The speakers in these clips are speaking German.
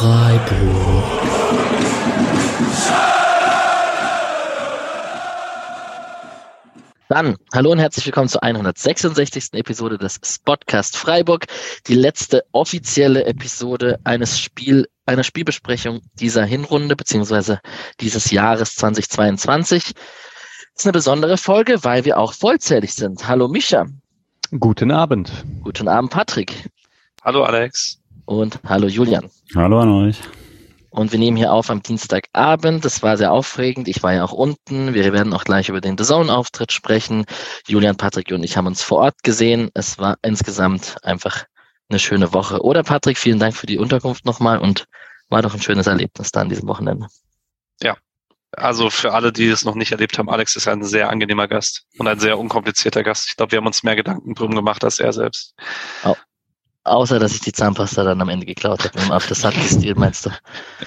Freiburg. Dann, hallo und herzlich willkommen zur 166. Episode des Spotcast Freiburg. Die letzte offizielle Episode eines Spiel, einer Spielbesprechung dieser Hinrunde beziehungsweise dieses Jahres 2022. Das ist eine besondere Folge, weil wir auch vollzählig sind. Hallo Mischa. Guten Abend. Guten Abend Patrick. Hallo Alex. Und hallo Julian. Hallo an euch. Und wir nehmen hier auf am Dienstagabend. Das war sehr aufregend. Ich war ja auch unten. Wir werden auch gleich über den The Zone-Auftritt sprechen. Julian, Patrick und ich haben uns vor Ort gesehen. Es war insgesamt einfach eine schöne Woche. Oder Patrick, vielen Dank für die Unterkunft nochmal und war doch ein schönes Erlebnis da an diesem Wochenende. Ja, also für alle, die es noch nicht erlebt haben, Alex ist ein sehr angenehmer Gast und ein sehr unkomplizierter Gast. Ich glaube, wir haben uns mehr Gedanken drum gemacht als er selbst. Außer, dass ich die Zahnpasta dann am Ende geklaut habe im Abdesat-Stil, meinst du?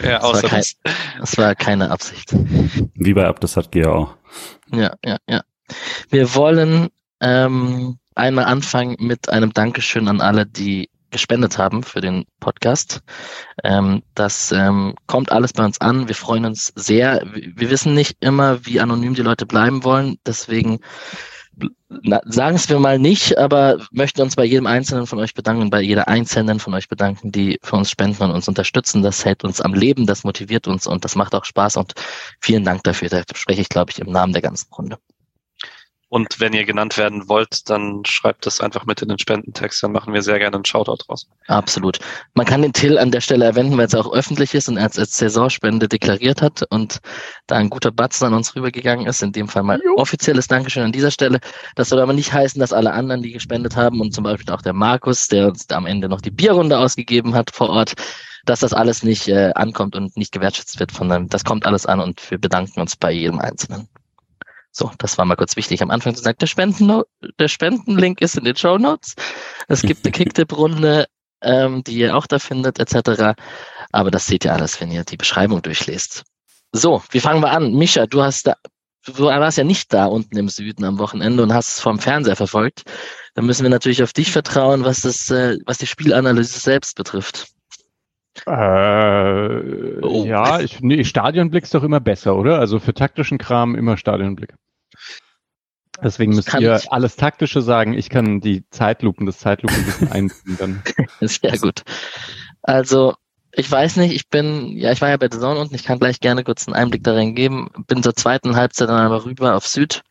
Ja, das außer war kein, das. das war keine Absicht. Wie bei Abdesat ja auch. Ja, ja, ja. Wir wollen ähm, einmal anfangen mit einem Dankeschön an alle, die gespendet haben für den Podcast. Ähm, das ähm, kommt alles bei uns an. Wir freuen uns sehr. Wir wissen nicht immer, wie anonym die Leute bleiben wollen. Deswegen sagen es wir mal nicht, aber möchten uns bei jedem Einzelnen von euch bedanken, bei jeder Einzelnen von euch bedanken, die für uns spenden und uns unterstützen. Das hält uns am Leben, das motiviert uns und das macht auch Spaß und vielen Dank dafür. Da spreche ich, glaube ich, im Namen der ganzen Runde. Und wenn ihr genannt werden wollt, dann schreibt es einfach mit in den Spendentext, dann machen wir sehr gerne einen Shoutout draus. Absolut. Man kann den Till an der Stelle erwähnen, weil es auch öffentlich ist und er als Saisonspende deklariert hat und da ein guter Batzen an uns rübergegangen ist. In dem Fall mal jo. offizielles Dankeschön an dieser Stelle. Das soll aber nicht heißen, dass alle anderen, die gespendet haben und zum Beispiel auch der Markus, der uns am Ende noch die Bierrunde ausgegeben hat vor Ort, dass das alles nicht äh, ankommt und nicht gewertschätzt wird, sondern das kommt alles an und wir bedanken uns bei jedem Einzelnen. So, das war mal kurz wichtig am Anfang zu sagen. Der, Spenden der Spendenlink ist in den Show Notes. Es gibt eine Kicktipp-Runde, ähm, die ihr auch da findet, etc. Aber das seht ihr alles, wenn ihr die Beschreibung durchlest. So, wie fangen wir an? Micha, du hast da, du warst ja nicht da unten im Süden am Wochenende und hast es vom Fernseher verfolgt. Dann müssen wir natürlich auf dich vertrauen, was das, äh, was die Spielanalyse selbst betrifft. Äh, oh. Ja, ich, nee, Stadionblick ist doch immer besser, oder? Also für taktischen Kram immer Stadionblick. Deswegen müsst ihr ich. alles Taktische sagen. Ich kann die Zeitlupen, das Zeitlupenwissen einziehen dann. Sehr gut. Also, ich weiß nicht, ich bin, ja, ich war ja bei der Zone unten, ich kann gleich gerne kurz einen Einblick darin geben. Bin zur zweiten Halbzeit dann aber rüber auf Süd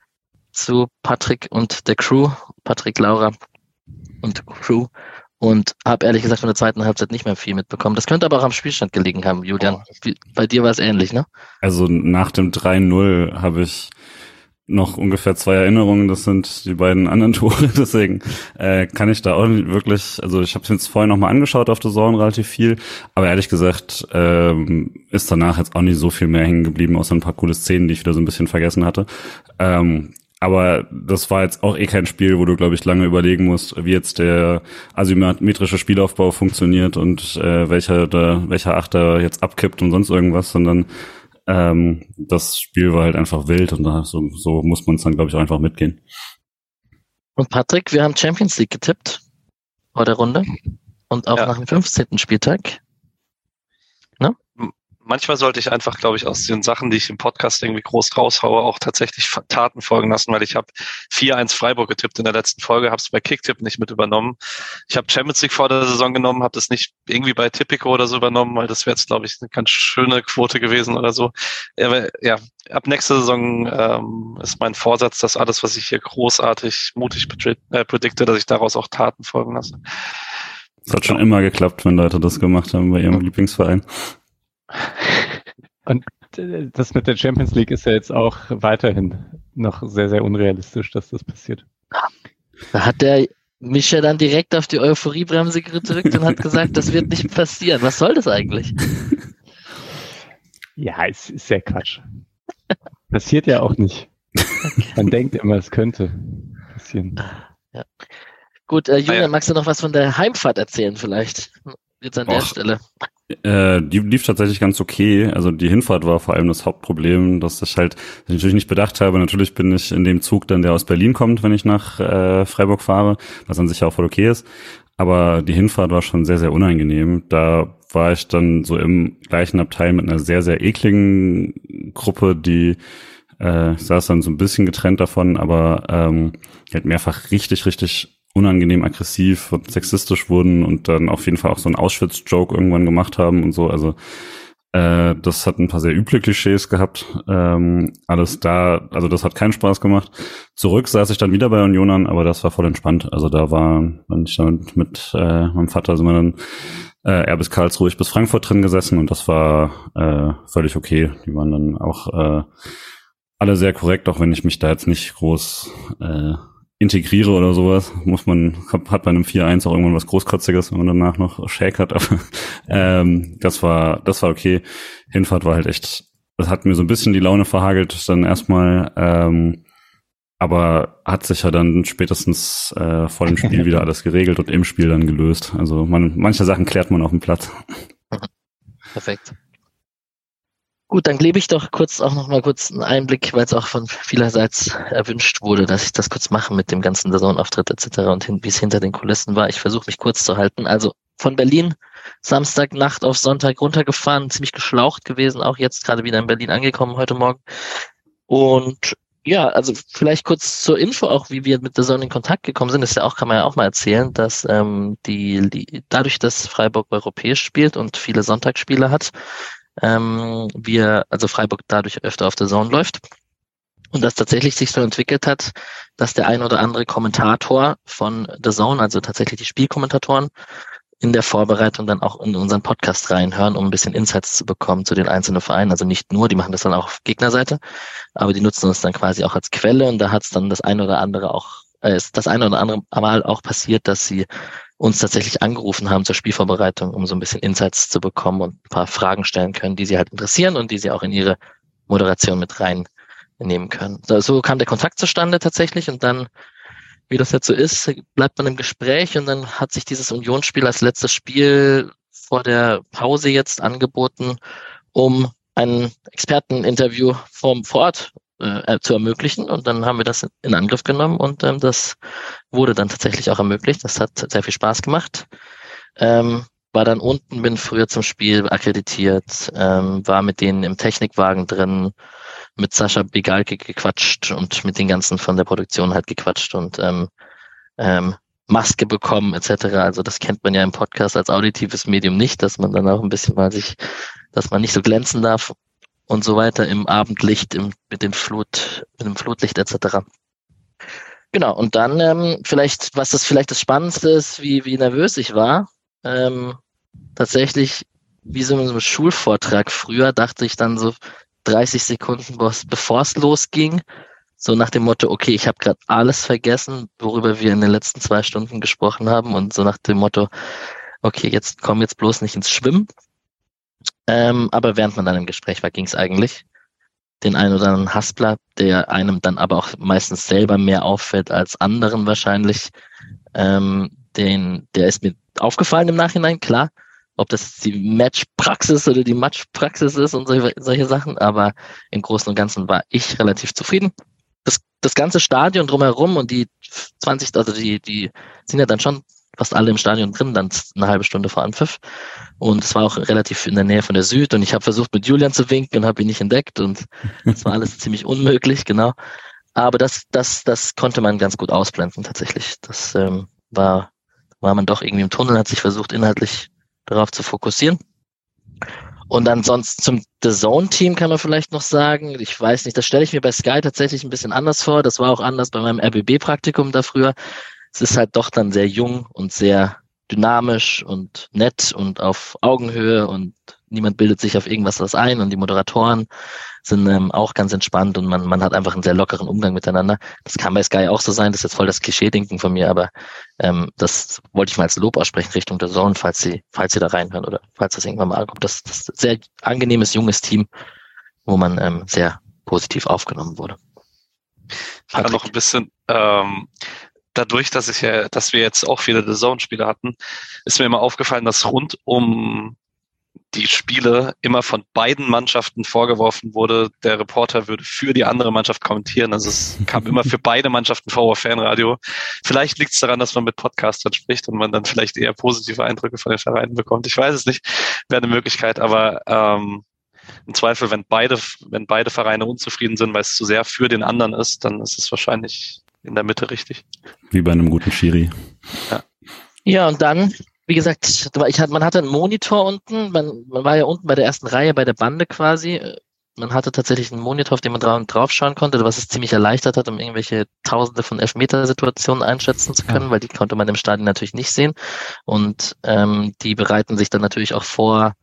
zu Patrick und der Crew, Patrick, Laura und Crew und habe ehrlich gesagt von der zweiten Halbzeit nicht mehr viel mitbekommen. Das könnte aber auch am Spielstand gelegen haben, Julian. Bei dir war es ähnlich, ne? Also nach dem 3-0 habe ich noch ungefähr zwei Erinnerungen, das sind die beiden anderen Tore, deswegen äh, kann ich da auch nicht wirklich, also ich habe es jetzt vorher nochmal angeschaut auf der Zone relativ viel, aber ehrlich gesagt ähm, ist danach jetzt auch nicht so viel mehr hängen geblieben, außer ein paar coole Szenen, die ich wieder so ein bisschen vergessen hatte. Ähm, aber das war jetzt auch eh kein Spiel, wo du, glaube ich, lange überlegen musst, wie jetzt der asymmetrische Spielaufbau funktioniert und äh, welcher, da, welcher Achter jetzt abkippt und sonst irgendwas, sondern ähm, das Spiel war halt einfach wild und da, so, so muss man es dann, glaube ich, auch einfach mitgehen. Und Patrick, wir haben Champions League getippt vor der Runde und auch ja. nach dem 15. Spieltag. Manchmal sollte ich einfach, glaube ich, aus den Sachen, die ich im Podcast irgendwie groß raushaue, auch tatsächlich Taten folgen lassen, weil ich habe 4-1 Freiburg getippt in der letzten Folge, habe es bei Kicktipp nicht mit übernommen. Ich habe Champions League vor der Saison genommen, habe das nicht irgendwie bei Tipico oder so übernommen, weil das wäre jetzt, glaube ich, eine ganz schöne Quote gewesen oder so. Aber, ja, ab nächster Saison ähm, ist mein Vorsatz, dass alles, was ich hier großartig mutig äh, predikte, dass ich daraus auch Taten folgen lasse. Es hat schon immer geklappt, wenn Leute das gemacht haben bei ihrem Lieblingsverein. Und das mit der Champions League ist ja jetzt auch weiterhin noch sehr, sehr unrealistisch, dass das passiert. Da hat der mich ja dann direkt auf die Euphoriebremse gedrückt und hat gesagt, das wird nicht passieren. Was soll das eigentlich? Ja, es ist ja Quatsch. Passiert ja auch nicht. Man denkt immer, es könnte passieren. Ja. Gut, äh, Julian, magst du noch was von der Heimfahrt erzählen vielleicht? Jetzt an Och. der Stelle. Äh, die lief tatsächlich ganz okay. Also die Hinfahrt war vor allem das Hauptproblem, dass ich halt dass ich natürlich nicht bedacht habe. Natürlich bin ich in dem Zug dann, der aus Berlin kommt, wenn ich nach äh, Freiburg fahre, was an sich auch voll okay ist. Aber die Hinfahrt war schon sehr, sehr unangenehm. Da war ich dann so im gleichen Abteil mit einer sehr, sehr ekligen Gruppe, die äh, saß dann so ein bisschen getrennt davon, aber ähm, halt mehrfach richtig, richtig unangenehm aggressiv und sexistisch wurden und dann auf jeden Fall auch so einen Auschwitz-Joke irgendwann gemacht haben und so. Also äh, das hat ein paar sehr üble Klischees gehabt. Ähm, alles da, also das hat keinen Spaß gemacht. Zurück saß ich dann wieder bei Unionern, aber das war voll entspannt. Also da war, wenn ich dann mit äh, meinem Vater sind wir dann äh, er bis Karlsruhe, ich bis Frankfurt drin gesessen und das war äh, völlig okay. Die waren dann auch äh, alle sehr korrekt, auch wenn ich mich da jetzt nicht groß äh, integriere oder sowas, muss man, hat bei einem 4-1 auch irgendwann was Großkotziges, wenn man danach noch Shake hat, aber ähm, das war, das war okay. Hinfahrt war halt echt, das hat mir so ein bisschen die Laune verhagelt, dann erstmal, ähm, aber hat sich ja dann spätestens äh, vor dem Spiel wieder alles geregelt und im Spiel dann gelöst. Also man, manche Sachen klärt man auf dem Platz. Perfekt. Gut, dann gebe ich doch kurz auch noch mal kurz einen Einblick, weil es auch von vielerseits erwünscht wurde, dass ich das kurz mache mit dem ganzen Saisonauftritt etc. und wie es hinter den Kulissen war. Ich versuche mich kurz zu halten. Also von Berlin Samstagnacht auf Sonntag runtergefahren, ziemlich geschlaucht gewesen, auch jetzt gerade wieder in Berlin angekommen heute Morgen. Und ja, also vielleicht kurz zur Info auch, wie wir mit der Sonne in Kontakt gekommen sind, ist ja auch, kann man ja auch mal erzählen, dass ähm, die, die dadurch, dass Freiburg europäisch spielt und viele Sonntagsspiele hat, ähm, wir, also Freiburg dadurch öfter auf der Zone läuft. Und das tatsächlich sich so entwickelt hat, dass der ein oder andere Kommentator von The Zone, also tatsächlich die Spielkommentatoren, in der Vorbereitung dann auch in unseren Podcast reinhören, um ein bisschen Insights zu bekommen zu den einzelnen Vereinen. Also nicht nur, die machen das dann auch auf Gegnerseite, aber die nutzen uns dann quasi auch als Quelle und da hat es dann das ein oder andere auch, äh, ist das eine oder andere Mal auch passiert, dass sie uns tatsächlich angerufen haben zur Spielvorbereitung, um so ein bisschen Insights zu bekommen und ein paar Fragen stellen können, die sie halt interessieren und die sie auch in ihre Moderation mit reinnehmen können. So kam der Kontakt zustande tatsächlich und dann, wie das jetzt so ist, bleibt man im Gespräch und dann hat sich dieses Unionsspiel als letztes Spiel vor der Pause jetzt angeboten, um ein Experteninterview vom, vor Ort äh, zu ermöglichen. Und dann haben wir das in Angriff genommen und ähm, das wurde dann tatsächlich auch ermöglicht. Das hat sehr viel Spaß gemacht. Ähm, war dann unten, bin früher zum Spiel akkreditiert, ähm, war mit denen im Technikwagen drin, mit Sascha Begalke gequatscht und mit den ganzen von der Produktion halt gequatscht und ähm, ähm, Maske bekommen etc. Also das kennt man ja im Podcast als auditives Medium nicht, dass man dann auch ein bisschen mal sich, dass man nicht so glänzen darf und so weiter im Abendlicht, im, mit dem Flut, mit dem Flutlicht etc. Genau, und dann ähm, vielleicht, was das vielleicht das Spannendste ist, wie, wie nervös ich war. Ähm, tatsächlich, wie so in einem Schulvortrag früher, dachte ich dann so 30 Sekunden, bevor es losging, so nach dem Motto, okay, ich habe gerade alles vergessen, worüber wir in den letzten zwei Stunden gesprochen haben und so nach dem Motto, okay, jetzt komm jetzt bloß nicht ins Schwimmen. Ähm, aber während man dann im Gespräch war, ging es eigentlich. Den einen oder anderen Haspler, der einem dann aber auch meistens selber mehr auffällt als anderen wahrscheinlich, ähm, den, der ist mir aufgefallen im Nachhinein, klar. Ob das die Matchpraxis oder die Matchpraxis ist und solche, solche Sachen, aber im Großen und Ganzen war ich relativ zufrieden. Das, das ganze Stadion drumherum und die 20, also die, die sind ja dann schon fast alle im Stadion drin, dann eine halbe Stunde vor Anpfiff. Und es war auch relativ in der Nähe von der Süd und ich habe versucht mit Julian zu winken und habe ihn nicht entdeckt und es war alles ziemlich unmöglich, genau. Aber das, das, das konnte man ganz gut ausblenden tatsächlich. Das ähm, war, war man doch irgendwie im Tunnel, hat sich versucht, inhaltlich darauf zu fokussieren. Und ansonsten zum The Zone-Team kann man vielleicht noch sagen, ich weiß nicht, das stelle ich mir bei Sky tatsächlich ein bisschen anders vor. Das war auch anders bei meinem RBB-Praktikum da früher es ist halt doch dann sehr jung und sehr dynamisch und nett und auf Augenhöhe und niemand bildet sich auf irgendwas was ein und die Moderatoren sind ähm, auch ganz entspannt und man, man hat einfach einen sehr lockeren Umgang miteinander. Das kann bei Sky auch so sein, das ist jetzt voll das Klischee-Denken von mir, aber ähm, das wollte ich mal als Lob aussprechen Richtung der Zone, falls Sie, falls Sie da reinhören oder falls das irgendwann mal ankommt. Das, das ist ein sehr angenehmes, junges Team, wo man ähm, sehr positiv aufgenommen wurde. Ich kann noch ein bisschen ähm, dadurch, dass ich ja, dass wir jetzt auch viele The Zone-Spiele hatten, ist mir immer aufgefallen, dass rund um die Spiele immer von beiden Mannschaften vorgeworfen wurde, der Reporter würde für die andere Mannschaft kommentieren. Also es kam immer für beide Mannschaften vor Fanradio. Vielleicht liegt es daran, dass man mit Podcastern spricht und man dann vielleicht eher positive Eindrücke von den Vereinen bekommt. Ich weiß es nicht, wäre eine Möglichkeit, aber ähm, im Zweifel, wenn beide, wenn beide Vereine unzufrieden sind, weil es zu sehr für den anderen ist, dann ist es wahrscheinlich in der Mitte richtig. Wie bei einem guten Schiri. Ja, ja und dann wie gesagt, ich hatte, man hatte einen Monitor unten, man, man war ja unten bei der ersten Reihe, bei der Bande quasi. Man hatte tatsächlich einen Monitor, auf dem man drauf, draufschauen konnte, was es ziemlich erleichtert hat, um irgendwelche Tausende von Elfmetersituationen einschätzen zu können, ja. weil die konnte man im Stadion natürlich nicht sehen. Und ähm, die bereiten sich dann natürlich auch vor,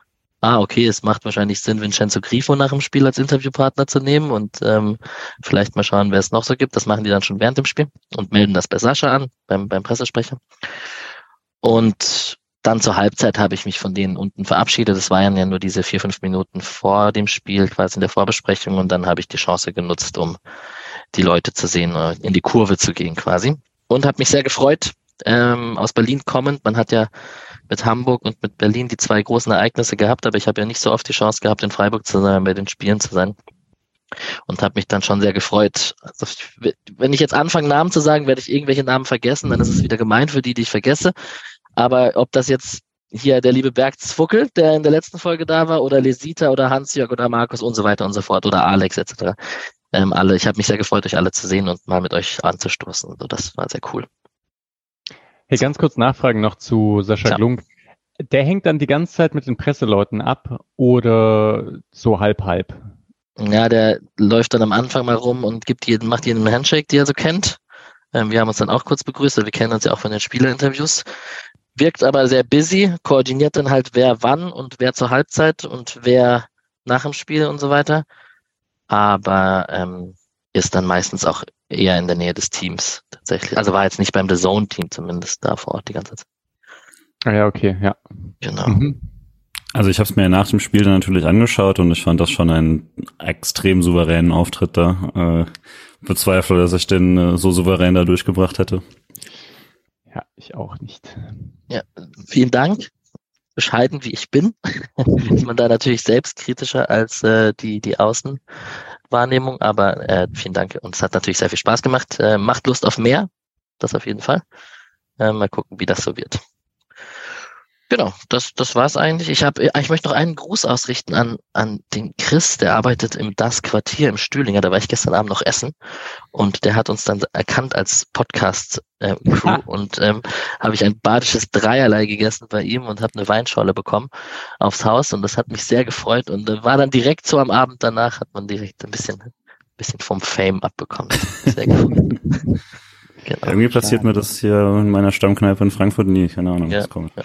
ah, okay, es macht wahrscheinlich Sinn, Vincenzo Grifo nach dem Spiel als Interviewpartner zu nehmen und ähm, vielleicht mal schauen, wer es noch so gibt. Das machen die dann schon während dem Spiel und melden das bei Sascha an, beim, beim Pressesprecher. Und dann zur Halbzeit habe ich mich von denen unten verabschiedet. Das waren ja nur diese vier, fünf Minuten vor dem Spiel, quasi in der Vorbesprechung. Und dann habe ich die Chance genutzt, um die Leute zu sehen, äh, in die Kurve zu gehen quasi. Und habe mich sehr gefreut, ähm, aus Berlin kommend. Man hat ja mit Hamburg und mit Berlin die zwei großen Ereignisse gehabt, aber ich habe ja nicht so oft die Chance gehabt, in Freiburg zu sein, bei den Spielen zu sein. Und habe mich dann schon sehr gefreut. Also, wenn ich jetzt anfange, Namen zu sagen, werde ich irgendwelche Namen vergessen, dann ist es wieder gemein für die, die ich vergesse. Aber ob das jetzt hier der liebe Bergsfuckel, der in der letzten Folge da war, oder Lesita oder Hans-Jörg oder Markus und so weiter und so fort oder Alex etc. Ähm, alle, ich habe mich sehr gefreut, euch alle zu sehen und mal mit euch anzustoßen. Also das war sehr cool. Hey, ganz kurz Nachfragen noch zu Sascha ja. Glunk. Der hängt dann die ganze Zeit mit den Presseleuten ab oder so halb halb? Ja, der läuft dann am Anfang mal rum und gibt jedem, macht jedem einen Handshake, die er so kennt. Ähm, wir haben uns dann auch kurz begrüßt, wir kennen uns ja auch von den Spielerinterviews wirkt aber sehr busy, koordiniert dann halt wer wann und wer zur Halbzeit und wer nach dem Spiel und so weiter. Aber ähm, ist dann meistens auch eher in der Nähe des Teams tatsächlich. Also war jetzt nicht beim The Zone Team zumindest da vor Ort die ganze Zeit. Ah ja, okay, ja. Genau. Mhm. Also ich habe es mir nach dem Spiel dann natürlich angeschaut und ich fand das schon einen extrem souveränen Auftritt da. Äh, bezweifle, dass ich den äh, so souverän da durchgebracht hätte. Ja, ich auch nicht. Ja, vielen Dank. Bescheiden wie ich bin, ist man da natürlich selbstkritischer als äh, die, die Außenwahrnehmung, aber äh, vielen Dank. Und es hat natürlich sehr viel Spaß gemacht. Äh, macht Lust auf mehr, das auf jeden Fall. Äh, mal gucken, wie das so wird. Genau, das, das war's eigentlich. Ich habe, ich möchte noch einen Gruß ausrichten an, an den Chris, der arbeitet im Das Quartier im Stühlinger. Da war ich gestern Abend noch essen und der hat uns dann erkannt als Podcast äh, Crew und ähm, habe ich ein badisches Dreierlei gegessen bei ihm und habe eine Weinschorle bekommen aufs Haus und das hat mich sehr gefreut und äh, war dann direkt so am Abend danach hat man direkt ein bisschen, ein bisschen vom Fame abbekommen. Sehr gefreut. Genau. Irgendwie passiert mir das hier in meiner Stammkneipe in Frankfurt nie. Keine Ahnung, ja, was kommt. Ja.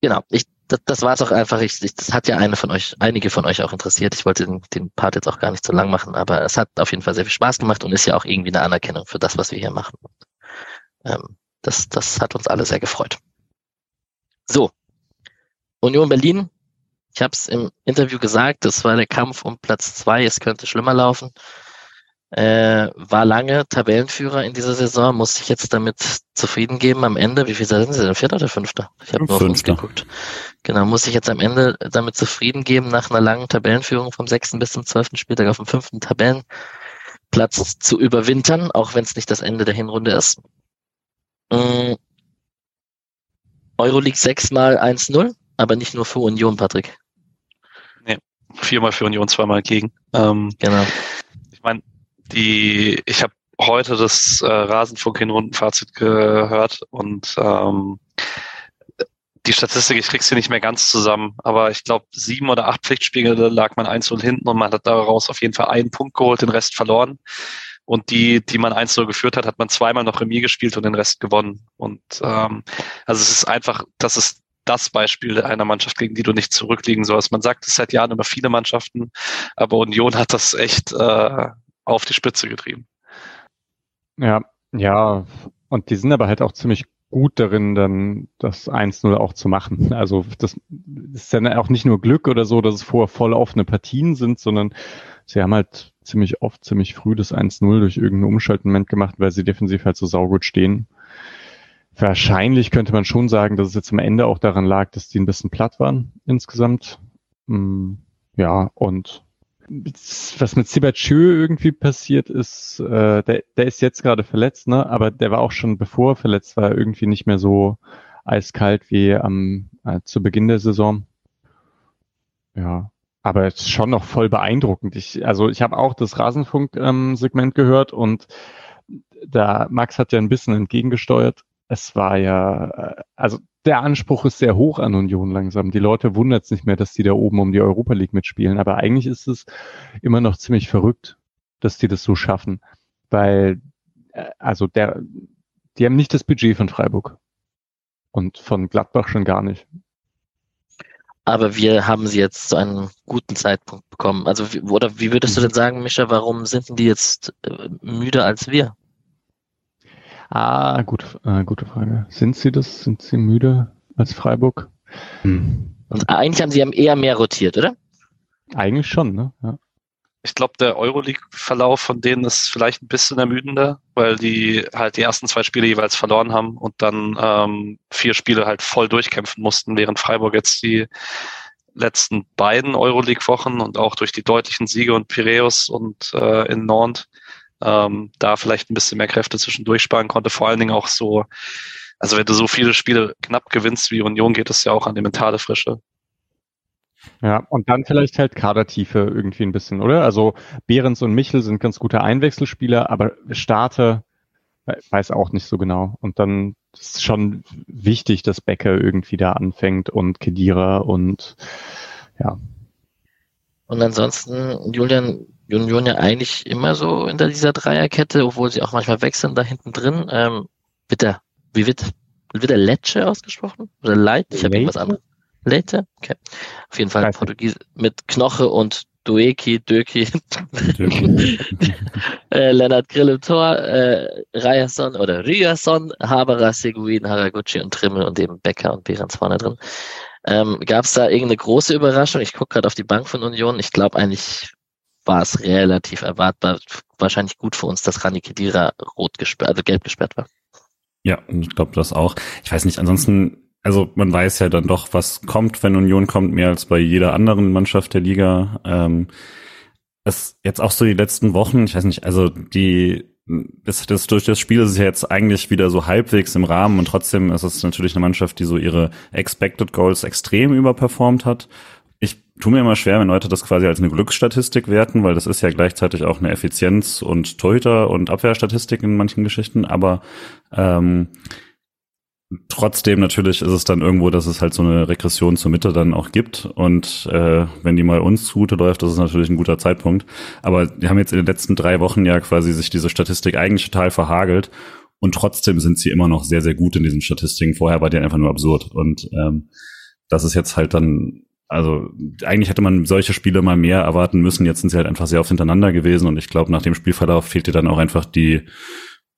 Genau, ich, das, das war es auch einfach. Ich, ich, das hat ja eine von euch, einige von euch auch interessiert. Ich wollte den, den Part jetzt auch gar nicht so lang machen, aber es hat auf jeden Fall sehr viel Spaß gemacht und ist ja auch irgendwie eine Anerkennung für das, was wir hier machen. Ähm, das, das hat uns alle sehr gefreut. So, Union Berlin. Ich habe es im Interview gesagt, das war der Kampf um Platz zwei. Es könnte schlimmer laufen äh, war lange Tabellenführer in dieser Saison, muss sich jetzt damit zufrieden geben am Ende. Wie viel sind sie denn? Vierter oder fünfter? Ich habe nur auf uns geguckt. Genau, muss sich jetzt am Ende damit zufrieden geben, nach einer langen Tabellenführung vom sechsten bis zum zwölften Spieltag auf dem fünften Tabellenplatz zu überwintern, auch wenn es nicht das Ende der Hinrunde ist. Ähm, Euroleague sechsmal 1-0, aber nicht nur für Union, Patrick. Nee, viermal für Union, zweimal gegen. Ähm, genau. Ich meine, die, ich habe heute das äh, Rasenfunk-Hinrundenfazit gehört und ähm, die Statistik, ich krieg's hier nicht mehr ganz zusammen, aber ich glaube, sieben oder acht Pflichtspiele lag man eins und hinten und man hat daraus auf jeden Fall einen Punkt geholt, den Rest verloren. Und die, die man 1 geführt hat, hat man zweimal noch Remis gespielt und den Rest gewonnen. Und ähm, also es ist einfach, das ist das Beispiel einer Mannschaft, gegen die du nicht zurückliegen sollst. Man sagt es seit Jahren über viele Mannschaften, aber Union hat das echt äh, auf die Spitze getrieben. Ja, ja, und die sind aber halt auch ziemlich gut darin, dann das 1-0 auch zu machen. Also das, ist ja auch nicht nur Glück oder so, dass es vorher voll offene Partien sind, sondern sie haben halt ziemlich oft, ziemlich früh das 1-0 durch irgendeinen Umschaltmoment gemacht, weil sie defensiv halt so saugut stehen. wahrscheinlich könnte man schon sagen, dass es jetzt am Ende auch daran lag, dass die ein bisschen platt waren insgesamt. Mm, ja, und was mit Sibachö irgendwie passiert ist, äh, der, der ist jetzt gerade verletzt, ne? aber der war auch schon bevor er verletzt war, irgendwie nicht mehr so eiskalt wie am äh, zu Beginn der Saison. Ja, aber es ist schon noch voll beeindruckend. Ich, also ich habe auch das Rasenfunk-Segment ähm, gehört und da Max hat ja ein bisschen entgegengesteuert. Es war ja, äh, also der Anspruch ist sehr hoch an Union langsam. Die Leute wundert es nicht mehr, dass die da oben um die Europa League mitspielen. Aber eigentlich ist es immer noch ziemlich verrückt, dass die das so schaffen. Weil, äh, also der, die haben nicht das Budget von Freiburg. Und von Gladbach schon gar nicht. Aber wir haben sie jetzt zu einem guten Zeitpunkt bekommen. Also, oder wie würdest du mhm. denn sagen, Mischa, warum sind die jetzt äh, müder als wir? Ah, gut, äh, gute Frage. Sind sie das? Sind sie müde als Freiburg? Hm. Und eigentlich haben sie eher mehr rotiert, oder? Eigentlich schon, ne? Ja. Ich glaube, der Euroleague-Verlauf von denen ist vielleicht ein bisschen ermüdender, weil die halt die ersten zwei Spiele jeweils verloren haben und dann ähm, vier Spiele halt voll durchkämpfen mussten, während Freiburg jetzt die letzten beiden Euroleague-Wochen und auch durch die deutlichen Siege und Piräus und äh, in Nantes ähm, da vielleicht ein bisschen mehr Kräfte zwischendurch sparen konnte. Vor allen Dingen auch so, also wenn du so viele Spiele knapp gewinnst wie Union, geht es ja auch an die mentale Frische. Ja, und dann vielleicht halt Kadertiefe irgendwie ein bisschen, oder? Also Behrens und Michel sind ganz gute Einwechselspieler, aber Starter weiß auch nicht so genau. Und dann ist schon wichtig, dass Becker irgendwie da anfängt und Kedira und ja. Und ansonsten, Julian, Union ja eigentlich immer so in dieser Dreierkette, obwohl sie auch manchmal wechseln da hinten drin. Ähm, wird der, wie wird, wird der Lecce ausgesprochen? Oder Leit? Ich habe irgendwas anderes. Leite? Okay. Auf jeden Fall Portugies mit Knoche und Dueki, Döki, äh, Lennart Grill im Tor, äh, Ryerson oder Ryerson, Haberer, Seguin, Haraguchi und Trimmel und eben Becker und Behrens vorne drin. Ähm, Gab es da irgendeine große Überraschung? Ich gucke gerade auf die Bank von Union. Ich glaube eigentlich war es relativ erwartbar, wahrscheinlich gut für uns, dass Rani Kedira rot gesperrt, also gelb gesperrt war. Ja, ich glaube das auch. Ich weiß nicht, ansonsten, also man weiß ja dann doch, was kommt, wenn Union kommt, mehr als bei jeder anderen Mannschaft der Liga. Ähm, es jetzt auch so die letzten Wochen, ich weiß nicht, also die das, das durch das Spiel ist es ja jetzt eigentlich wieder so halbwegs im Rahmen und trotzdem ist es natürlich eine Mannschaft, die so ihre Expected Goals extrem überperformt hat tue mir immer schwer, wenn Leute das quasi als eine Glücksstatistik werten, weil das ist ja gleichzeitig auch eine Effizienz- und Torhüter- und Abwehrstatistik in manchen Geschichten, aber ähm, trotzdem natürlich ist es dann irgendwo, dass es halt so eine Regression zur Mitte dann auch gibt. Und äh, wenn die mal uns zugute läuft, das ist natürlich ein guter Zeitpunkt, aber die haben jetzt in den letzten drei Wochen ja quasi sich diese Statistik eigentlich total verhagelt. Und trotzdem sind sie immer noch sehr, sehr gut in diesen Statistiken. Vorher war die einfach nur absurd. Und ähm, das ist jetzt halt dann also eigentlich hätte man solche Spiele mal mehr erwarten müssen. Jetzt sind sie halt einfach sehr oft hintereinander gewesen und ich glaube, nach dem Spielverlauf fehlt dir dann auch einfach die,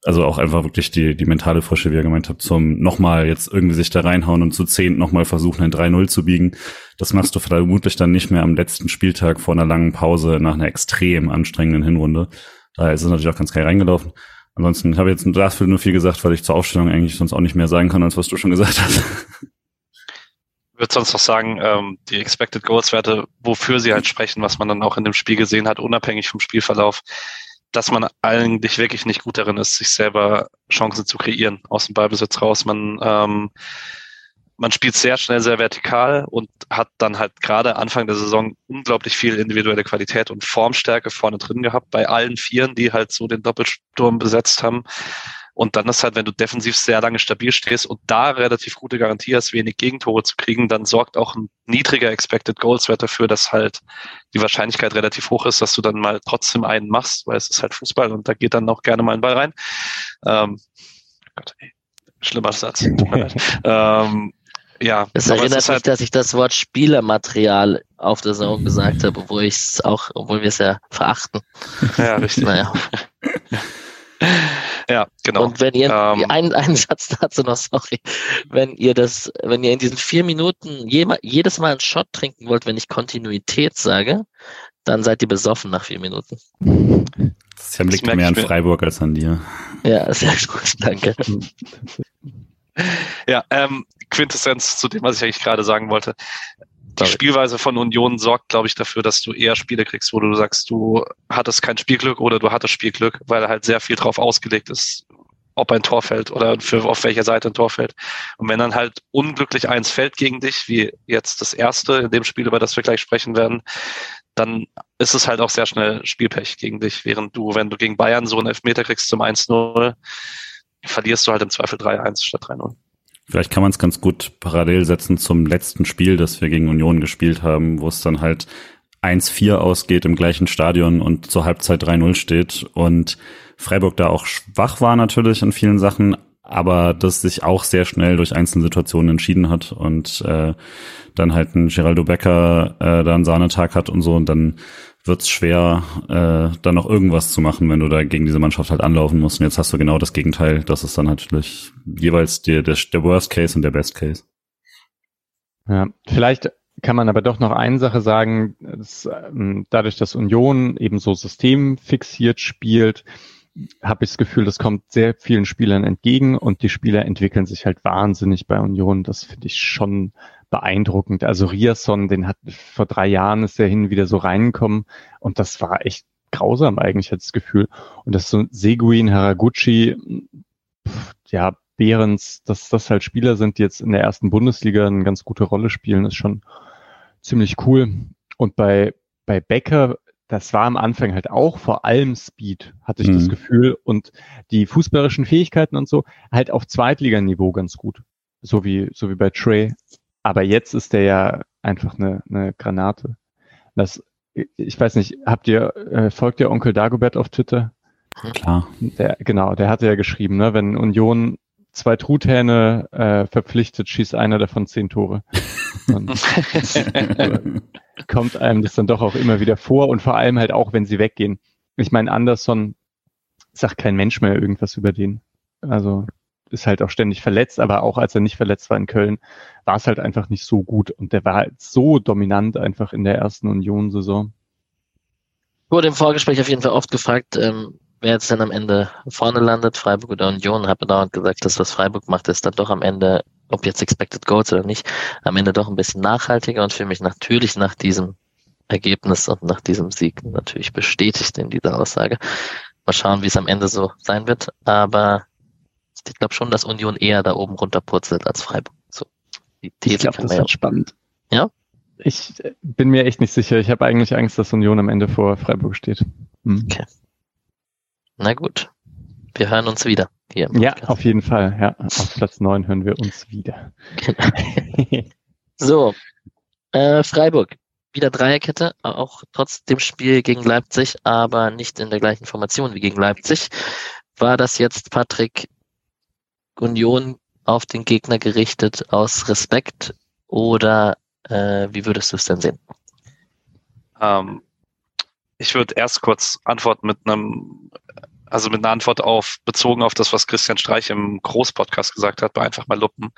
also auch einfach wirklich die, die mentale Frische, wie ihr gemeint habt, zum nochmal jetzt irgendwie sich da reinhauen und zu zehn nochmal versuchen, ein 3-0 zu biegen. Das machst du vermutlich dann nicht mehr am letzten Spieltag vor einer langen Pause nach einer extrem anstrengenden Hinrunde. Daher ist es natürlich auch ganz geil reingelaufen. Ansonsten habe ich jetzt dafür nur viel gesagt, weil ich zur Aufstellung eigentlich sonst auch nicht mehr sagen kann, als was du schon gesagt hast. würde sonst noch sagen, ähm, die Expected Goals Werte, wofür sie halt sprechen, was man dann auch in dem Spiel gesehen hat, unabhängig vom Spielverlauf, dass man eigentlich wirklich nicht gut darin ist, sich selber Chancen zu kreieren aus dem Ballbesitz raus. Man, ähm, man spielt sehr schnell, sehr vertikal und hat dann halt gerade Anfang der Saison unglaublich viel individuelle Qualität und Formstärke vorne drin gehabt bei allen Vieren, die halt so den Doppelsturm besetzt haben. Und dann ist halt, wenn du defensiv sehr lange stabil stehst und da relativ gute Garantie hast, wenig Gegentore zu kriegen, dann sorgt auch ein niedriger Expected Goals Wert dafür, dass halt die Wahrscheinlichkeit relativ hoch ist, dass du dann mal trotzdem einen machst, weil es ist halt Fußball und da geht dann auch gerne mal ein Ball rein. Ähm, Gott, ey, schlimmer Satz. ähm, ja, es erinnert es mich, halt dass ich das Wort Spielermaterial auf der Saison gesagt habe, obwohl ich es auch, obwohl wir es ja verachten. Ja, richtig. Naja. Ja, genau. Und wenn ihr ähm, einen, einen Satz dazu noch, sorry, wenn ihr das, wenn ihr in diesen vier Minuten je, jedes Mal einen Shot trinken wollt, wenn ich Kontinuität sage, dann seid ihr besoffen nach vier Minuten. Das liegt mehr an Freiburg als an dir. Ja, sehr gut, danke. Ja, ähm, Quintessenz zu dem, was ich eigentlich gerade sagen wollte. Die Spielweise von Union sorgt, glaube ich, dafür, dass du eher Spiele kriegst, wo du sagst, du hattest kein Spielglück oder du hattest Spielglück, weil halt sehr viel drauf ausgelegt ist, ob ein Tor fällt oder für, auf welcher Seite ein Tor fällt. Und wenn dann halt unglücklich eins fällt gegen dich, wie jetzt das erste in dem Spiel, über das wir gleich sprechen werden, dann ist es halt auch sehr schnell Spielpech gegen dich, während du, wenn du gegen Bayern so einen Elfmeter kriegst zum 1-0, verlierst du halt im Zweifel 3-1 statt 3-0. Vielleicht kann man es ganz gut parallel setzen zum letzten Spiel, das wir gegen Union gespielt haben, wo es dann halt 1-4 ausgeht im gleichen Stadion und zur Halbzeit 3-0 steht und Freiburg da auch schwach war natürlich in vielen Sachen, aber das sich auch sehr schnell durch einzelne Situationen entschieden hat und äh, dann halt ein Geraldo Becker äh, da einen Sahnetag hat und so und dann wird's schwer, äh, dann noch irgendwas zu machen, wenn du da gegen diese Mannschaft halt anlaufen musst. Und jetzt hast du genau das Gegenteil. Das ist dann natürlich jeweils der, der, der Worst Case und der Best Case. Ja, vielleicht kann man aber doch noch eine Sache sagen, dass, ähm, dadurch, dass Union eben so systemfixiert spielt, habe ich das Gefühl, das kommt sehr vielen Spielern entgegen und die Spieler entwickeln sich halt wahnsinnig bei Union. Das finde ich schon beeindruckend. Also Riasson, den hat vor drei Jahren ist er hin wieder so reingekommen und das war echt grausam eigentlich, hat das Gefühl. Und das so Seguin, Haraguchi, ja, Behrens, dass das halt Spieler sind, die jetzt in der ersten Bundesliga eine ganz gute Rolle spielen, ist schon ziemlich cool. Und bei, bei Becker, das war am Anfang halt auch vor allem Speed, hatte ich mhm. das Gefühl, und die fußballerischen Fähigkeiten und so halt auf Zweitliganiveau ganz gut. So wie, so wie bei Trey. Aber jetzt ist der ja einfach eine, eine Granate. Das, ich weiß nicht, habt ihr, äh, folgt ihr Onkel Dagobert auf Twitter? Klar. Der, genau, der hatte ja geschrieben, ne, wenn Union zwei Truthähne äh, verpflichtet, schießt einer davon zehn Tore. Kommt einem das dann doch auch immer wieder vor und vor allem halt auch, wenn sie weggehen. Ich meine, Anderson sagt kein Mensch mehr irgendwas über den. Also ist halt auch ständig verletzt, aber auch als er nicht verletzt war in Köln, war es halt einfach nicht so gut und der war halt so dominant einfach in der ersten Union-Saison. Wurde im Vorgespräch auf jeden Fall oft gefragt, ähm, wer jetzt denn am Ende vorne landet, Freiburg oder Union, habe dauernd gesagt, dass was Freiburg macht, ist dann doch am Ende, ob jetzt Expected Goals oder nicht, am Ende doch ein bisschen nachhaltiger und für mich natürlich nach diesem Ergebnis und nach diesem Sieg natürlich bestätigt in dieser Aussage. Mal schauen, wie es am Ende so sein wird, aber ich glaube schon, dass Union eher da oben runterpurzelt als Freiburg. So, die These ich glaube, das wird spannend. Ja? Ich bin mir echt nicht sicher. Ich habe eigentlich Angst, dass Union am Ende vor Freiburg steht. Hm. Okay. Na gut. Wir hören uns wieder hier. ja, auf jeden Fall. Ja, auf Platz 9 hören wir uns wieder. Genau. so, äh, Freiburg. Wieder Dreierkette, auch trotz dem Spiel gegen Leipzig, aber nicht in der gleichen Formation wie gegen Leipzig. War das jetzt, Patrick, Union auf den Gegner gerichtet aus Respekt oder äh, wie würdest du es denn sehen? Ähm, ich würde erst kurz antworten mit einem, also mit einer Antwort auf, bezogen auf das, was Christian Streich im Großpodcast gesagt hat, bei einfach mal Luppen,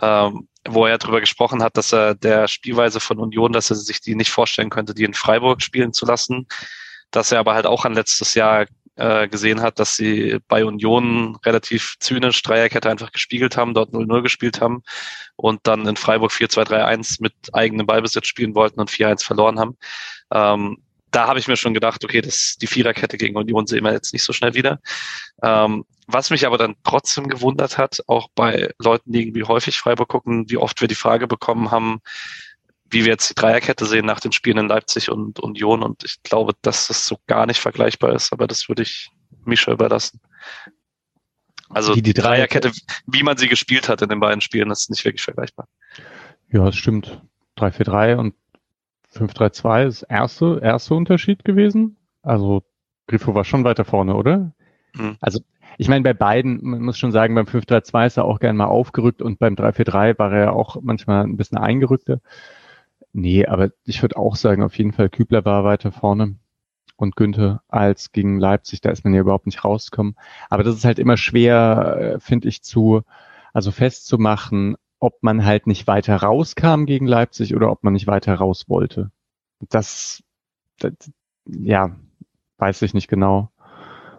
ähm, wo er darüber gesprochen hat, dass er der Spielweise von Union, dass er sich die nicht vorstellen könnte, die in Freiburg spielen zu lassen, dass er aber halt auch an letztes Jahr äh, gesehen hat, dass sie bei Union relativ zynisch Dreierkette einfach gespiegelt haben, dort 0-0 gespielt haben und dann in Freiburg 4-2-3-1 mit eigenem Ballbesitz spielen wollten und 4-1 verloren haben. Ähm, da habe ich mir schon gedacht, okay, das, die Viererkette gegen Union sehen wir jetzt nicht so schnell wieder. Ähm, was mich aber dann trotzdem gewundert hat, auch bei Leuten, die irgendwie häufig Freiburg gucken, wie oft wir die Frage bekommen haben, wie wir jetzt die Dreierkette sehen nach den Spielen in Leipzig und Union. Und ich glaube, dass das so gar nicht vergleichbar ist, aber das würde ich Mischa überlassen. Also die, die Dreierkette, wie man sie gespielt hat in den beiden Spielen, ist nicht wirklich vergleichbar. Ja, das stimmt. 3-4-3 und 5-3-2 ist erste, erste Unterschied gewesen. Also Grifo war schon weiter vorne, oder? Mhm. Also ich meine, bei beiden, man muss schon sagen, beim 5-3-2 ist er auch gerne mal aufgerückt und beim 3-4-3 war er auch manchmal ein bisschen eingerückter. Nee, aber ich würde auch sagen, auf jeden Fall Kübler war weiter vorne und Günther als gegen Leipzig. Da ist man ja überhaupt nicht rausgekommen. Aber das ist halt immer schwer, äh, finde ich, zu, also festzumachen, ob man halt nicht weiter rauskam gegen Leipzig oder ob man nicht weiter raus wollte. Das, das ja, weiß ich nicht genau,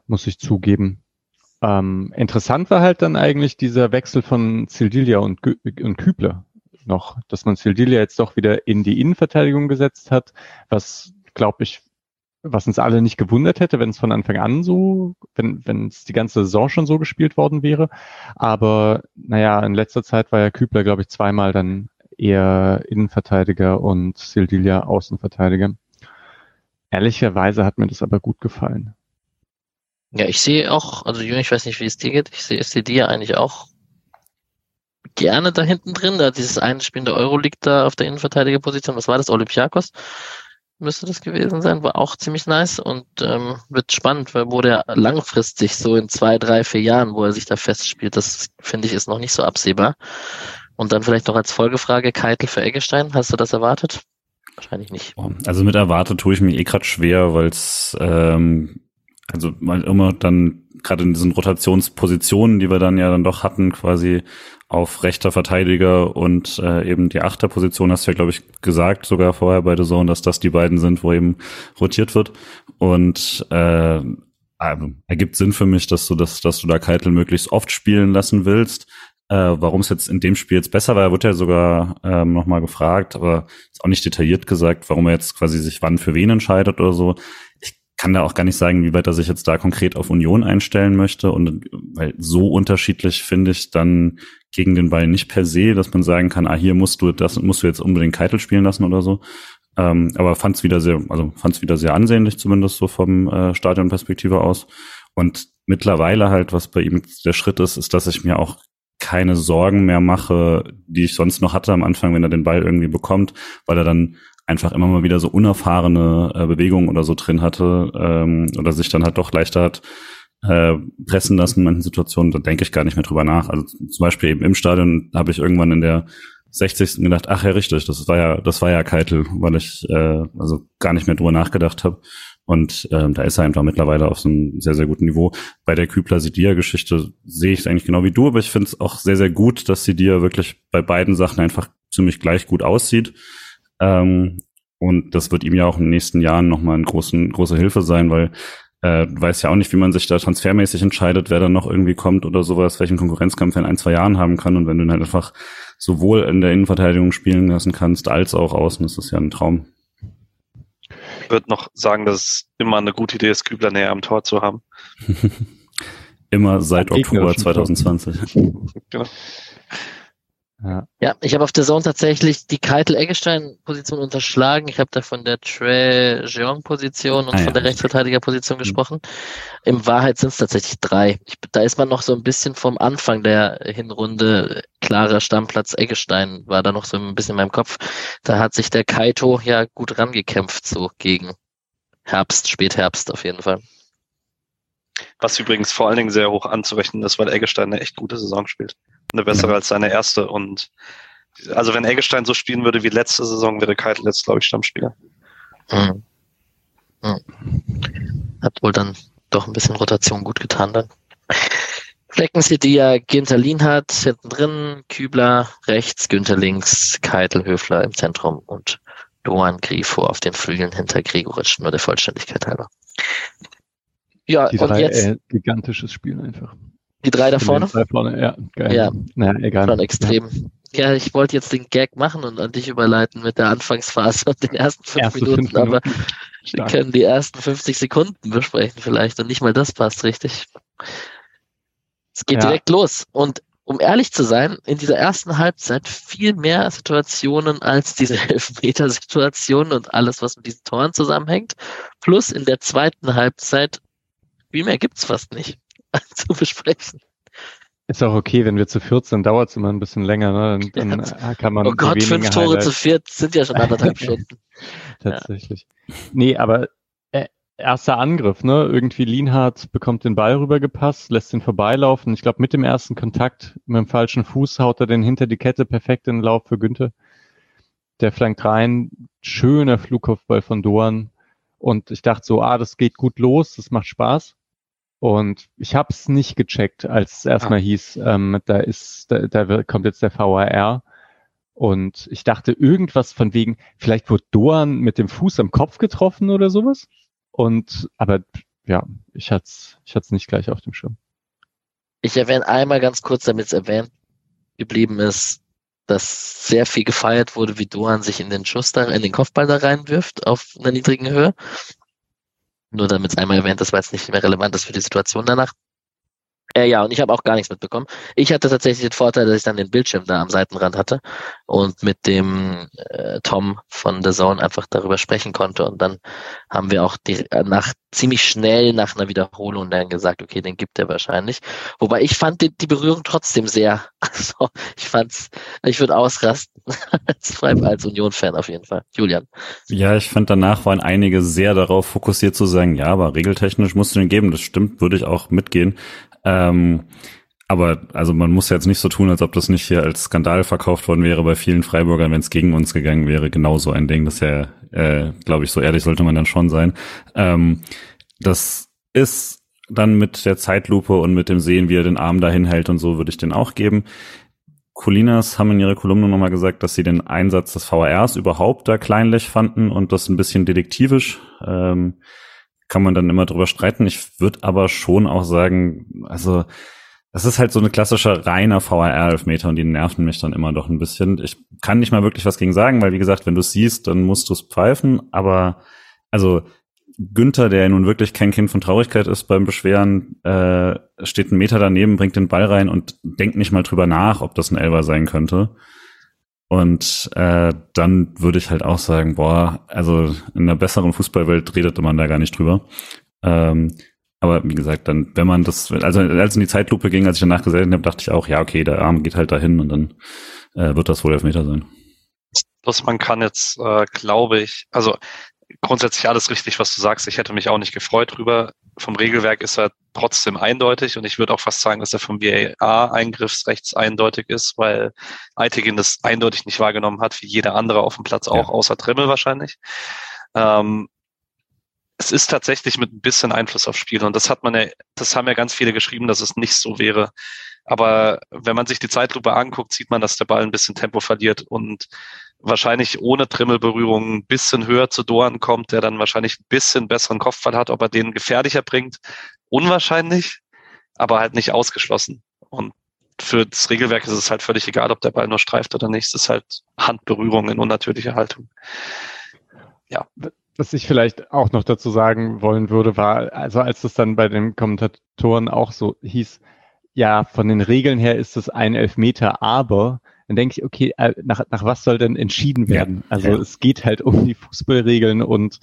muss ich zugeben. Ähm, interessant war halt dann eigentlich dieser Wechsel von Sildilia und, und Kübler noch, dass man Sildilia jetzt doch wieder in die Innenverteidigung gesetzt hat, was, glaube ich, was uns alle nicht gewundert hätte, wenn es von Anfang an so, wenn es die ganze Saison schon so gespielt worden wäre. Aber naja, in letzter Zeit war ja Kübler, glaube ich, zweimal dann eher Innenverteidiger und Sildilia Außenverteidiger. Ehrlicherweise hat mir das aber gut gefallen. Ja, ich sehe auch, also Jürgen, ich weiß nicht, wie es dir geht, ich sehe ja eigentlich auch gerne da hinten drin. Da dieses eine Spiel in der Euro liegt da auf der Innenverteidigerposition. Was war das? Olympiakos müsste das gewesen sein. War auch ziemlich nice und ähm, wird spannend, weil wo der langfristig so in zwei, drei, vier Jahren, wo er sich da festspielt, das finde ich ist noch nicht so absehbar. Und dann vielleicht noch als Folgefrage Keitel für Eggestein. Hast du das erwartet? Wahrscheinlich nicht. Also mit erwartet tue ich mir eh gerade schwer, weil es ähm, also mal immer dann gerade in diesen Rotationspositionen, die wir dann ja dann doch hatten, quasi auf rechter Verteidiger und äh, eben die Achterposition, hast du ja, glaube ich, gesagt, sogar vorher bei der Zone, dass das die beiden sind, wo eben rotiert wird. Und äh, also, ergibt Sinn für mich, dass du das, dass du da Keitel möglichst oft spielen lassen willst. Äh, Warum es jetzt in dem Spiel jetzt besser war, wird ja sogar ähm, nochmal gefragt, aber ist auch nicht detailliert gesagt, warum er jetzt quasi sich wann für wen entscheidet oder so kann da auch gar nicht sagen, wie weit er sich jetzt da konkret auf Union einstellen möchte. Und weil so unterschiedlich finde ich dann gegen den Ball nicht per se, dass man sagen kann, ah, hier musst du das musst du jetzt unbedingt Keitel spielen lassen oder so. Ähm, aber fand es wieder sehr, also fand wieder sehr ansehnlich, zumindest so vom äh, Stadionperspektive aus. Und mittlerweile halt, was bei ihm der Schritt ist, ist, dass ich mir auch keine Sorgen mehr mache, die ich sonst noch hatte am Anfang, wenn er den Ball irgendwie bekommt, weil er dann einfach immer mal wieder so unerfahrene äh, Bewegungen oder so drin hatte ähm, oder sich dann halt doch leichter hat äh, pressen lassen in manchen Situationen, da denke ich gar nicht mehr drüber nach. Also zum Beispiel eben im Stadion habe ich irgendwann in der 60. gedacht, ach ja, richtig, das war ja, das war ja Keitel, weil ich äh, also gar nicht mehr drüber nachgedacht habe. Und ähm, da ist er einfach mittlerweile auf so einem sehr, sehr guten Niveau. Bei der Kübler-Sidia-Geschichte sehe ich es eigentlich genau wie du, aber ich finde es auch sehr, sehr gut, dass Sidia wirklich bei beiden Sachen einfach ziemlich gleich gut aussieht. Ähm, und das wird ihm ja auch in den nächsten Jahren nochmal eine großen, große Hilfe sein, weil äh, weiß ja auch nicht, wie man sich da transfermäßig entscheidet, wer dann noch irgendwie kommt oder sowas, welchen Konkurrenzkampf er in ein, zwei Jahren haben kann. Und wenn du ihn halt einfach sowohl in der Innenverteidigung spielen lassen kannst, als auch außen, ist das ja ein Traum. Ich würde noch sagen, dass es immer eine gute Idee ist, Kübler näher am Tor zu haben. immer seit Oktober 2020. genau. Ja, ja ich habe auf der Zone tatsächlich die Keitel-Eggestein-Position unterschlagen. Ich habe da von der Tre-Jeong-Position und ah, von ja. der Rechtsverteidiger-Position mhm. gesprochen. In Wahrheit sind es tatsächlich drei. Ich, da ist man noch so ein bisschen vom Anfang der Hinrunde klarer Stammplatz Eggestein war da noch so ein bisschen in meinem Kopf. Da hat sich der Kaito ja gut rangekämpft so gegen Herbst, Spätherbst auf jeden Fall. Was übrigens vor allen Dingen sehr hoch anzurechnen ist, weil Eggestein eine echt gute Saison spielt eine bessere als seine erste. Und also wenn Eggestein so spielen würde wie letzte Saison, wäre Keitel jetzt, glaube ich, Stammspieler. Mhm. Mhm. Hat wohl dann doch ein bisschen Rotation gut getan dann. Flecken die ja Ginter Lienhardt hinten drin, Kübler rechts, Günther links, Keitel, Höfler im Zentrum und Doan Grifo auf den Flügeln hinter Gregoritsch, nur der Vollständigkeit halber. Ja, die und drei, jetzt. Äh, gigantisches Spiel einfach. Die drei da vorne? Drei vorne, ja. Geil. Ja, naja, egal. Schon extrem. Ja. ja. ich wollte jetzt den Gag machen und an dich überleiten mit der Anfangsphase und den ersten fünf Erste Minuten, fünf Minuten, aber wir können die ersten 50 Sekunden besprechen vielleicht und nicht mal das passt richtig. Es geht ja. direkt los und um ehrlich zu sein, in dieser ersten Halbzeit viel mehr Situationen als diese Elfmeter-Situation und alles, was mit diesen Toren zusammenhängt. Plus in der zweiten Halbzeit viel mehr gibt's fast nicht. zu besprechen. Ist auch okay, wenn wir zu viert sind, dauert es immer ein bisschen länger. Ne? Dann, dann ja. kann man oh Gott, fünf Tore zu viert sind ja schon anderthalb Stunden. Tatsächlich. Ja. Nee, aber äh, erster Angriff, ne? Irgendwie Lienhardt bekommt den Ball rübergepasst, lässt ihn vorbeilaufen. Ich glaube, mit dem ersten Kontakt mit dem falschen Fuß haut er den hinter die Kette perfekt in den Lauf für Günther. Der flankt rein, schöner Flugkopfball von Doan. Und ich dachte so, ah, das geht gut los, das macht Spaß. Und ich habe es nicht gecheckt, als es erstmal ah. hieß, ähm, da ist, da, da kommt jetzt der VAR. Und ich dachte irgendwas von wegen, vielleicht wurde Doan mit dem Fuß am Kopf getroffen oder sowas. Und aber ja, ich hatte es ich hat's nicht gleich auf dem Schirm. Ich erwähne einmal ganz kurz, damit es erwähnt geblieben ist, dass sehr viel gefeiert wurde, wie Dohan sich in den Schuss da, in den Kopfball da reinwirft auf einer niedrigen Höhe. Nur damit es einmal erwähnt ist, weil es nicht mehr relevant ist für die Situation danach. Äh, ja, und ich habe auch gar nichts mitbekommen. Ich hatte tatsächlich den Vorteil, dass ich dann den Bildschirm da am Seitenrand hatte und mit dem äh, Tom von The Zone einfach darüber sprechen konnte. Und dann haben wir auch die, äh, nach ziemlich schnell nach einer Wiederholung dann gesagt, okay, den gibt er wahrscheinlich. Wobei ich fand die, die Berührung trotzdem sehr, also ich fand's, ich würde ausrasten als, als Union-Fan auf jeden Fall. Julian. Ja, ich fand danach waren einige sehr darauf fokussiert zu sagen, ja, aber regeltechnisch musst du den geben. Das stimmt, würde ich auch mitgehen. Ähm, aber also man muss jetzt nicht so tun, als ob das nicht hier als Skandal verkauft worden wäre bei vielen Freiburgern, wenn es gegen uns gegangen wäre. Genauso ein Ding, das ist ja, äh, glaube ich, so ehrlich sollte man dann schon sein. Ähm, das ist dann mit der Zeitlupe und mit dem Sehen, wie er den Arm dahin hält und so, würde ich den auch geben. Colinas haben in ihrer Kolumne nochmal gesagt, dass sie den Einsatz des VRs überhaupt da kleinlich fanden und das ein bisschen detektivisch. Ähm, kann man dann immer drüber streiten. Ich würde aber schon auch sagen, also das ist halt so eine klassische reiner VRR-Elfmeter und die nerven mich dann immer doch ein bisschen. Ich kann nicht mal wirklich was gegen sagen, weil wie gesagt, wenn du es siehst, dann musst du es pfeifen. Aber also Günther, der nun wirklich kein Kind von Traurigkeit ist beim Beschweren, äh, steht einen Meter daneben, bringt den Ball rein und denkt nicht mal drüber nach, ob das ein Elber sein könnte. Und äh, dann würde ich halt auch sagen, boah, also in einer besseren Fußballwelt redete man da gar nicht drüber. Ähm, aber wie gesagt, dann, wenn man das, also als in die Zeitlupe ging, als ich danach gesehen habe, dachte ich auch, ja, okay, der Arm geht halt dahin und dann äh, wird das wohl Elfmeter sein. Plus man kann jetzt, äh, glaube ich, also grundsätzlich alles richtig, was du sagst. Ich hätte mich auch nicht gefreut drüber. Vom Regelwerk ist er trotzdem eindeutig und ich würde auch fast sagen, dass er vom VAR-Eingriffsrechts eindeutig ist, weil Eitegin das eindeutig nicht wahrgenommen hat, wie jeder andere auf dem Platz auch, ja. außer Trimmel wahrscheinlich. Ähm, es ist tatsächlich mit ein bisschen Einfluss aufs Spiel und das hat man ja, das haben ja ganz viele geschrieben, dass es nicht so wäre. Aber wenn man sich die Zeitlupe anguckt, sieht man, dass der Ball ein bisschen Tempo verliert und wahrscheinlich ohne Trimmelberührung ein bisschen höher zu Doan kommt, der dann wahrscheinlich ein bisschen besseren Kopfball hat, ob er den gefährlicher bringt. Unwahrscheinlich, aber halt nicht ausgeschlossen. Und für das Regelwerk ist es halt völlig egal, ob der Ball nur streift oder nicht. Es ist halt Handberührung in unnatürlicher Haltung. Ja. Was ich vielleicht auch noch dazu sagen wollen würde, war, also als es dann bei den Kommentatoren auch so hieß, ja, von den Regeln her ist es ein Elfmeter, aber dann denke ich, okay, äh, nach, nach was soll denn entschieden werden? Ja, also ja. es geht halt um die Fußballregeln und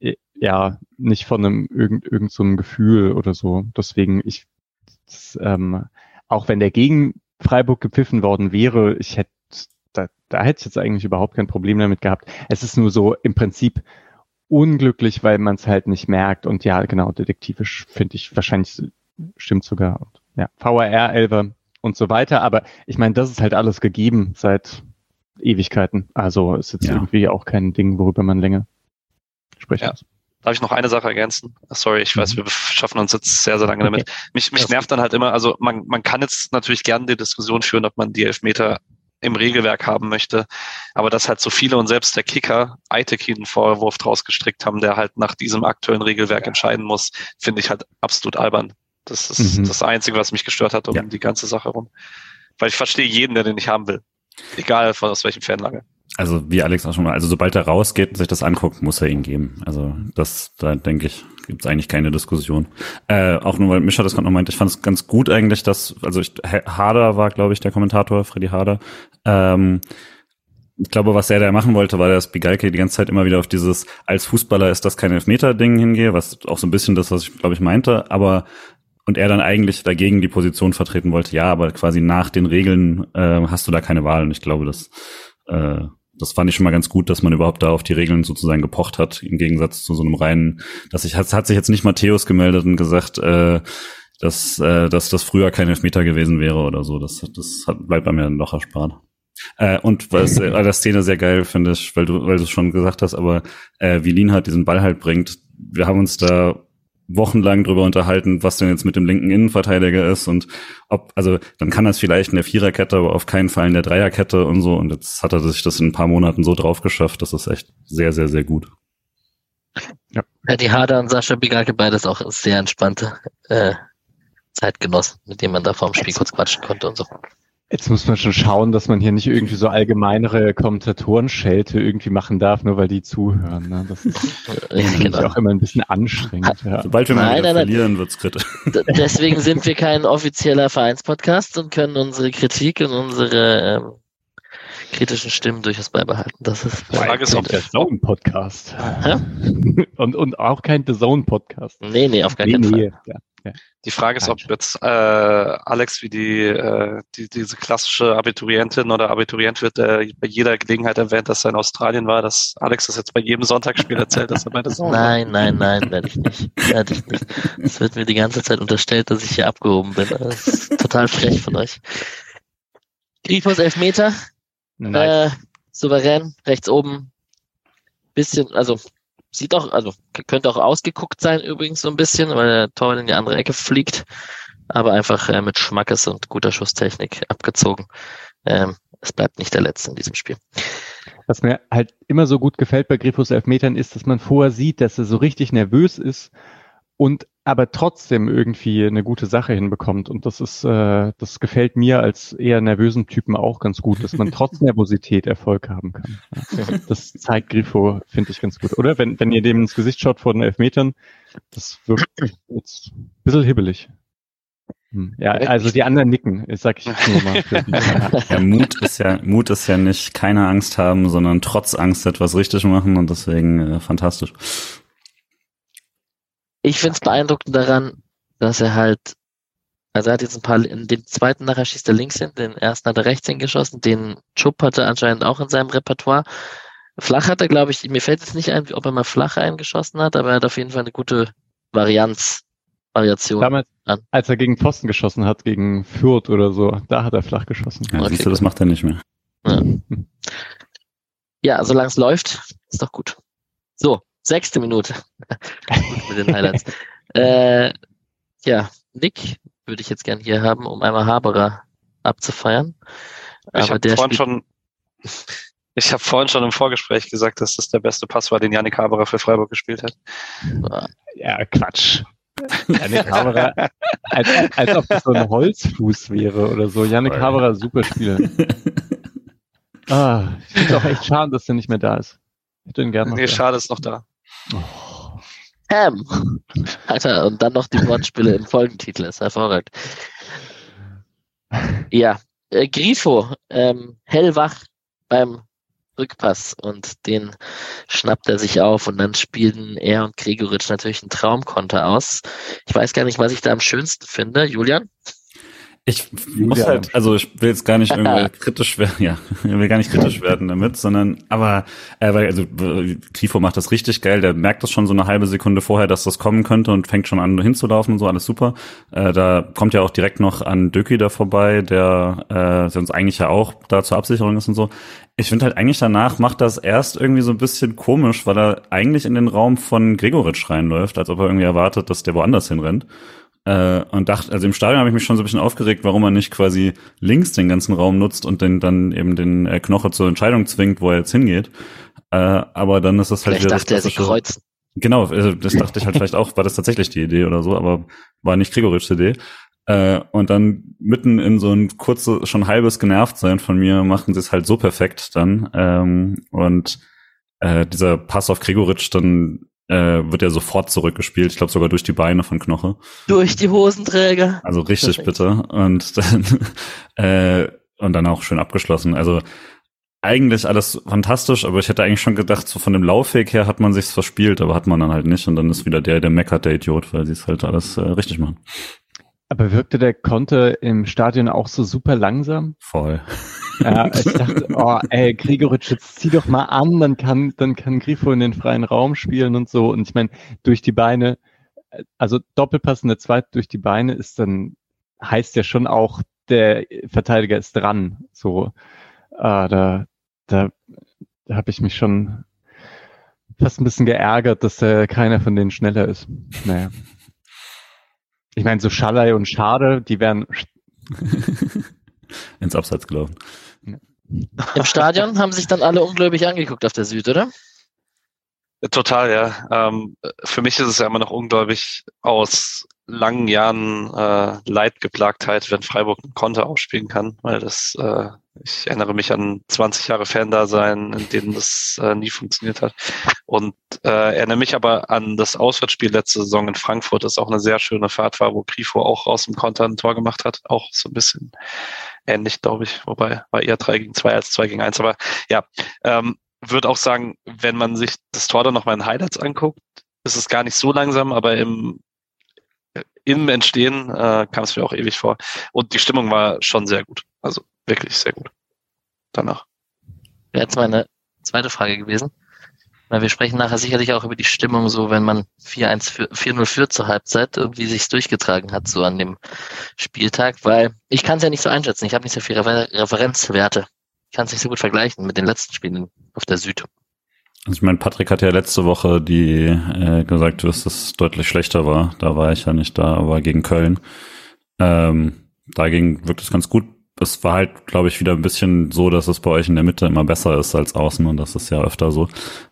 äh, ja, nicht von einem irgend, irgend so einem Gefühl oder so. Deswegen, ich, das, ähm, auch wenn der gegen Freiburg gepfiffen worden wäre, ich hätte, da, da hätte ich jetzt eigentlich überhaupt kein Problem damit gehabt. Es ist nur so im Prinzip unglücklich, weil man es halt nicht merkt. Und ja, genau, detektivisch finde ich wahrscheinlich stimmt sogar. Und, ja, VRR 11 und so weiter. Aber ich meine, das ist halt alles gegeben seit Ewigkeiten. Also ist jetzt ja. irgendwie auch kein Ding, worüber man länger sprechen ja. muss. Darf ich noch eine Sache ergänzen? Sorry, ich weiß, mhm. wir schaffen uns jetzt sehr, sehr lange damit. Mich, mich nervt dann halt immer, also man, man kann jetzt natürlich gerne die Diskussion führen, ob man die Elfmeter im Regelwerk haben möchte. Aber dass halt so viele und selbst der Kicker Eitekin einen Vorwurf draus gestrickt haben, der halt nach diesem aktuellen Regelwerk ja. entscheiden muss, finde ich halt absolut albern. Das ist mhm. das Einzige, was mich gestört hat um ja. die ganze Sache rum. Weil ich verstehe jeden, der den nicht haben will. Egal von aus welchem Fanlager. Also wie Alex auch schon mal, also sobald er rausgeht und sich das anguckt, muss er ihn geben. Also das, da denke ich, gibt es eigentlich keine Diskussion. Äh, auch nur, weil Mischa das gerade noch meinte, ich fand es ganz gut eigentlich, dass, also ich, Hader war, glaube ich, der Kommentator, Freddy Hader. Ähm, ich glaube, was er da machen wollte, war, dass Bigalke die ganze Zeit immer wieder auf dieses, als Fußballer ist das kein Elfmeter-Ding hingehe, was auch so ein bisschen das, was ich, glaube ich, meinte, aber und er dann eigentlich dagegen die Position vertreten wollte, ja, aber quasi nach den Regeln äh, hast du da keine Wahl. Und ich glaube, das, äh, das fand ich schon mal ganz gut, dass man überhaupt da auf die Regeln sozusagen gepocht hat, im Gegensatz zu so einem reinen, dass ich, hat, hat sich jetzt nicht Matthäus gemeldet und gesagt, äh, dass, äh, dass das früher kein Elfmeter gewesen wäre oder so. Das, das hat, bleibt bei mir dann doch erspart. Äh, und was äh, der Szene sehr geil finde ich, weil du, weil du es schon gesagt hast, aber äh, wie Lin halt diesen Ball halt bringt, wir haben uns da wochenlang drüber unterhalten, was denn jetzt mit dem linken Innenverteidiger ist und ob, also dann kann das vielleicht in der Viererkette, aber auf keinen Fall in der Dreierkette und so. Und jetzt hat er sich das in ein paar Monaten so drauf geschafft. Das ist echt sehr, sehr, sehr gut. Ja, ja die Hader und Sascha Bigalke beides auch sehr entspannte äh, Zeitgenossen, mit denen man da vorm Spiel kurz quatschen konnte und so. Jetzt muss man schon schauen, dass man hier nicht irgendwie so allgemeinere Kommentatoren-Schelte irgendwie machen darf, nur weil die zuhören. Ne? Das ist ja, genau. auch immer ein bisschen anstrengend. Ja. Sobald wir mal nein, nein, verlieren, wird's kritisch. Deswegen sind wir kein offizieller Vereinspodcast und können unsere Kritik und unsere ähm, kritischen Stimmen durchaus beibehalten. Das ist die Frage ist, ob der Zone Podcast und und auch kein The Zone Podcast. Nee, nee, auf keinen nee, Fall. Ja. Die Frage ist, ob jetzt äh, Alex wie die, äh, die diese klassische Abiturientin oder Abiturient wird, der bei jeder Gelegenheit erwähnt, dass er in Australien war, dass Alex das jetzt bei jedem Sonntagsspiel erzählt, dass er bei der Sonne Nein, nein, nein, werde ich nicht. Werde ich nicht. Es wird mir die ganze Zeit unterstellt, dass ich hier abgehoben bin. Das ist total frech von euch. Grifos Elfmeter. Nice. Äh, souverän, rechts oben. Bisschen, also Sieht auch, also könnte auch ausgeguckt sein übrigens so ein bisschen, weil der Tor in die andere Ecke fliegt. Aber einfach äh, mit Schmackes und guter Schusstechnik abgezogen. Ähm, es bleibt nicht der Letzte in diesem Spiel. Was mir halt immer so gut gefällt bei Griffos Elfmetern ist, dass man vorher sieht, dass er so richtig nervös ist und aber trotzdem irgendwie eine gute Sache hinbekommt. Und das ist, äh, das gefällt mir als eher nervösen Typen auch ganz gut, dass man trotz Nervosität Erfolg haben kann. Das zeigt Griffo, finde ich ganz gut. Oder wenn, wenn ihr dem ins Gesicht schaut vor den Elfmetern, das wirkt jetzt ein bisschen hibbelig. Hm. Ja, also die anderen nicken, sag ich nur mal. ja, Mut ist ja, Mut ist ja nicht keine Angst haben, sondern trotz Angst etwas richtig machen und deswegen äh, fantastisch. Ich finde es beeindruckend daran, dass er halt, also er hat jetzt ein paar, in den zweiten nachher schießt er links hin, den ersten hat er rechts hingeschossen, den Chup hatte anscheinend auch in seinem Repertoire. Flach hat er, glaube ich, mir fällt jetzt nicht ein, ob er mal flach eingeschossen hat, aber er hat auf jeden Fall eine gute Varianz, Variation. Damals, an. als er gegen Pfosten geschossen hat, gegen Fürth oder so, da hat er flach geschossen. Ja, okay, siehst du, das macht er nicht mehr. Ja, ja solange es läuft, ist doch gut. So, Sechste Minute. mit den Highlights. äh, ja, Nick würde ich jetzt gern hier haben, um einmal Haberer abzufeiern. Ich habe vorhin schon, ich habe vorhin schon im Vorgespräch gesagt, dass das der beste Pass war, den Janik Haberer für Freiburg gespielt hat. Ja, Quatsch. Janik Haberer, als, als ob das so ein Holzfuß wäre oder so. Janik Haberer, super Spieler. Ah, ich finde es auch echt schade, dass er nicht mehr da ist. Ich hätte ihn gerne noch Nee, da. schade ist noch da. Ham. Alter, und dann noch die Wortspiele im Folgentitel. Ist hervorragend. Ja, äh, Grifo, ähm, hellwach beim Rückpass und den schnappt er sich auf und dann spielen er und Gregoritsch natürlich einen Traumkonter aus. Ich weiß gar nicht, was ich da am schönsten finde. Julian? Ich muss halt, also ich will jetzt gar nicht irgendwie kritisch werden, ja, ich will gar nicht kritisch werden damit, sondern, aber, äh, weil, also, Tifo macht das richtig geil, der merkt das schon so eine halbe Sekunde vorher, dass das kommen könnte und fängt schon an hinzulaufen und so, alles super. Äh, da kommt ja auch direkt noch an Döki da vorbei, der, äh, der uns eigentlich ja auch da zur Absicherung ist und so. Ich finde halt eigentlich danach macht das erst irgendwie so ein bisschen komisch, weil er eigentlich in den Raum von Gregoritsch reinläuft, als ob er irgendwie erwartet, dass der woanders hinrennt. Äh, und dachte, also im Stadion habe ich mich schon so ein bisschen aufgeregt, warum er nicht quasi links den ganzen Raum nutzt und den dann eben den äh, Knoche zur Entscheidung zwingt, wo er jetzt hingeht. Äh, aber dann ist das halt vielleicht dachte er sich kreuzen. Genau, also das dachte ich halt vielleicht auch, war das tatsächlich die Idee oder so, aber war nicht Gregoritschs Idee. Äh, und dann mitten in so ein kurzes, schon halbes genervt sein von mir, machten sie es halt so perfekt dann. Ähm, und äh, dieser Pass auf Gregoritsch dann äh, wird er sofort zurückgespielt. Ich glaube sogar durch die Beine von Knoche. Durch die Hosenträger. Also richtig Perfekt. bitte. Und dann, äh, und dann auch schön abgeschlossen. Also eigentlich alles fantastisch, aber ich hätte eigentlich schon gedacht, so von dem Laufweg her hat man sich's verspielt, aber hat man dann halt nicht. Und dann ist wieder der, der meckert, der Idiot, weil sie es halt alles äh, richtig machen. Aber wirkte der Konter im Stadion auch so super langsam? Voll. Ja, ich dachte, oh, ey, Gregoritsch, jetzt zieh doch mal an, dann kann, dann kann Grifo in den freien Raum spielen und so. Und ich meine, durch die Beine, also Doppelpass in der zweiten durch die Beine ist dann, heißt ja schon auch, der Verteidiger ist dran. So, ah, da, da, da habe ich mich schon fast ein bisschen geärgert, dass äh, keiner von denen schneller ist. Naja. Ich meine, so Schallei und Schade, die wären ins Abseits gelaufen. Im Stadion haben sich dann alle ungläubig angeguckt auf der Süd, oder? Total, ja. Ähm, für mich ist es ja immer noch ungläubig aus langen Jahren äh, Leidgeplagtheit, wenn Freiburg einen Konter ausspielen kann, weil das, äh, ich erinnere mich an 20 Jahre Fan-Dasein, in denen das äh, nie funktioniert hat. Und äh, erinnere mich aber an das Auswärtsspiel letzte Saison in Frankfurt, das auch eine sehr schöne Fahrt war, wo Grifo auch aus dem Konter ein Tor gemacht hat. Auch so ein bisschen ähnlich, glaube ich, wobei war eher 3 gegen 2 als 2 gegen 1. Aber ja, ähm, würde auch sagen, wenn man sich das Tor dann nochmal in Highlights anguckt, ist es gar nicht so langsam, aber im, im Entstehen äh, kam es mir auch ewig vor. Und die Stimmung war schon sehr gut. Also wirklich sehr gut. Danach. Wäre jetzt meine zweite Frage gewesen. Weil wir sprechen nachher sicherlich auch über die Stimmung, so wenn man 4-1, 4-0 führt zur Halbzeit, wie sich's durchgetragen hat, so an dem Spieltag, weil ich kann es ja nicht so einschätzen. Ich habe nicht so viele Refer Referenzwerte. Ich kann es nicht so gut vergleichen mit den letzten Spielen auf der Süd. Also ich meine, Patrick hat ja letzte Woche die äh, gesagt, dass es deutlich schlechter war. Da war ich ja nicht da, aber gegen Köln. Ähm, dagegen wirkt es ganz gut es war halt, glaube ich, wieder ein bisschen so, dass es bei euch in der Mitte immer besser ist als außen und das ist ja öfter so.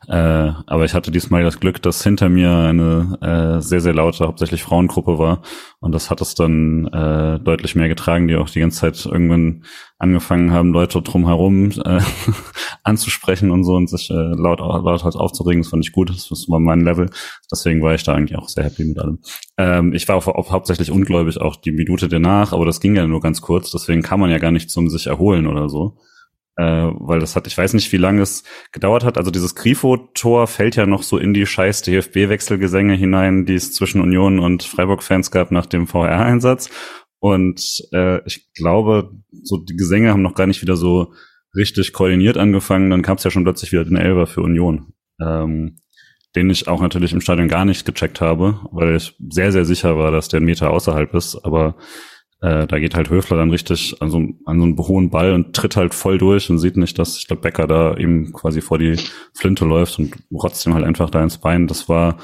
Äh, aber ich hatte diesmal das Glück, dass hinter mir eine äh, sehr, sehr laute, hauptsächlich Frauengruppe war und das hat es dann äh, deutlich mehr getragen, die auch die ganze Zeit irgendwann angefangen haben, Leute drumherum äh, anzusprechen und so und sich äh, laut, laut halt aufzuregen. Das fand ich gut, das war mein Level. Deswegen war ich da eigentlich auch sehr happy mit allem. Ähm, ich war auch, auch hauptsächlich ungläubig auch die Minute danach, aber das ging ja nur ganz kurz, deswegen kann man ja gar nicht zum sich erholen oder so. Äh, weil das hat, ich weiß nicht, wie lange es gedauert hat. Also dieses Grifo-Tor fällt ja noch so in die scheiß DFB-Wechselgesänge hinein, die es zwischen Union und Freiburg-Fans gab nach dem VR-Einsatz. Und äh, ich glaube, so die Gesänge haben noch gar nicht wieder so richtig koordiniert angefangen. Dann kam es ja schon plötzlich wieder den Elber für Union. Ähm, den ich auch natürlich im Stadion gar nicht gecheckt habe, weil ich sehr, sehr sicher war, dass der Meter außerhalb ist. Aber äh, da geht halt Höfler dann richtig an so, an so einen hohen Ball und tritt halt voll durch und sieht nicht, dass ich glaube Becker da eben quasi vor die Flinte läuft und rotzt ihm halt einfach da ins Bein. Das war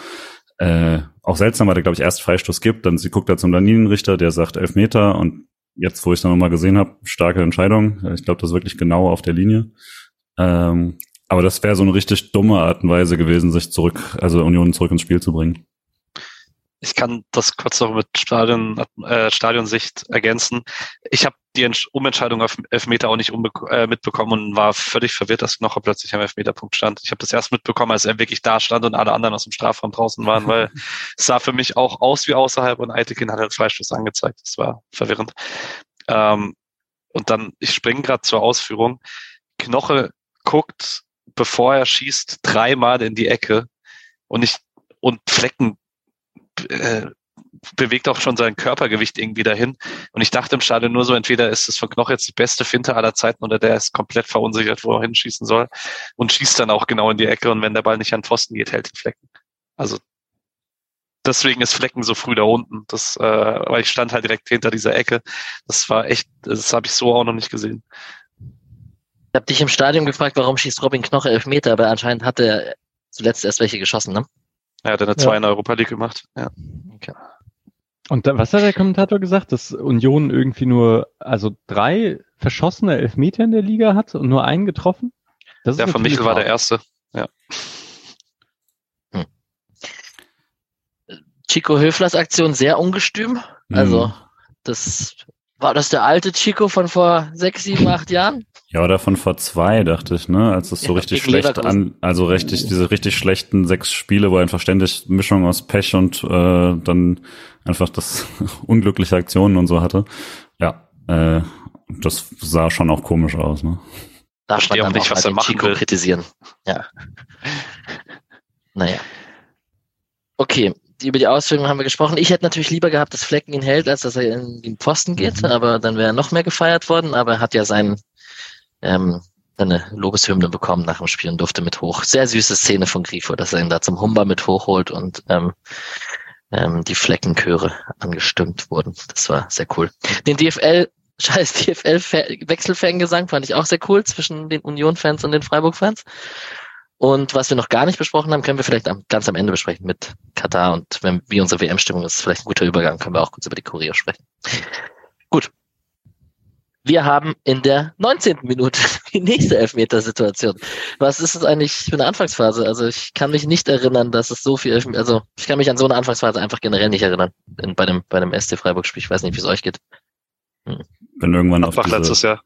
äh, auch seltsam, weil der, glaube ich, erst Freistoß gibt, dann sie guckt er zum Linienrichter, der sagt elf Meter und jetzt, wo ich es dann nochmal gesehen habe, starke Entscheidung. Ich glaube, das ist wirklich genau auf der Linie. Ähm, aber das wäre so eine richtig dumme Art und Weise gewesen, sich zurück, also Union zurück ins Spiel zu bringen. Ich kann das kurz noch mit Stadion, äh, Stadionsicht ergänzen. Ich habe die Umentscheidung auf Elfmeter auch nicht äh, mitbekommen und war völlig verwirrt, dass Knocher plötzlich am Elfmeterpunkt stand. Ich habe das erst mitbekommen, als er wirklich da stand und alle anderen aus dem Strafraum draußen waren, weil es sah für mich auch aus wie außerhalb und Eitekin hat halt Freistoß angezeigt. Das war verwirrend. Ähm, und dann, ich springe gerade zur Ausführung. Knoche guckt, bevor er schießt, dreimal in die Ecke und ich und Flecken äh, bewegt auch schon sein Körpergewicht irgendwie dahin. Und ich dachte im Stadion nur so, entweder ist es von Knoch jetzt die beste Finte aller Zeiten oder der ist komplett verunsichert, wo er hinschießen soll und schießt dann auch genau in die Ecke und wenn der Ball nicht an Pfosten geht, hält den Flecken. Also deswegen ist Flecken so früh da unten. Das, äh, weil ich stand halt direkt hinter dieser Ecke. Das war echt, das habe ich so auch noch nicht gesehen. Ich habe dich im Stadion gefragt, warum schießt Robin Knoche elf Meter, aber anscheinend hat er zuletzt erst welche geschossen, ne? Er hat eine 2 ja. in der Europa League gemacht. Ja. Okay. Und da, was hat der Kommentator gesagt, dass Union irgendwie nur, also drei verschossene Elfmeter in der Liga hat und nur einen getroffen? Das der von Michel war der erste. Ja. Hm. Chico Höflers Aktion sehr ungestüm. Also, mhm. das war das der alte Chico von vor sechs, sieben, acht Jahren? Ja, oder von vor zwei, dachte ich, ne? Als es so ja, richtig schlecht an, also richtig, diese richtig schlechten sechs Spiele, wo einfach ständig Mischung aus Pech und äh, dann einfach das unglückliche Aktionen und so hatte. Ja, äh, das sah schon auch komisch aus, ne? Darf man dann nicht, was er machen Chico will. kritisieren. Ja. naja. Okay, über die Ausführungen haben wir gesprochen. Ich hätte natürlich lieber gehabt, dass Flecken ihn hält, als dass er in den Pfosten geht, mhm. aber dann wäre er noch mehr gefeiert worden, aber er hat ja seinen, ähm, seine Lobeshymne bekommen nach dem Spiel und durfte mit hoch. Sehr süße Szene von Grifo, dass er ihn da zum Humber mit hochholt und ähm, ähm, die Fleckenchöre angestimmt wurden. Das war sehr cool. Den DFL, scheiß DFL-Wechselfangesang fand ich auch sehr cool zwischen den Union-Fans und den Freiburg-Fans. Und was wir noch gar nicht besprochen haben, können wir vielleicht am, ganz am Ende besprechen mit Katar und wenn, wie unsere WM-Stimmung ist, vielleicht ein guter Übergang, können wir auch kurz über die Kurier sprechen. Gut. Wir haben in der 19. Minute die nächste Elfmetersituation. Was ist es eigentlich für eine Anfangsphase? Also ich kann mich nicht erinnern, dass es so viel, Elfmeter, also ich kann mich an so eine Anfangsphase einfach generell nicht erinnern in, bei dem bei dem SC Freiburg Spiel. Ich weiß nicht, wie es euch geht. Hm. Bin irgendwann auf diese, letztes Jahr.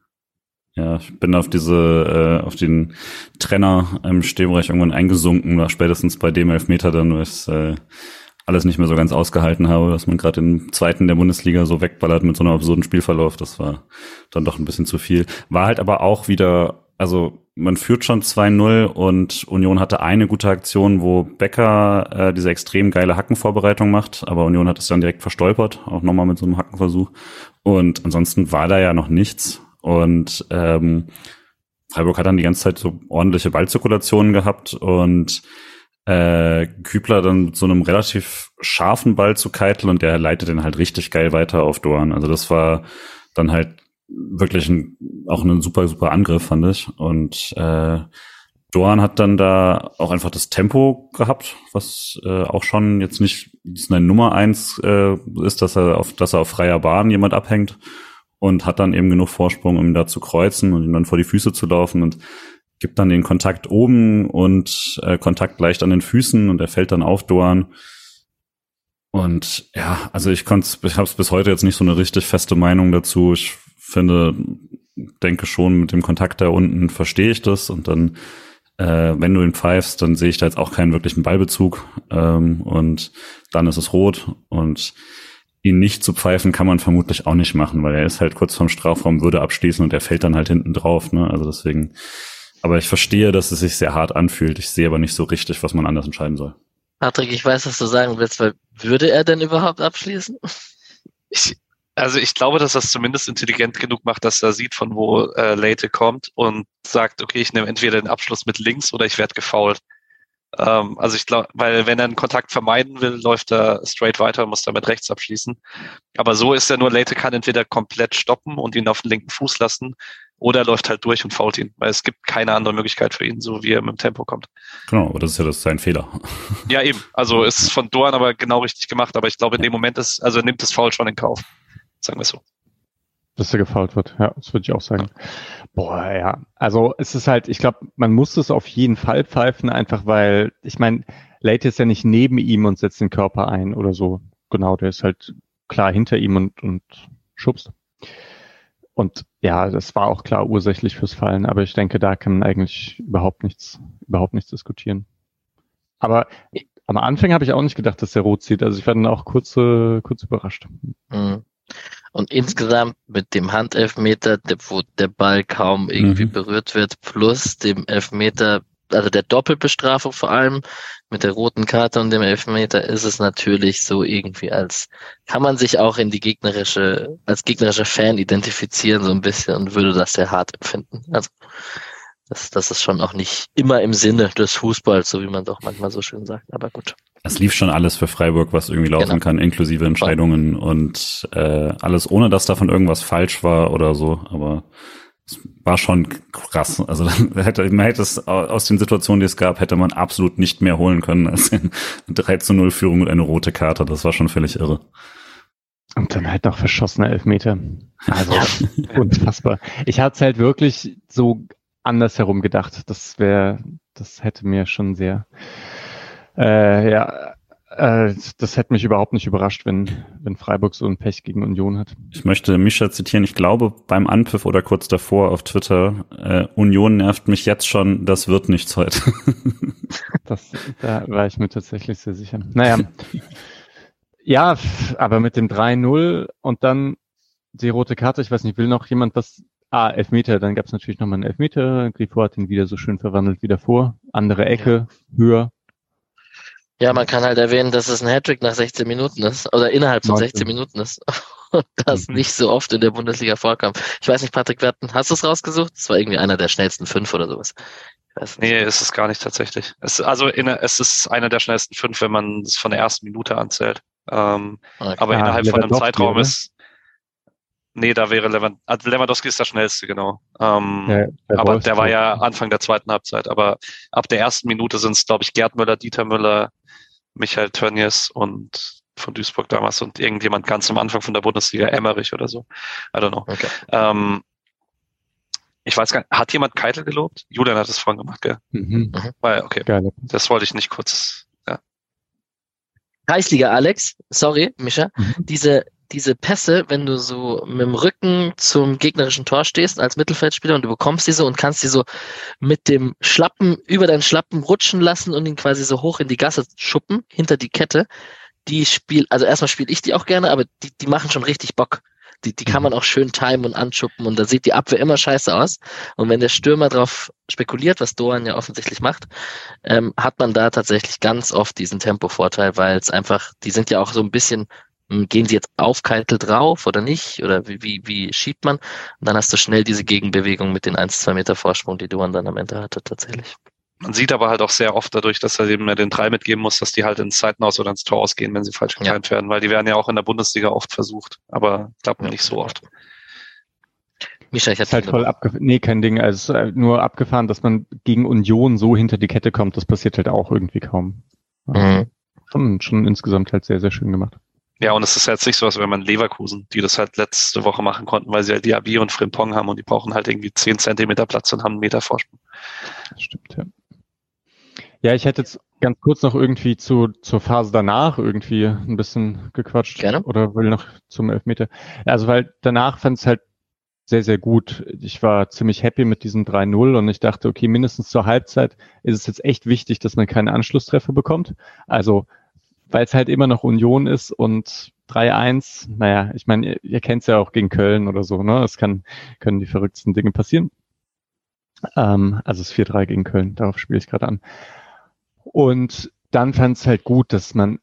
Ja, ich bin auf diese, äh, auf den Trenner im Stehbereich irgendwann eingesunken, war spätestens bei dem Elfmeter dann, weil ich äh, alles nicht mehr so ganz ausgehalten habe, dass man gerade im zweiten der Bundesliga so wegballert mit so einem absurden Spielverlauf. Das war dann doch ein bisschen zu viel. War halt aber auch wieder, also man führt schon 2-0 und Union hatte eine gute Aktion, wo Becker äh, diese extrem geile Hackenvorbereitung macht, aber Union hat es dann direkt verstolpert, auch nochmal mit so einem Hackenversuch. Und ansonsten war da ja noch nichts. Und ähm, Freiburg hat dann die ganze Zeit so ordentliche Ballzirkulationen gehabt und äh, Kübler dann mit so einem relativ scharfen Ball zu Keitel und der leitet den halt richtig geil weiter auf Dorn. Also das war dann halt wirklich ein, auch ein super, super Angriff, fand ich. Und äh, Dorn hat dann da auch einfach das Tempo gehabt, was äh, auch schon jetzt nicht eine Nummer eins äh, ist, dass er auf, dass er auf freier Bahn jemand abhängt und hat dann eben genug Vorsprung, um ihn da zu kreuzen und ihm dann vor die Füße zu laufen und gibt dann den Kontakt oben und äh, Kontakt leicht an den Füßen und er fällt dann auf Doan. Und ja, also ich konnte ich habe es bis heute jetzt nicht so eine richtig feste Meinung dazu. Ich finde, denke schon, mit dem Kontakt da unten verstehe ich das und dann, äh, wenn du ihn pfeifst, dann sehe ich da jetzt auch keinen wirklichen Ballbezug ähm, und dann ist es rot und ihn nicht zu pfeifen kann man vermutlich auch nicht machen, weil er ist halt kurz vorm Strafraum, würde abschließen und er fällt dann halt hinten drauf. Ne? Also deswegen aber ich verstehe, dass es sich sehr hart anfühlt. Ich sehe aber nicht so richtig, was man anders entscheiden soll. Patrick, ich weiß, was du sagen willst, weil würde er denn überhaupt abschließen? Ich, also ich glaube, dass das zumindest intelligent genug macht, dass er sieht, von wo äh, Leite kommt und sagt, okay, ich nehme entweder den Abschluss mit links oder ich werde gefoult. Ähm, also ich glaube, weil wenn er einen Kontakt vermeiden will, läuft er straight weiter und muss damit rechts abschließen. Aber so ist er nur, Leite kann entweder komplett stoppen und ihn auf den linken Fuß lassen oder er läuft halt durch und fault ihn, weil es gibt keine andere Möglichkeit für ihn, so wie er mit dem Tempo kommt. Genau, aber das ist ja das sein Fehler. Ja, eben. Also ist von Dorn aber genau richtig gemacht, aber ich glaube, in dem Moment ist, also er nimmt das Foul schon in Kauf. Sagen wir so. Dass er gefault wird, ja, das würde ich auch sagen. Boah, ja. Also es ist halt, ich glaube, man muss es auf jeden Fall pfeifen, einfach weil, ich meine, Late ist ja nicht neben ihm und setzt den Körper ein oder so. Genau, der ist halt klar hinter ihm und, und schubst. Und ja, das war auch klar ursächlich fürs Fallen, aber ich denke, da kann man eigentlich überhaupt nichts, überhaupt nichts diskutieren. Aber am Anfang habe ich auch nicht gedacht, dass der rot zieht. Also ich war dann auch kurz, äh, kurz überrascht. Mhm. Und insgesamt mit dem Handelfmeter, wo der Ball kaum irgendwie mhm. berührt wird, plus dem Elfmeter also der Doppelbestrafung vor allem mit der roten Karte und dem Elfmeter ist es natürlich so irgendwie als kann man sich auch in die gegnerische als gegnerischer Fan identifizieren so ein bisschen und würde das sehr hart empfinden. Also das, das ist schon auch nicht immer im Sinne des Fußballs, so wie man doch manchmal so schön sagt. Aber gut. Es lief schon alles für Freiburg, was irgendwie laufen genau. kann, inklusive Entscheidungen und äh, alles, ohne dass davon irgendwas falsch war oder so. Aber es war schon krass. Also hätte, man hätte es aus den Situationen, die es gab, hätte man absolut nicht mehr holen können als eine 3 zu 0 Führung und eine rote Karte. Das war schon völlig irre. Und dann halt noch verschossene Elfmeter. Also unfassbar. Ich hatte es halt wirklich so andersherum gedacht. Das wäre, das hätte mir schon sehr äh, ja, äh, das hätte mich überhaupt nicht überrascht, wenn, wenn Freiburg so ein Pech gegen Union hat. Ich möchte Mischa zitieren. Ich glaube, beim Anpfiff oder kurz davor auf Twitter, äh, Union nervt mich jetzt schon, das wird nichts heute. das, da war ich mir tatsächlich sehr sicher. Naja. ja, aber mit dem 3-0 und dann die rote Karte, ich weiß nicht, will noch jemand was Ah, Elfmeter, dann gab es natürlich nochmal einen Elfmeter. Grifo hat ihn wieder so schön verwandelt wie davor. Andere Ecke, ja. höher, ja, man kann halt erwähnen, dass es ein Hattrick nach 16 Minuten ist oder innerhalb von 16 Minuten ist. Und das mhm. nicht so oft in der Bundesliga vorkam. Ich weiß nicht, Patrick, Werten, hast du es rausgesucht? Es war irgendwie einer der schnellsten fünf oder sowas. Nee, ist es gar nicht tatsächlich. Es, also in, es ist einer der schnellsten fünf, wenn man es von der ersten Minute anzählt. Ähm, okay. Aber ah, innerhalb von einem Zeitraum ist. Nee, da wäre Lewand also Lewandowski ist der schnellste, genau. Ähm, ja, der aber der war ja Anfang der zweiten Halbzeit. Aber ab der ersten Minute sind es, glaube ich, Gerd Müller, Dieter Müller, Michael Tönnies und von Duisburg damals und irgendjemand ganz am Anfang von der Bundesliga, Emmerich oder so. I don't know. Okay. Ähm, Ich weiß gar nicht, hat jemand Keitel gelobt? Julian hat es vorhin gemacht, gell? Mhm. mhm. Weil, okay. Geil. Das wollte ich nicht kurz, ja. Kreisliga, Alex, sorry, Mischa, mhm. diese, diese Pässe, wenn du so mit dem Rücken zum gegnerischen Tor stehst als Mittelfeldspieler und du bekommst diese und kannst die so mit dem Schlappen über deinen Schlappen rutschen lassen und ihn quasi so hoch in die Gasse schuppen, hinter die Kette. Die spiel, also erstmal spiele ich die auch gerne, aber die, die machen schon richtig Bock. Die, die kann man auch schön timen und anschuppen und da sieht die Abwehr immer scheiße aus. Und wenn der Stürmer drauf spekuliert, was Doan ja offensichtlich macht, ähm, hat man da tatsächlich ganz oft diesen Tempovorteil, weil es einfach, die sind ja auch so ein bisschen gehen sie jetzt auf Keitel drauf oder nicht? Oder wie, wie, wie schiebt man? Und dann hast du schnell diese Gegenbewegung mit den 1, 2 Meter Vorsprung, die Duan dann am Ende hatte, tatsächlich. Man sieht aber halt auch sehr oft dadurch, dass er eben den drei mitgeben muss, dass die halt ins Seitenhaus oder ins Tor ausgehen, wenn sie falsch getimt ja. werden, weil die werden ja auch in der Bundesliga oft versucht, aber klappt ja. nicht so oft. Mischa, ich hatte halt voll abgefahren. Nee, kein Ding. Also nur abgefahren, dass man gegen Union so hinter die Kette kommt, das passiert halt auch irgendwie kaum. Mhm. Schon, schon insgesamt halt sehr, sehr schön gemacht. Ja, und es ist jetzt nicht so, als wenn man Leverkusen, die das halt letzte Woche machen konnten, weil sie halt Diaby und Frimpong haben und die brauchen halt irgendwie zehn Zentimeter Platz und haben einen Meter Vorsprung. Das stimmt, ja. Ja, ich hätte jetzt ganz kurz noch irgendwie zu, zur Phase danach irgendwie ein bisschen gequatscht. Gerne. Oder will noch zum Elfmeter. Also, weil danach fand es halt sehr, sehr gut. Ich war ziemlich happy mit diesem 3-0 und ich dachte, okay, mindestens zur Halbzeit ist es jetzt echt wichtig, dass man keine Anschlusstreffer bekommt. Also weil es halt immer noch Union ist und 3-1, naja, ich meine, ihr, ihr kennt es ja auch gegen Köln oder so, ne? Es kann, können die verrücktesten Dinge passieren. Ähm, also es 4-3 gegen Köln, darauf spiele ich gerade an. Und dann fand es halt gut, dass man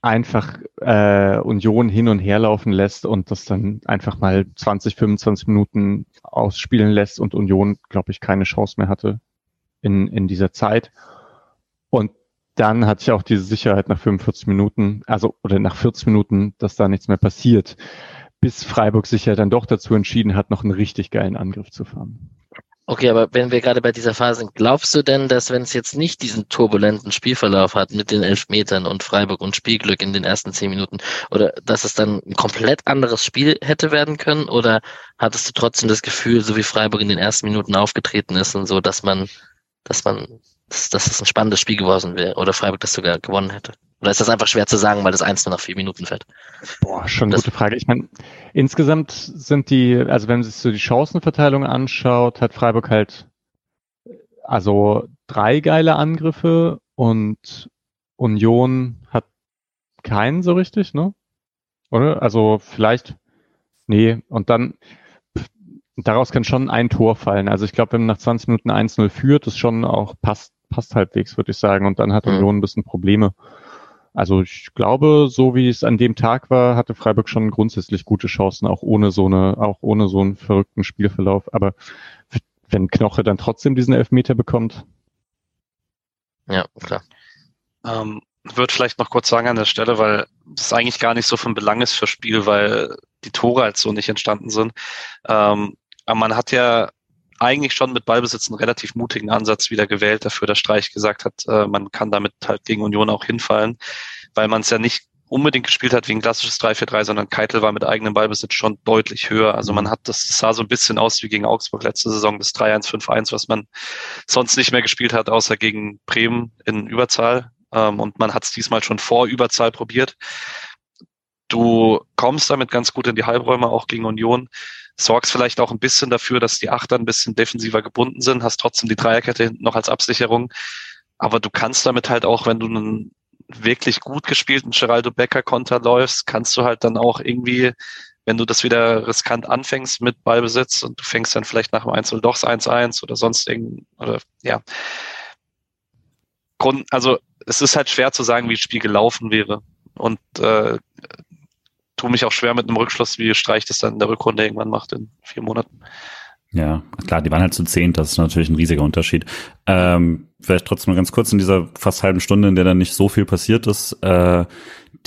einfach äh, Union hin und her laufen lässt und das dann einfach mal 20, 25 Minuten ausspielen lässt und Union, glaube ich, keine Chance mehr hatte in, in dieser Zeit. Und dann hatte ich auch diese Sicherheit nach 45 Minuten, also oder nach 40 Minuten, dass da nichts mehr passiert, bis Freiburg sich ja dann doch dazu entschieden hat, noch einen richtig geilen Angriff zu fahren. Okay, aber wenn wir gerade bei dieser Phase sind, glaubst du denn, dass wenn es jetzt nicht diesen turbulenten Spielverlauf hat mit den Elfmetern und Freiburg und Spielglück in den ersten zehn Minuten, oder dass es dann ein komplett anderes Spiel hätte werden können? Oder hattest du trotzdem das Gefühl, so wie Freiburg in den ersten Minuten aufgetreten ist und so, dass man, dass man dass, dass es ein spannendes Spiel geworden wäre oder Freiburg das sogar gewonnen hätte? Oder ist das einfach schwer zu sagen, weil das eins nur nach vier Minuten fällt? Boah, schon eine gute Frage. Ich meine, insgesamt sind die, also wenn man sich so die Chancenverteilung anschaut, hat Freiburg halt also drei geile Angriffe und Union hat keinen so richtig, ne? Oder? Also vielleicht, nee, und dann, daraus kann schon ein Tor fallen. Also ich glaube, wenn man nach 20 Minuten 1-0 führt, ist schon auch passt passt halbwegs, würde ich sagen. Und dann hat mhm. Union ein bisschen Probleme. Also ich glaube, so wie es an dem Tag war, hatte Freiburg schon grundsätzlich gute Chancen, auch ohne so eine, auch ohne so einen verrückten Spielverlauf. Aber wenn Knoche dann trotzdem diesen Elfmeter bekommt. Ja, klar. Ähm, würde vielleicht noch kurz sagen an der Stelle, weil das eigentlich gar nicht so von Belang ist für Spiel, weil die Tore halt so nicht entstanden sind. Ähm, aber man hat ja eigentlich schon mit Ballbesitz einen relativ mutigen Ansatz wieder gewählt, dafür der Streich gesagt hat, äh, man kann damit halt gegen Union auch hinfallen, weil man es ja nicht unbedingt gespielt hat wie ein klassisches 3-4-3, sondern Keitel war mit eigenem Ballbesitz schon deutlich höher. Also man hat das, das sah so ein bisschen aus wie gegen Augsburg letzte Saison, das 3-1, 5-1, was man sonst nicht mehr gespielt hat, außer gegen Bremen in Überzahl. Ähm, und man hat es diesmal schon vor Überzahl probiert. Du kommst damit ganz gut in die Halbräume, auch gegen Union sorgst vielleicht auch ein bisschen dafür, dass die Achter ein bisschen defensiver gebunden sind, hast trotzdem die Dreierkette hinten noch als Absicherung. Aber du kannst damit halt auch, wenn du einen wirklich gut gespielten Geraldo Becker Konter läufst, kannst du halt dann auch irgendwie, wenn du das wieder riskant anfängst mit Ballbesitz und du fängst dann vielleicht nach dem 1 doch das 1-1 oder sonst irgend, oder ja. Grund, also es ist halt schwer zu sagen, wie das Spiel gelaufen wäre. Und äh, tue mich auch schwer mit einem Rückschluss, wie Streich das dann in der Rückrunde irgendwann macht in vier Monaten. Ja, klar, die waren halt zu zehnt, das ist natürlich ein riesiger Unterschied. Ähm, vielleicht trotzdem mal ganz kurz in dieser fast halben Stunde, in der dann nicht so viel passiert ist, äh,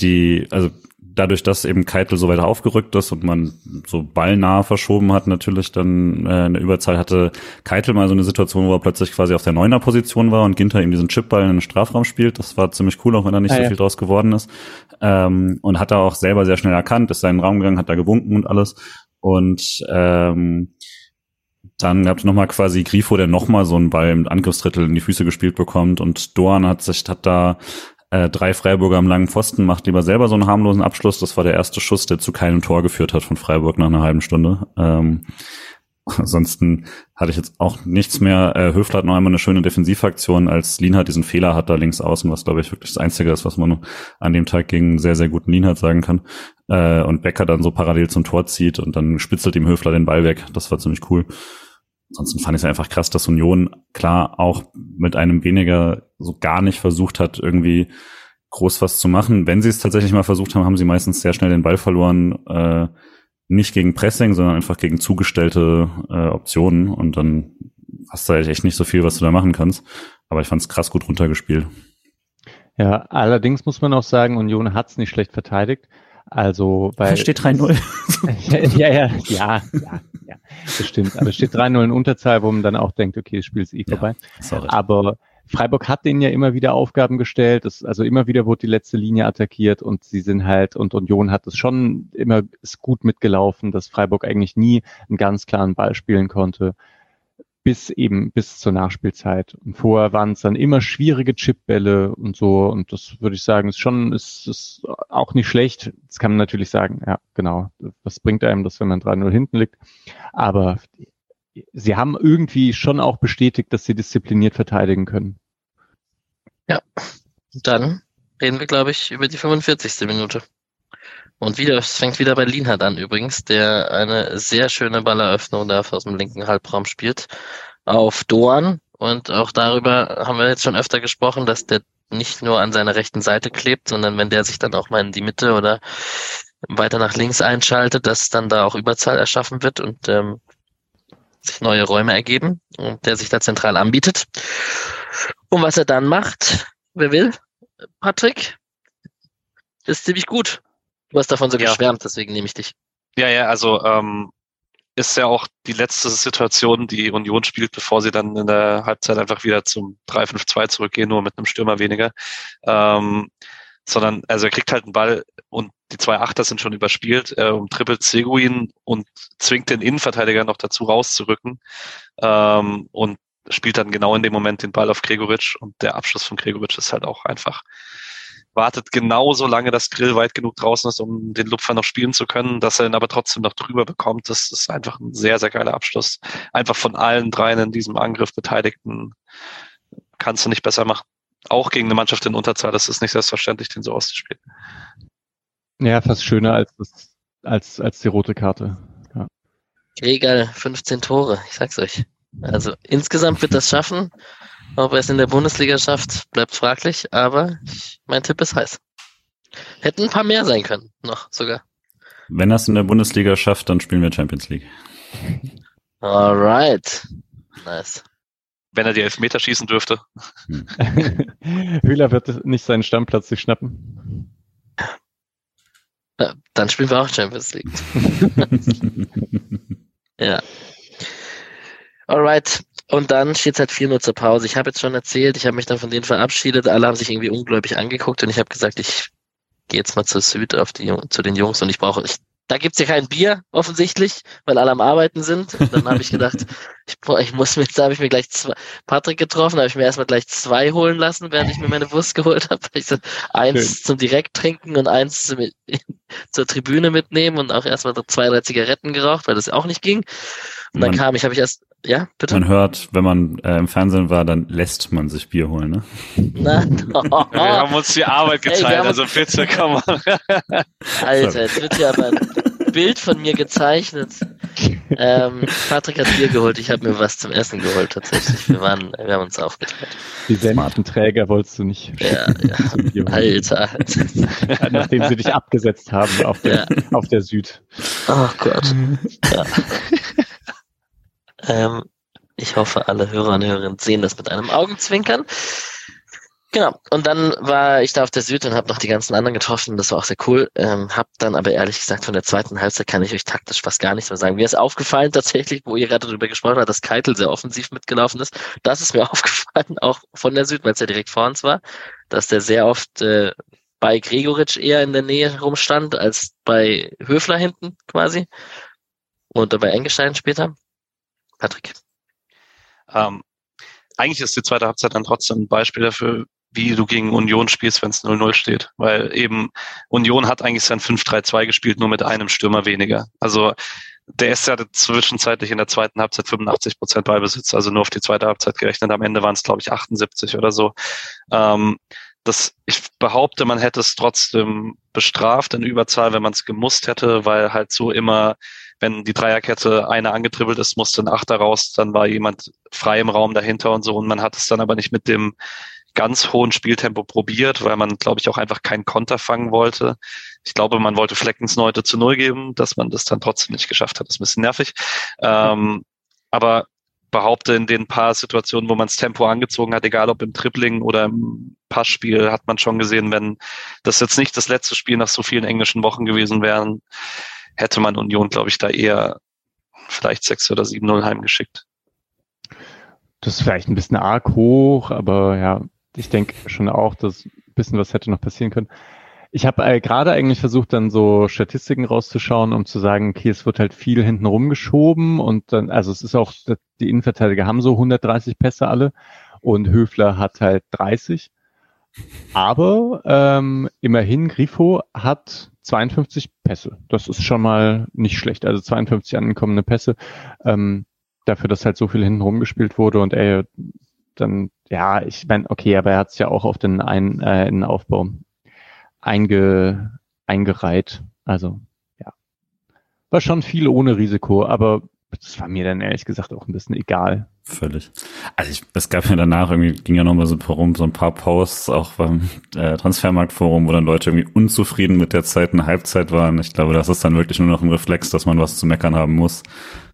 die, also dadurch, dass eben Keitel so weiter aufgerückt ist und man so ballnah verschoben hat, natürlich dann äh, eine Überzahl hatte Keitel mal so eine Situation, wo er plötzlich quasi auf der neuner Position war und Ginter ihm diesen Chipball in den Strafraum spielt. Das war ziemlich cool, auch wenn da nicht ah, so ja. viel draus geworden ist. Ähm, und hat er auch selber sehr schnell erkannt, ist seinen Raum gegangen, hat da gewunken und alles. Und ähm, Dann gab es nochmal quasi Grifo, der nochmal so einen Ball im Angriffsdrittel in die Füße gespielt bekommt und Dorn hat sich, hat da äh, drei Freiburger am langen Pfosten, macht lieber selber so einen harmlosen Abschluss. Das war der erste Schuss, der zu keinem Tor geführt hat von Freiburg nach einer halben Stunde. Ähm, ansonsten hatte ich jetzt auch nichts mehr. Äh, Höfler hat noch einmal eine schöne Defensivaktion, als Lienhardt diesen Fehler hat da links außen, was glaube ich wirklich das Einzige ist, was man an dem Tag gegen sehr, sehr guten Lienhardt sagen kann. Äh, und Becker dann so parallel zum Tor zieht und dann spitzelt ihm Höfler den Ball weg. Das war ziemlich cool. Ansonsten fand ich es einfach krass, dass Union klar auch mit einem weniger so gar nicht versucht hat, irgendwie groß was zu machen. Wenn sie es tatsächlich mal versucht haben, haben sie meistens sehr schnell den Ball verloren. Äh, nicht gegen Pressing, sondern einfach gegen zugestellte äh, Optionen. Und dann hast du halt echt nicht so viel, was du da machen kannst. Aber ich fand es krass gut runtergespielt. Ja, allerdings muss man auch sagen, Union hat es nicht schlecht verteidigt. Also bei. Steht 3-0. ja, ja, ja, ja, ja, das stimmt. Aber es steht 3-0 in Unterzahl, wo man dann auch denkt, okay, das Spiel ist eh vorbei. Ja, Aber Freiburg hat denen ja immer wieder Aufgaben gestellt. Das, also immer wieder wurde die letzte Linie attackiert und sie sind halt, und Union hat es schon immer ist gut mitgelaufen, dass Freiburg eigentlich nie einen ganz klaren Ball spielen konnte bis eben bis zur Nachspielzeit. Und vorher waren es dann immer schwierige Chipbälle und so. Und das würde ich sagen, ist schon, ist, ist auch nicht schlecht. Das kann man natürlich sagen, ja, genau. Was bringt einem das, wenn man 3-0 hinten liegt? Aber sie haben irgendwie schon auch bestätigt, dass sie diszipliniert verteidigen können. Ja, dann reden wir, glaube ich, über die 45. Minute. Und wieder, es fängt wieder bei Lienhardt an übrigens, der eine sehr schöne Balleröffnung da aus dem linken Halbraum spielt auf Doan. Und auch darüber haben wir jetzt schon öfter gesprochen, dass der nicht nur an seiner rechten Seite klebt, sondern wenn der sich dann auch mal in die Mitte oder weiter nach links einschaltet, dass dann da auch Überzahl erschaffen wird und ähm, sich neue Räume ergeben und der sich da zentral anbietet. Und was er dann macht, wer will, Patrick, ist ziemlich gut. Du hast davon so ja. geschwärmt, deswegen nehme ich dich. Ja, ja, also ähm, ist ja auch die letzte Situation, die Union spielt, bevor sie dann in der Halbzeit einfach wieder zum 3-5-2 zurückgehen, nur mit einem Stürmer weniger. Ähm, sondern, also er kriegt halt einen Ball und die zwei Achter sind schon überspielt, er umtrippelt Seguin und zwingt den Innenverteidiger noch dazu rauszurücken ähm, und spielt dann genau in dem Moment den Ball auf Gregoritsch und der Abschluss von Gregoritsch ist halt auch einfach wartet genauso lange, dass Grill weit genug draußen ist, um den Lupfer noch spielen zu können, dass er ihn aber trotzdem noch drüber bekommt. Das ist einfach ein sehr, sehr geiler Abschluss. Einfach von allen dreien in diesem Angriff Beteiligten kannst du nicht besser machen. Auch gegen eine Mannschaft in Unterzahl, das ist nicht selbstverständlich, den so auszuspielen. Ja, fast schöner als, das, als, als die rote Karte. Ja. Regal, 15 Tore, ich sag's euch. Also insgesamt wird das schaffen. Ob er es in der Bundesliga schafft, bleibt fraglich, aber mein Tipp ist heiß. Hätten ein paar mehr sein können, noch sogar. Wenn er es in der Bundesliga schafft, dann spielen wir Champions League. Alright. Nice. Wenn er die Elfmeter schießen dürfte. Hm. Hühler wird nicht seinen Stammplatz sich schnappen. Ja, dann spielen wir auch Champions League. ja. Alright. Und dann steht es halt 4-0 zur Pause. Ich habe jetzt schon erzählt, ich habe mich dann von denen verabschiedet. Alle haben sich irgendwie ungläubig angeguckt und ich habe gesagt, ich gehe jetzt mal zur Süd auf die, zu den Jungs und ich brauche, ich, da gibt's ja kein Bier offensichtlich, weil alle am Arbeiten sind. Und dann habe ich gedacht, ich, ich muss mir, da habe ich mir gleich zwei, Patrick getroffen, habe ich mir erstmal gleich zwei holen lassen, während ich mir meine Wurst geholt habe. Ich so, eins Schön. zum direkt trinken und eins zum, zur Tribüne mitnehmen und auch erstmal zwei, drei Zigaretten geraucht, weil das auch nicht ging. Und dann man, kam ich, habe ich erst, ja, bitte. Man hört, wenn man äh, im Fernsehen war, dann lässt man sich Bier holen, ne? Na, oh. Wir haben uns die Arbeit geteilt, Ey, also bitte, komm mal. Alter, jetzt wird ja aber ein Bild von mir gezeichnet. Ähm, Patrick hat Bier geholt, ich habe mir was zum Essen geholt tatsächlich. Wir waren, wir haben uns aufgeteilt. Die Sendenträger wolltest du nicht. Ja, ja. Alter. Nachdem sie dich abgesetzt haben auf der, ja. auf der Süd. Oh Gott. Ja. Ähm, ich hoffe, alle Hörer und Hörerinnen sehen das mit einem Augenzwinkern. Genau. Und dann war ich da auf der Süd und habe noch die ganzen anderen getroffen. Das war auch sehr cool. Ähm, hab dann aber ehrlich gesagt von der zweiten Halbzeit kann ich euch taktisch fast gar nichts mehr sagen. Mir ist aufgefallen tatsächlich, wo ihr gerade darüber gesprochen habt, dass Keitel sehr offensiv mitgelaufen ist. Das ist mir aufgefallen, auch von der Süd, weil es ja direkt vor uns war, dass der sehr oft äh, bei Gregoritsch eher in der Nähe rumstand als bei Höfler hinten quasi. Und bei Engestein später. Patrick. Ähm, eigentlich ist die zweite Halbzeit dann trotzdem ein Beispiel dafür, wie du gegen Union spielst, wenn es 0-0 steht. Weil eben Union hat eigentlich sein 5-3-2 gespielt, nur mit einem Stürmer weniger. Also der ist ja zwischenzeitlich in der zweiten Halbzeit 85 Prozent Ballbesitz, also nur auf die zweite Halbzeit gerechnet. Am Ende waren es, glaube ich, 78 oder so. Ähm, das, ich behaupte, man hätte es trotzdem bestraft in Überzahl, wenn man es gemusst hätte, weil halt so immer, wenn die Dreierkette eine angetribbelt ist, musste ein Achter raus, dann war jemand frei im Raum dahinter und so. Und man hat es dann aber nicht mit dem ganz hohen Spieltempo probiert, weil man, glaube ich, auch einfach keinen Konter fangen wollte. Ich glaube, man wollte Fleckens Neute zu Null geben, dass man das dann trotzdem nicht geschafft hat. Das ist ein bisschen nervig. Ähm, aber behaupte, in den paar Situationen, wo man das Tempo angezogen hat, egal ob im Tripling oder im Passspiel, hat man schon gesehen, wenn das jetzt nicht das letzte Spiel nach so vielen englischen Wochen gewesen wären, hätte man Union, glaube ich, da eher vielleicht 6 oder 7-0 heimgeschickt. Das ist vielleicht ein bisschen arg hoch, aber ja, ich denke schon auch, dass ein bisschen was hätte noch passieren können. Ich habe äh, gerade eigentlich versucht, dann so Statistiken rauszuschauen, um zu sagen, okay, es wird halt viel hinten rumgeschoben und dann, also es ist auch, die Innenverteidiger haben so 130 Pässe alle und Höfler hat halt 30. Aber ähm, immerhin, Grifo hat 52 Pässe. Das ist schon mal nicht schlecht. Also 52 angekommene Pässe. Ähm, dafür, dass halt so viel hinten rumgespielt wurde und er dann, ja, ich meine, okay, aber er hat es ja auch auf den, Ein, äh, in den Aufbau einge, eingereiht. Also, ja. War schon viel ohne Risiko, aber das war mir dann ehrlich gesagt auch ein bisschen egal. Völlig. Also ich, es gab ja danach irgendwie, ging ja nochmal so rum, so ein paar Posts auch beim äh, Transfermarktforum, wo dann Leute irgendwie unzufrieden mit der Zeit in Halbzeit waren. Ich glaube, das ist dann wirklich nur noch ein Reflex, dass man was zu meckern haben muss.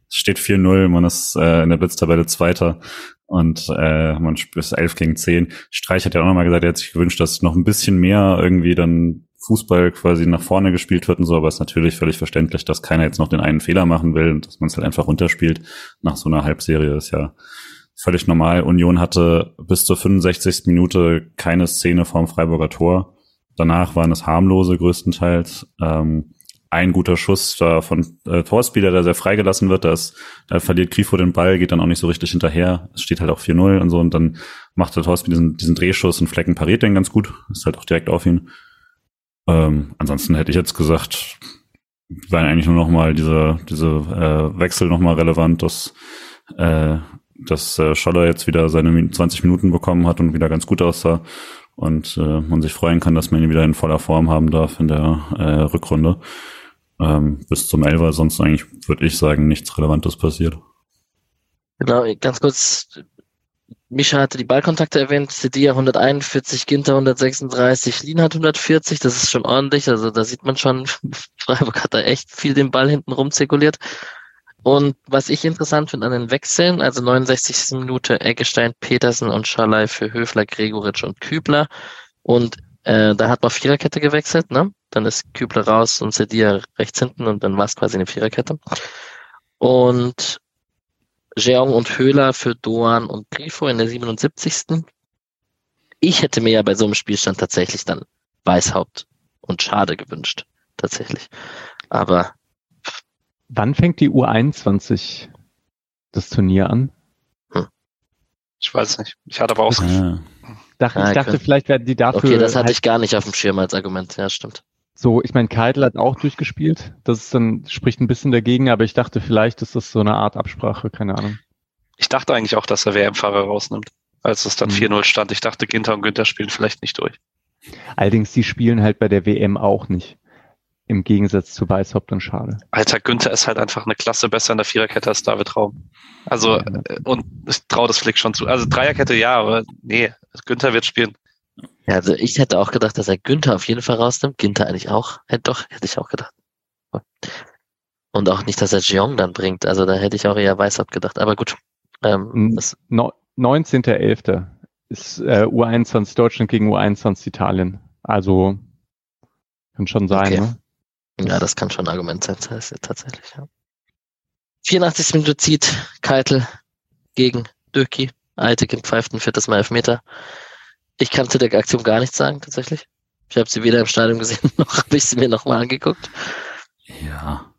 Es steht 4-0, man ist äh, in der Blitztabelle Zweiter und äh, man spielt 11 gegen 10. Streich hat ja auch nochmal gesagt, er hat sich gewünscht, dass noch ein bisschen mehr irgendwie dann Fußball quasi nach vorne gespielt wird und so, aber es ist natürlich völlig verständlich, dass keiner jetzt noch den einen Fehler machen will und dass man es halt einfach runterspielt nach so einer Halbserie ist ja völlig normal. Union hatte bis zur 65. Minute keine Szene vorm Freiburger Tor. Danach waren es harmlose größtenteils. Ähm, ein guter Schuss da von äh, Torspieler, der sehr freigelassen wird, da, ist, da verliert Grifo den Ball, geht dann auch nicht so richtig hinterher. Es steht halt auch 4-0 und so und dann macht der Torspieler diesen, diesen Drehschuss und Flecken pariert den ganz gut. Ist halt auch direkt auf ihn. Ähm, ansonsten hätte ich jetzt gesagt, waren eigentlich nur noch mal diese, diese äh, Wechsel noch mal relevant, dass, äh, dass äh, Scholler jetzt wieder seine 20 Minuten bekommen hat und wieder ganz gut aussah und äh, man sich freuen kann, dass man ihn wieder in voller Form haben darf in der äh, Rückrunde ähm, bis zum Elfer. Sonst eigentlich, würde ich sagen, nichts Relevantes passiert. Genau, ganz kurz. Mischa hatte die Ballkontakte erwähnt, Sedia 141, Ginter 136, Lin hat 140, das ist schon ordentlich, also da sieht man schon, Freiburg hat da echt viel den Ball hinten rumzirkuliert. Und was ich interessant finde an den Wechseln, also 69. Minute Eggestein, Petersen und Schalay für Höfler, Gregoritsch und Kübler. Und äh, da hat man Viererkette gewechselt, ne? Dann ist Kübler raus und Sedia rechts hinten und dann war es quasi eine Viererkette. Und Jeong und Höhler für Doan und Grifo in der 77. Ich hätte mir ja bei so einem Spielstand tatsächlich dann Weißhaupt und Schade gewünscht. Tatsächlich. Aber. Wann fängt die U21 das Turnier an? Hm. Ich weiß nicht. Ich hatte aber auch. Ah. Dachte, ich dachte, vielleicht werden die dafür. Okay, das hatte halt ich gar nicht auf dem Schirm als Argument. Ja, stimmt. So, ich meine, Keitel hat auch durchgespielt. Das ist dann, spricht ein bisschen dagegen, aber ich dachte, vielleicht ist das so eine Art Absprache, keine Ahnung. Ich dachte eigentlich auch, dass er WM-Fahrer rausnimmt, als es dann mhm. 4-0 stand. Ich dachte, Ginter und Günther spielen vielleicht nicht durch. Allerdings, die spielen halt bei der WM auch nicht. Im Gegensatz zu Weißhaupt und Schade. Alter, Günther ist halt einfach eine Klasse besser in der Viererkette als David Raum. Also, ja, äh, und ich traue das Flick schon zu. Also Dreierkette ja, aber nee, Günther wird spielen. Ja, also ich hätte auch gedacht, dass er Günther auf jeden Fall rausnimmt. Günther eigentlich auch. Hätte doch, hätte ich auch gedacht. Und auch nicht, dass er Jeong dann bringt. Also da hätte ich auch eher Weißhaupt gedacht. Aber gut. Ähm, no, 19.11. ist äh, U21 Deutschland gegen U21 Italien. Also kann schon sein, okay. ne? Ja, das kann schon ein Argument sein, tatsächlich, ja. 84. Minute zieht Keitel gegen Döki. Alte pfeift ein viertes Mal Elfmeter. Ich kann zu der Aktion gar nichts sagen, tatsächlich. Ich habe sie weder im Stadion gesehen, noch habe ich sie mir nochmal angeguckt. Ja.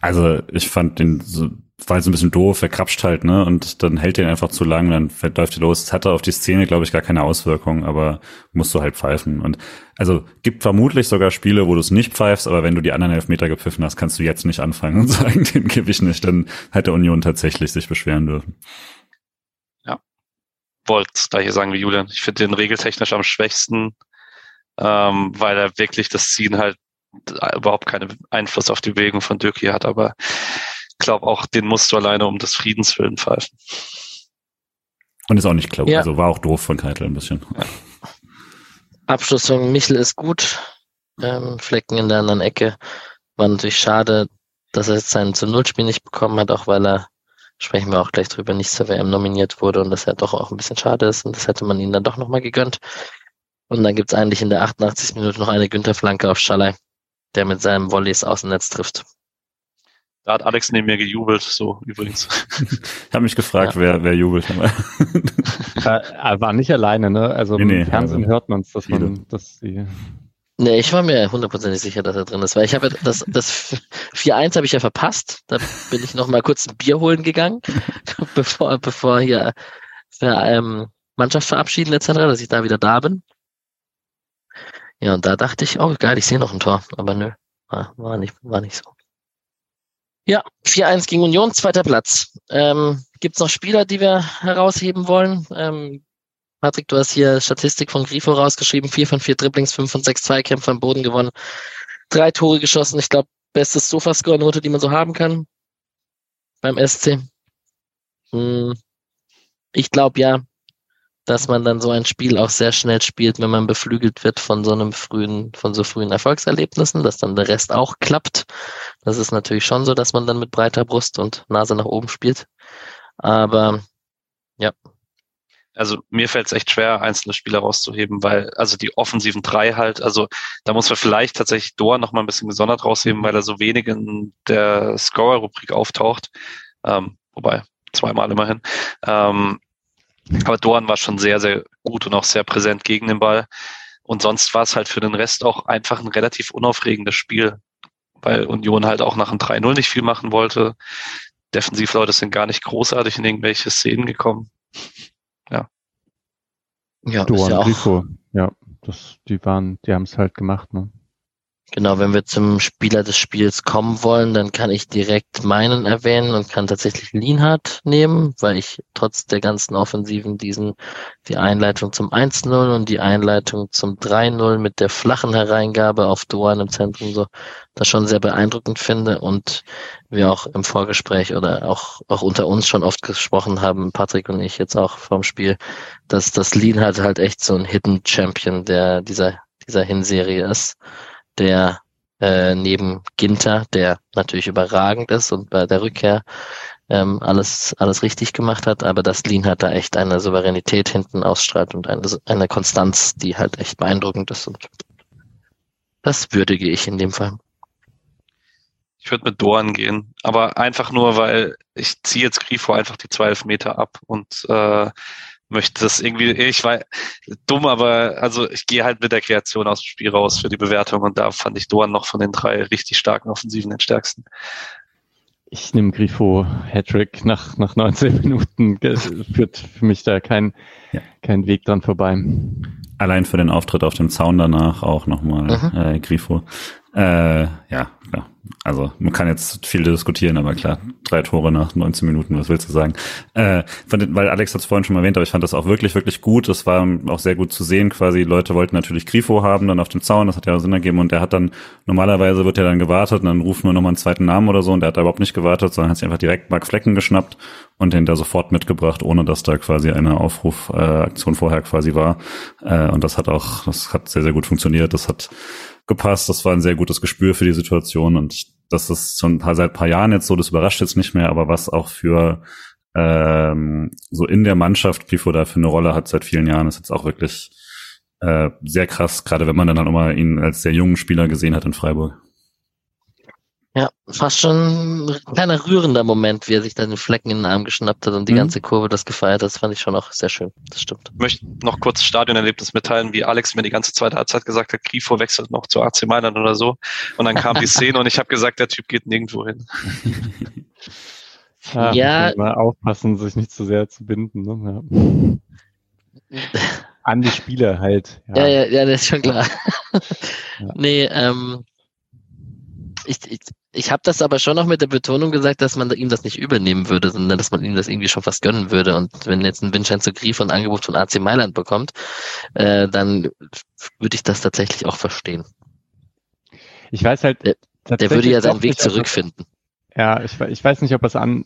Also ich fand den so war jetzt ein bisschen doof, er krapscht halt, ne? Und dann hält den einfach zu lang, dann läuft er los. Das hatte auf die Szene, glaube ich, gar keine Auswirkung, aber musst du halt pfeifen. Und also gibt vermutlich sogar Spiele, wo du es nicht pfeifst, aber wenn du die anderen Elfmeter gepfiffen hast, kannst du jetzt nicht anfangen und sagen, den gebe ich nicht. Dann hätte Union tatsächlich sich beschweren dürfen. Ja. Wollt da hier sagen wie Julian. Ich finde den regeltechnisch am schwächsten, ähm, weil er wirklich das Ziehen halt überhaupt keinen Einfluss auf die Bewegung von Dürki hat, aber glaube auch, den musst du alleine um des Friedens willen pfeifen. Und ist auch nicht klar. Ja. Also war auch doof von Keitel ein bisschen. Ja. Abschluss von Michel ist gut. Ähm, Flecken in der anderen Ecke. War natürlich schade, dass er jetzt sein zu Null-Spiel nicht bekommen hat, auch weil er, sprechen wir auch gleich drüber, nicht zur WM nominiert wurde und das ja doch auch ein bisschen schade ist und das hätte man ihm dann doch nochmal gegönnt. Und dann gibt's eigentlich in der 88. Minute noch eine Günther-Flanke auf Schallei, der mit seinem Volleys Außennetz trifft. Da hat Alex neben mir gejubelt, so übrigens. ich habe mich gefragt, ja. wer, wer jubelt. er war nicht alleine, ne? Also nee, im nee, Fernsehen also hört man es, dass man, dass sie Nee, ich war mir hundertprozentig sicher, dass er drin ist, weil ich habe ja das, das 4-1 habe ich ja verpasst. Da bin ich noch mal kurz ein Bier holen gegangen, bevor, bevor hier für, ähm, Mannschaft verabschieden etc., dass ich da wieder da bin. Ja, und da dachte ich, oh geil, ich sehe noch ein Tor, aber nö, war nicht, war nicht so. Ja, 4-1 gegen Union, zweiter Platz. Ähm, Gibt es noch Spieler, die wir herausheben wollen? Ähm, Patrick, du hast hier Statistik von Grifo rausgeschrieben. Vier von vier Dribblings, fünf von sechs Zweikämpfe am Boden gewonnen. Drei Tore geschossen. Ich glaube, bestes Sofascore-Note, die man so haben kann beim SC. Hm, ich glaube ja, dass man dann so ein Spiel auch sehr schnell spielt, wenn man beflügelt wird von so einem frühen, von so frühen Erfolgserlebnissen, dass dann der Rest auch klappt. Das ist natürlich schon so, dass man dann mit breiter Brust und Nase nach oben spielt. Aber ja. Also mir fällt es echt schwer, einzelne Spieler rauszuheben, weil also die offensiven drei halt, also da muss man vielleicht tatsächlich Dor noch mal ein bisschen gesondert rausheben, weil er so wenig in der Scorer-Rubrik auftaucht. Ähm, wobei, zweimal immerhin. Ähm, aber Doan war schon sehr, sehr gut und auch sehr präsent gegen den Ball. Und sonst war es halt für den Rest auch einfach ein relativ unaufregendes Spiel, weil Union halt auch nach einem 3-0 nicht viel machen wollte. Defensivleute sind gar nicht großartig in irgendwelche Szenen gekommen. Ja. Ja, Doan, ja auch. Ja, das, die waren, die haben es halt gemacht, ne? Genau, wenn wir zum Spieler des Spiels kommen wollen, dann kann ich direkt meinen erwähnen und kann tatsächlich Lienhardt nehmen, weil ich trotz der ganzen Offensiven diesen, die Einleitung zum 1-0 und die Einleitung zum 3-0 mit der flachen Hereingabe auf Doan im Zentrum so, das schon sehr beeindruckend finde und wir auch im Vorgespräch oder auch, auch unter uns schon oft gesprochen haben, Patrick und ich jetzt auch vom Spiel, dass das Lienhardt halt echt so ein Hidden Champion der, dieser, dieser Hinserie ist der äh, neben Ginter, der natürlich überragend ist und bei der Rückkehr ähm, alles, alles richtig gemacht hat, aber das Lean hat da echt eine Souveränität hinten ausstrahlt und eine, eine Konstanz, die halt echt beeindruckend ist und das würdige ich in dem Fall. Ich würde mit Dorn gehen, aber einfach nur, weil ich ziehe jetzt Grifo einfach die zwölf Meter ab und äh, möchte das irgendwie, ich war dumm, aber also ich gehe halt mit der Kreation aus dem Spiel raus für die Bewertung und da fand ich Doan noch von den drei richtig starken Offensiven den stärksten. Ich nehme Grifo Hattrick nach, nach 19 Minuten, führt für mich da kein, ja. kein Weg dran vorbei. Allein für den Auftritt auf dem Zaun danach auch nochmal mhm. äh, Grifo. Äh, ja, klar. Also man kann jetzt viel diskutieren, aber klar, drei Tore nach 19 Minuten, was willst du sagen? Äh, den, weil Alex hat es vorhin schon mal erwähnt, aber ich fand das auch wirklich, wirklich gut. Das war auch sehr gut zu sehen quasi. Leute wollten natürlich Grifo haben, dann auf dem Zaun, das hat ja Sinn ergeben und der hat dann, normalerweise wird er dann gewartet und dann rufen wir nochmal einen zweiten Namen oder so und der hat da überhaupt nicht gewartet, sondern hat sich einfach direkt Mark Flecken geschnappt und den da sofort mitgebracht, ohne dass da quasi eine Aufrufaktion äh, vorher quasi war. Äh, und das hat auch, das hat sehr, sehr gut funktioniert. Das hat gepasst. Das war ein sehr gutes Gespür für die Situation und das ist schon seit paar Jahren jetzt so, das überrascht jetzt nicht mehr, aber was auch für ähm, so in der Mannschaft Grifo da für eine Rolle hat seit vielen Jahren, ist jetzt auch wirklich äh, sehr krass, gerade wenn man dann halt auch mal ihn als sehr jungen Spieler gesehen hat in Freiburg. Ja, fast schon ein kleiner rührender Moment, wie er sich da den Flecken in den Arm geschnappt hat und die mhm. ganze Kurve das gefeiert hat. Das fand ich schon auch sehr schön. Das stimmt. Ich möchte noch kurz Stadionerlebnis mitteilen, wie Alex mir die ganze zweite Halbzeit gesagt hat, Grifo wechselt noch zu AC Mailand oder so. Und dann kam die Szene und ich habe gesagt, der Typ geht nirgendwo hin. Ja, ja. Mal aufpassen, sich nicht zu sehr zu binden. Ne? Ja. An die Spieler halt. Ja, ja, ja, ja das ist schon klar. ja. Nee, ähm, ich, ich, ich habe das aber schon noch mit der Betonung gesagt, dass man ihm das nicht übernehmen würde, sondern dass man ihm das irgendwie schon fast gönnen würde. Und wenn jetzt ein Vincenzo Grief ein Angebot von AC Mailand bekommt, äh, dann würde ich das tatsächlich auch verstehen. Ich weiß halt. Der, der würde ja seinen Weg zurückfinden. Ja, ich, ich weiß nicht, ob es an.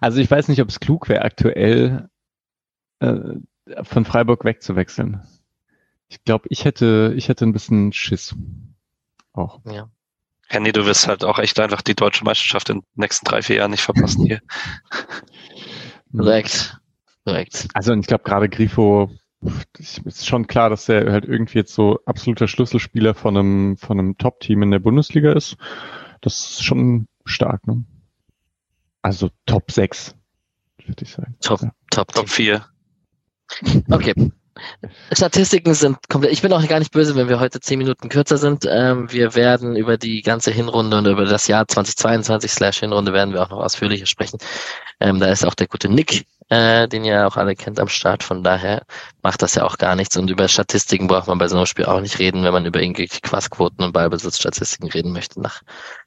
Also ich weiß nicht, ob es klug wäre, aktuell äh, von Freiburg wegzuwechseln. Ich glaube, ich hätte, ich hätte ein bisschen Schiss. Auch. Ja. Nee, du wirst halt auch echt einfach die deutsche Meisterschaft in den nächsten drei, vier Jahren nicht verpassen hier. Korrekt. Korrekt. Also ich glaube gerade Grifo ist schon klar, dass er halt irgendwie jetzt so absoluter Schlüsselspieler von einem, von einem Top-Team in der Bundesliga ist. Das ist schon stark, ne? Also Top 6, würde ich sagen. Top, ja. Top, Top 4. Okay. Statistiken sind komplett. Ich bin auch gar nicht böse, wenn wir heute zehn Minuten kürzer sind. Ähm, wir werden über die ganze Hinrunde und über das Jahr 2022 slash Hinrunde werden wir auch noch ausführlicher sprechen. Ähm, da ist auch der gute Nick, äh, den ihr auch alle kennt am Start. Von daher macht das ja auch gar nichts. Und über Statistiken braucht man bei so einem Spiel auch nicht reden, wenn man über irgendwelche Quassquoten und Ballbesitzstatistiken reden möchte nach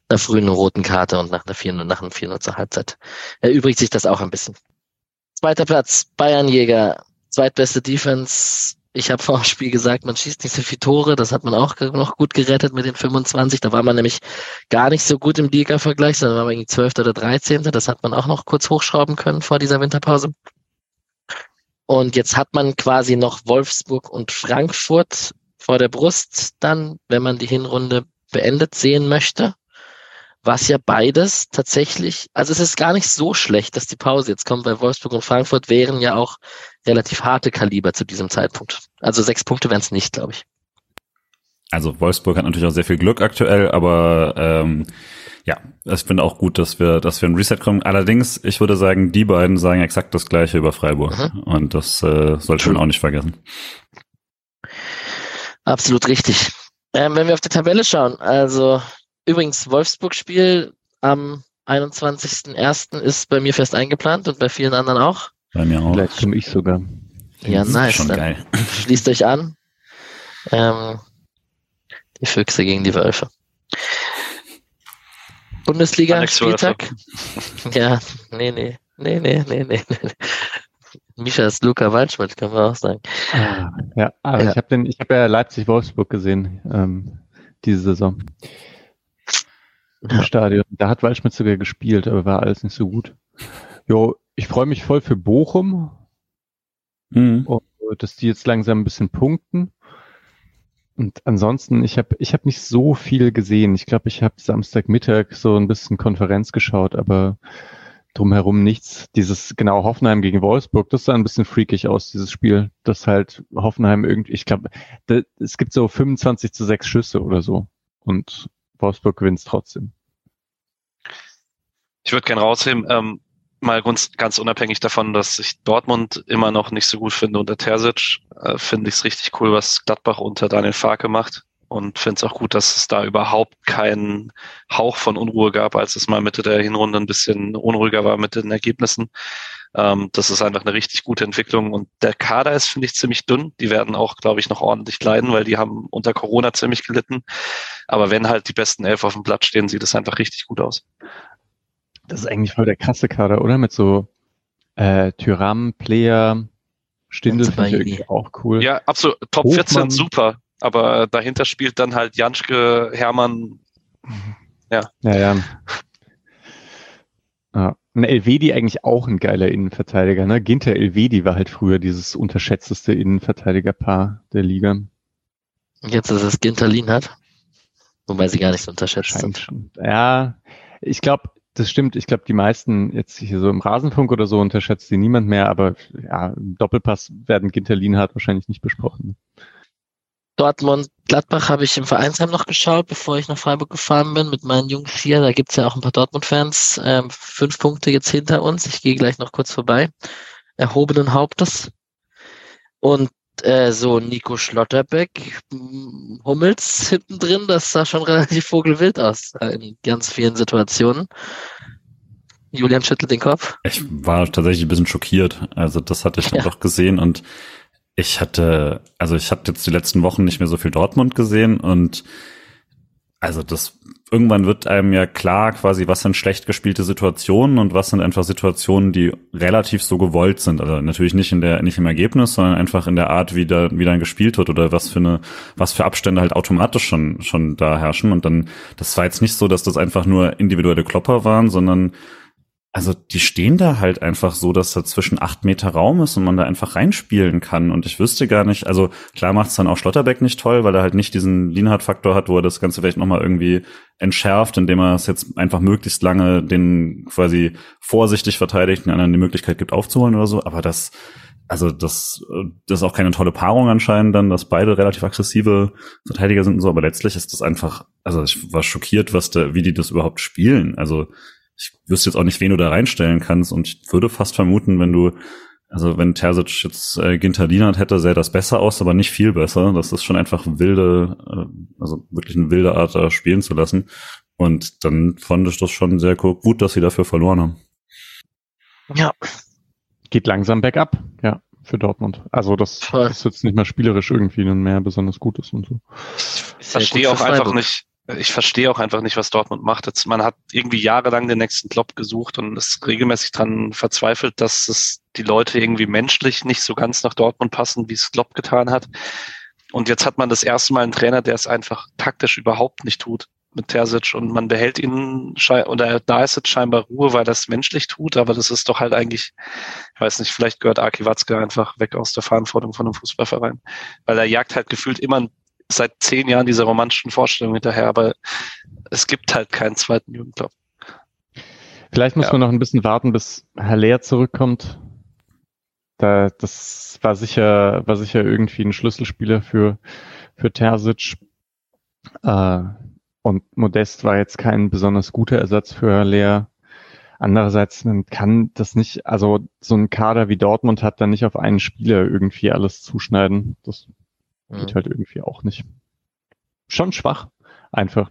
einer frühen roten Karte und nach einer 4 nach einem 4 zur Halbzeit. Erübrigt sich das auch ein bisschen. Zweiter Platz, Bayern Jäger zweitbeste Defense. Ich habe vor dem Spiel gesagt, man schießt nicht so viele Tore. Das hat man auch noch gut gerettet mit den 25. Da war man nämlich gar nicht so gut im Liga-Vergleich, sondern war man irgendwie 12. oder 13. Das hat man auch noch kurz hochschrauben können vor dieser Winterpause. Und jetzt hat man quasi noch Wolfsburg und Frankfurt vor der Brust dann, wenn man die Hinrunde beendet sehen möchte was ja beides tatsächlich, also es ist gar nicht so schlecht, dass die Pause jetzt kommt, weil Wolfsburg und Frankfurt wären ja auch relativ harte Kaliber zu diesem Zeitpunkt. Also sechs Punkte wären es nicht, glaube ich. Also Wolfsburg hat natürlich auch sehr viel Glück aktuell, aber ähm, ja, ich finde auch gut, dass wir, dass wir ein Reset kommen. Allerdings, ich würde sagen, die beiden sagen exakt das Gleiche über Freiburg mhm. und das äh, sollte man auch nicht vergessen. Absolut richtig. Ähm, wenn wir auf die Tabelle schauen, also Übrigens, Wolfsburg-Spiel am 21.01. ist bei mir fest eingeplant und bei vielen anderen auch. Bei mir auch. Vielleicht komme ich sogar. Ja, nice. Schon Dann geil. Schließt euch an. Ähm, die Füchse gegen die Wölfe. Bundesliga Spieltag. ja, nee, nee, nee, nee, nee, nee. Misha ist Luca Waldschmidt, kann man auch sagen. Ja, aber ja. ich habe den, ich habe ja Leipzig-Wolfsburg gesehen ähm, diese Saison im Stadion. Da hat Waldschmidt sogar gespielt, aber war alles nicht so gut. Jo, ich freue mich voll für Bochum. Mhm. Und, dass die jetzt langsam ein bisschen punkten. Und ansonsten, ich habe ich hab nicht so viel gesehen. Ich glaube, ich habe Samstagmittag so ein bisschen Konferenz geschaut, aber drumherum nichts. Dieses genau Hoffenheim gegen Wolfsburg, das sah ein bisschen freakig aus, dieses Spiel. Das halt Hoffenheim irgendwie, ich glaube, es gibt so 25 zu 6 Schüsse oder so. Und Wolfsburg gewinnt trotzdem. Ich würde gerne rausheben, ähm, mal ganz, ganz unabhängig davon, dass ich Dortmund immer noch nicht so gut finde unter Terzic, äh, finde ich es richtig cool, was Gladbach unter Daniel Farke macht und finde es auch gut, dass es da überhaupt keinen Hauch von Unruhe gab, als es mal Mitte der Hinrunde ein bisschen unruhiger war mit den Ergebnissen. Ähm, das ist einfach eine richtig gute Entwicklung und der Kader ist, finde ich, ziemlich dünn. Die werden auch, glaube ich, noch ordentlich leiden, weil die haben unter Corona ziemlich gelitten. Aber wenn halt die besten elf auf dem Blatt stehen, sieht es einfach richtig gut aus. Das ist eigentlich voll der krasse Kader, oder? Mit so äh, Tyram, Player, Stindel finde ich irgendwie auch cool. Ja, absolut. Top Hochmann. 14 super. Aber dahinter spielt dann halt Janschke, Hermann. Ja. Ja, ja. ja. Und Elvedi eigentlich auch ein geiler Innenverteidiger, ne? Ginter Elvedi war halt früher dieses unterschätzteste Innenverteidigerpaar der Liga. Jetzt ist es Ginter Lienhardt. Wobei sie gar nicht so unterschätzt sind. Ja, ich glaube, das stimmt. Ich glaube, die meisten jetzt hier so im Rasenfunk oder so unterschätzt sie niemand mehr, aber ja, im Doppelpass werden Ginter Lienhardt wahrscheinlich nicht besprochen. Dortmund, Gladbach habe ich im Vereinsheim noch geschaut, bevor ich nach Freiburg gefahren bin mit meinen Jungs hier. Da gibt's ja auch ein paar Dortmund-Fans. Ähm, fünf Punkte jetzt hinter uns. Ich gehe gleich noch kurz vorbei. Erhobenen Hauptes. Und äh, so Nico Schlotterbeck, Hummels hinten drin, das sah schon relativ vogelwild aus in ganz vielen Situationen. Julian schüttelt den Kopf. Ich war tatsächlich ein bisschen schockiert. Also das hatte ich dann ja. doch gesehen und ich hatte, also ich hatte jetzt die letzten Wochen nicht mehr so viel Dortmund gesehen und also das irgendwann wird einem ja klar quasi, was sind schlecht gespielte Situationen und was sind einfach Situationen, die relativ so gewollt sind. Also natürlich nicht in der, nicht im Ergebnis, sondern einfach in der Art, wie da, wie dann gespielt wird oder was für eine, was für Abstände halt automatisch schon, schon da herrschen. Und dann, das war jetzt nicht so, dass das einfach nur individuelle Klopper waren, sondern also die stehen da halt einfach so, dass da zwischen acht Meter Raum ist und man da einfach reinspielen kann. Und ich wüsste gar nicht, also klar macht es dann auch Schlotterbeck nicht toll, weil er halt nicht diesen Lienhardt-Faktor hat, wo er das Ganze vielleicht nochmal irgendwie entschärft, indem er es jetzt einfach möglichst lange den quasi vorsichtig verteidigt und anderen die Möglichkeit gibt aufzuholen oder so. Aber das, also das, das ist auch keine tolle Paarung anscheinend dann, dass beide relativ aggressive Verteidiger sind und so, aber letztlich ist das einfach, also ich war schockiert, was da, wie die das überhaupt spielen. Also ich wüsste jetzt auch nicht, wen du da reinstellen kannst und ich würde fast vermuten, wenn du, also wenn Terzic jetzt äh, Ginter Dienert hätte, sähe das besser aus, aber nicht viel besser. Das ist schon einfach wilde, äh, also wirklich eine wilde Art, da spielen zu lassen. Und dann fand ich das schon sehr gut, dass sie dafür verloren haben. Ja. Geht langsam bergab, ja, für Dortmund. Also das Voll. ist jetzt nicht mehr spielerisch irgendwie mehr besonders Gutes und so. Ich verstehe auch einfach nicht, ich verstehe auch einfach nicht, was Dortmund macht. Jetzt, man hat irgendwie jahrelang den nächsten Klopp gesucht und ist regelmäßig dran verzweifelt, dass es die Leute irgendwie menschlich nicht so ganz nach Dortmund passen, wie es Klopp getan hat. Und jetzt hat man das erste Mal einen Trainer, der es einfach taktisch überhaupt nicht tut mit Terzic und man behält ihn oder da ist jetzt scheinbar Ruhe, weil das menschlich tut, aber das ist doch halt eigentlich, ich weiß nicht, vielleicht gehört Aki Watzke einfach weg aus der Verantwortung von einem Fußballverein, weil er jagt halt gefühlt immer seit zehn Jahren dieser romantischen Vorstellung hinterher, aber es gibt halt keinen zweiten Jugendclub. Vielleicht muss ja. man noch ein bisschen warten, bis Herr Lehr zurückkommt. Da, das war sicher, war sicher irgendwie ein Schlüsselspieler für, für Terzic. Äh, und Modest war jetzt kein besonders guter Ersatz für Herr Lehr. Andererseits, man kann das nicht, also so ein Kader wie Dortmund hat dann nicht auf einen Spieler irgendwie alles zuschneiden. Das Geht mhm. halt irgendwie auch nicht. Schon schwach, einfach.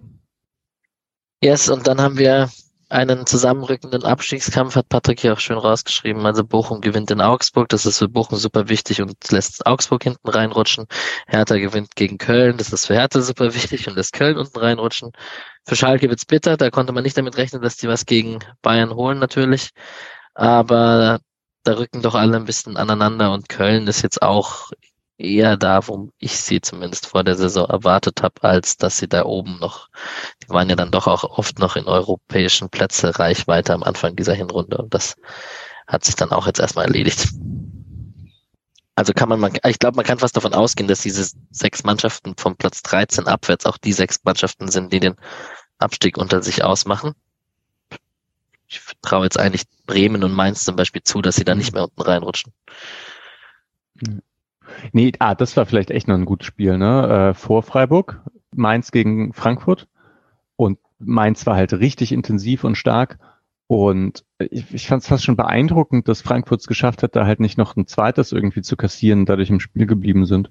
Yes, und dann haben wir einen zusammenrückenden Abstiegskampf, hat Patrick hier auch schön rausgeschrieben. Also Bochum gewinnt in Augsburg, das ist für Bochum super wichtig und lässt Augsburg hinten reinrutschen. Hertha gewinnt gegen Köln, das ist für Hertha super wichtig und lässt Köln unten reinrutschen. Für Schalke wird's bitter, da konnte man nicht damit rechnen, dass die was gegen Bayern holen natürlich. Aber da rücken doch alle ein bisschen aneinander und Köln ist jetzt auch eher da, wo ich sie zumindest vor der Saison erwartet habe, als dass sie da oben noch, die waren ja dann doch auch oft noch in europäischen Plätze Reichweite am Anfang dieser Hinrunde und das hat sich dann auch jetzt erstmal erledigt. Also kann man, ich glaube, man kann fast davon ausgehen, dass diese sechs Mannschaften vom Platz 13 abwärts auch die sechs Mannschaften sind, die den Abstieg unter sich ausmachen. Ich traue jetzt eigentlich Bremen und Mainz zum Beispiel zu, dass sie da nicht mehr unten reinrutschen. Nee, ah, das war vielleicht echt noch ein gutes Spiel, ne? Äh, vor Freiburg, Mainz gegen Frankfurt. Und Mainz war halt richtig intensiv und stark. Und ich, ich fand es fast schon beeindruckend, dass Frankfurt es geschafft hat, da halt nicht noch ein zweites irgendwie zu kassieren, dadurch im Spiel geblieben sind,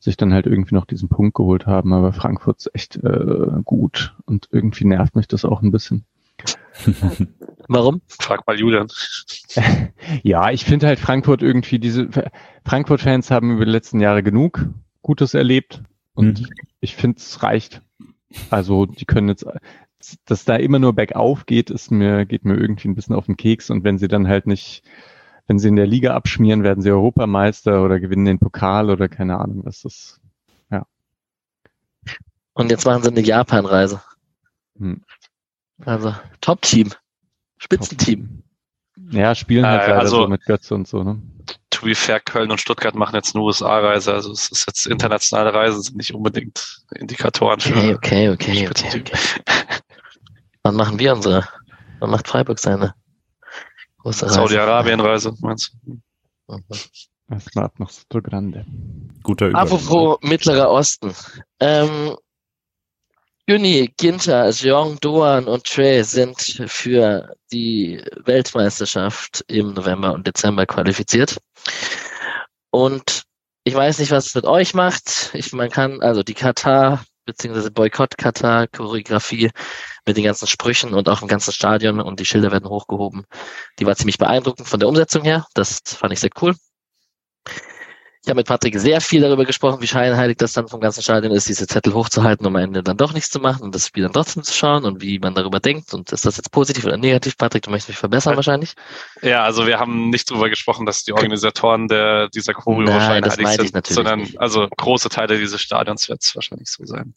sich dann halt irgendwie noch diesen Punkt geholt haben. Aber Frankfurt ist echt äh, gut und irgendwie nervt mich das auch ein bisschen. Warum? Frag mal Julian. ja, ich finde halt Frankfurt irgendwie diese Frankfurt-Fans haben über die letzten Jahre genug Gutes erlebt und mhm. ich finde es reicht. Also die können jetzt, dass da immer nur bergauf geht, ist mir geht mir irgendwie ein bisschen auf den Keks und wenn sie dann halt nicht, wenn sie in der Liga abschmieren, werden sie Europameister oder gewinnen den Pokal oder keine Ahnung, was das. Ja. Und jetzt machen sie eine Japan-Reise. Hm. Also Top-Team. Spitzenteam. Ja, spielen halt äh, also, so mit Götze und so, ne? To be fair, Köln und Stuttgart machen jetzt eine USA-Reise, also es ist jetzt internationale Reisen, sind nicht unbedingt Indikatoren für. Okay, okay, okay, okay, okay. Wann machen wir unsere? Wann macht Freiburg seine große Reise? Saudi-Arabien-Reise, meinst du? Mhm. Das war noch so grande. Guter Übergang. Apropos Mittlerer Osten. Ähm, Juni, Ginter, Jeong, Doan und Trey sind für die Weltmeisterschaft im November und Dezember qualifiziert. Und ich weiß nicht, was es mit euch macht. Ich, man kann, also die Katar beziehungsweise Boykott Katar, Choreografie mit den ganzen Sprüchen und auch im ganzen Stadion und die Schilder werden hochgehoben. Die war ziemlich beeindruckend von der Umsetzung her. Das fand ich sehr cool. Ich habe mit Patrick sehr viel darüber gesprochen, wie scheinheilig das dann vom ganzen Stadion ist, diese Zettel hochzuhalten, um am Ende dann doch nichts zu machen und das Spiel dann trotzdem zu schauen und wie man darüber denkt. Und ist das jetzt positiv oder negativ? Patrick, du möchtest mich verbessern ja. wahrscheinlich? Ja, also wir haben nicht darüber gesprochen, dass die Organisatoren der, dieser Choreo scheinheilig sind, sondern nicht. also große Teile dieses Stadions wird es wahrscheinlich so sein.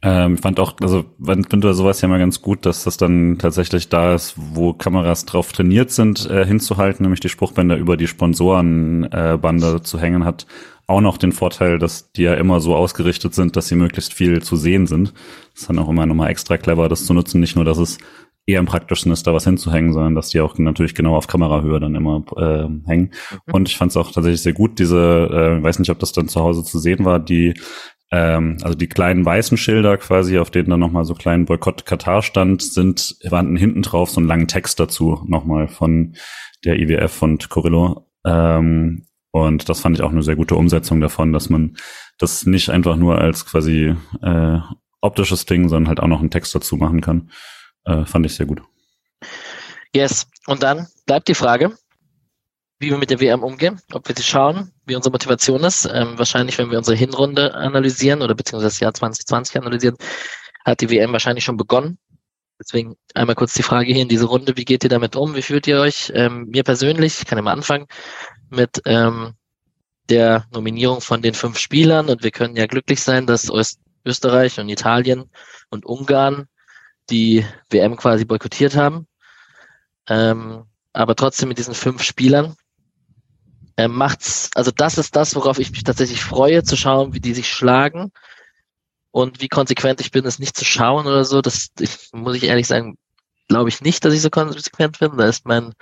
Ähm, fand auch, also finde sowas ja mal ganz gut, dass das dann tatsächlich da ist, wo Kameras drauf trainiert sind, äh, hinzuhalten, nämlich die Spruchbänder über die Sponsorenbande äh, zu hängen, hat auch noch den Vorteil, dass die ja immer so ausgerichtet sind, dass sie möglichst viel zu sehen sind. Das ist dann auch immer nochmal extra clever, das zu nutzen. Nicht nur, dass es eher im praktischen ist, da was hinzuhängen, sondern dass die auch natürlich genau auf Kamerahöhe dann immer äh, hängen. Mhm. Und ich fand es auch tatsächlich sehr gut, diese, äh, weiß nicht, ob das dann zu Hause zu sehen war, die ähm, also die kleinen weißen Schilder quasi, auf denen dann nochmal so kleinen Boykott Katar stand, sind, waren hinten drauf so einen langen Text dazu nochmal von der IWF und Corillo. Ähm, und das fand ich auch eine sehr gute Umsetzung davon, dass man das nicht einfach nur als quasi äh, optisches Ding, sondern halt auch noch einen Text dazu machen kann. Äh, fand ich sehr gut. Yes. Und dann bleibt die Frage, wie wir mit der WM umgehen, ob wir sie schauen, wie unsere Motivation ist. Ähm, wahrscheinlich, wenn wir unsere Hinrunde analysieren oder beziehungsweise das Jahr 2020 analysieren, hat die WM wahrscheinlich schon begonnen. Deswegen einmal kurz die Frage hier in diese Runde, wie geht ihr damit um? Wie fühlt ihr euch? Ähm, mir persönlich, ich kann mal anfangen mit ähm, der Nominierung von den fünf Spielern und wir können ja glücklich sein, dass Österreich und Italien und Ungarn die WM quasi boykottiert haben. Ähm, aber trotzdem mit diesen fünf Spielern äh, macht's, also das ist das, worauf ich mich tatsächlich freue, zu schauen, wie die sich schlagen und wie konsequent ich bin, es nicht zu schauen oder so. Das ich, muss ich ehrlich sagen, glaube ich nicht, dass ich so konsequent bin. Da ist mein,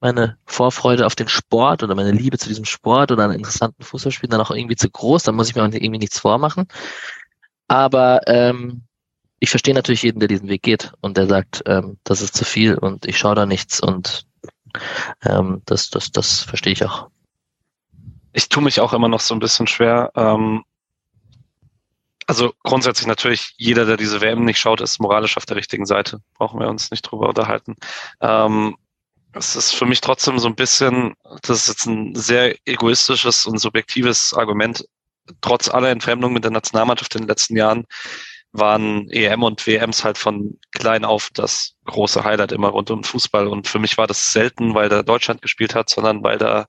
meine Vorfreude auf den Sport oder meine Liebe zu diesem Sport oder einen interessanten Fußballspiel dann auch irgendwie zu groß. Da muss ich mir auch irgendwie nichts vormachen. Aber ähm, ich verstehe natürlich jeden, der diesen Weg geht und der sagt, ähm, das ist zu viel und ich schaue da nichts und ähm, das, das, das verstehe ich auch ich tue mich auch immer noch so ein bisschen schwer. Ähm, also grundsätzlich natürlich, jeder, der diese WM nicht schaut, ist moralisch auf der richtigen Seite. Brauchen wir uns nicht drüber unterhalten. Ähm, es ist für mich trotzdem so ein bisschen, das ist jetzt ein sehr egoistisches und subjektives Argument. Trotz aller Entfremdung mit der Nationalmannschaft in den letzten Jahren waren EM und WMs halt von klein auf das große Highlight immer rund um Fußball. Und für mich war das selten, weil da Deutschland gespielt hat, sondern weil da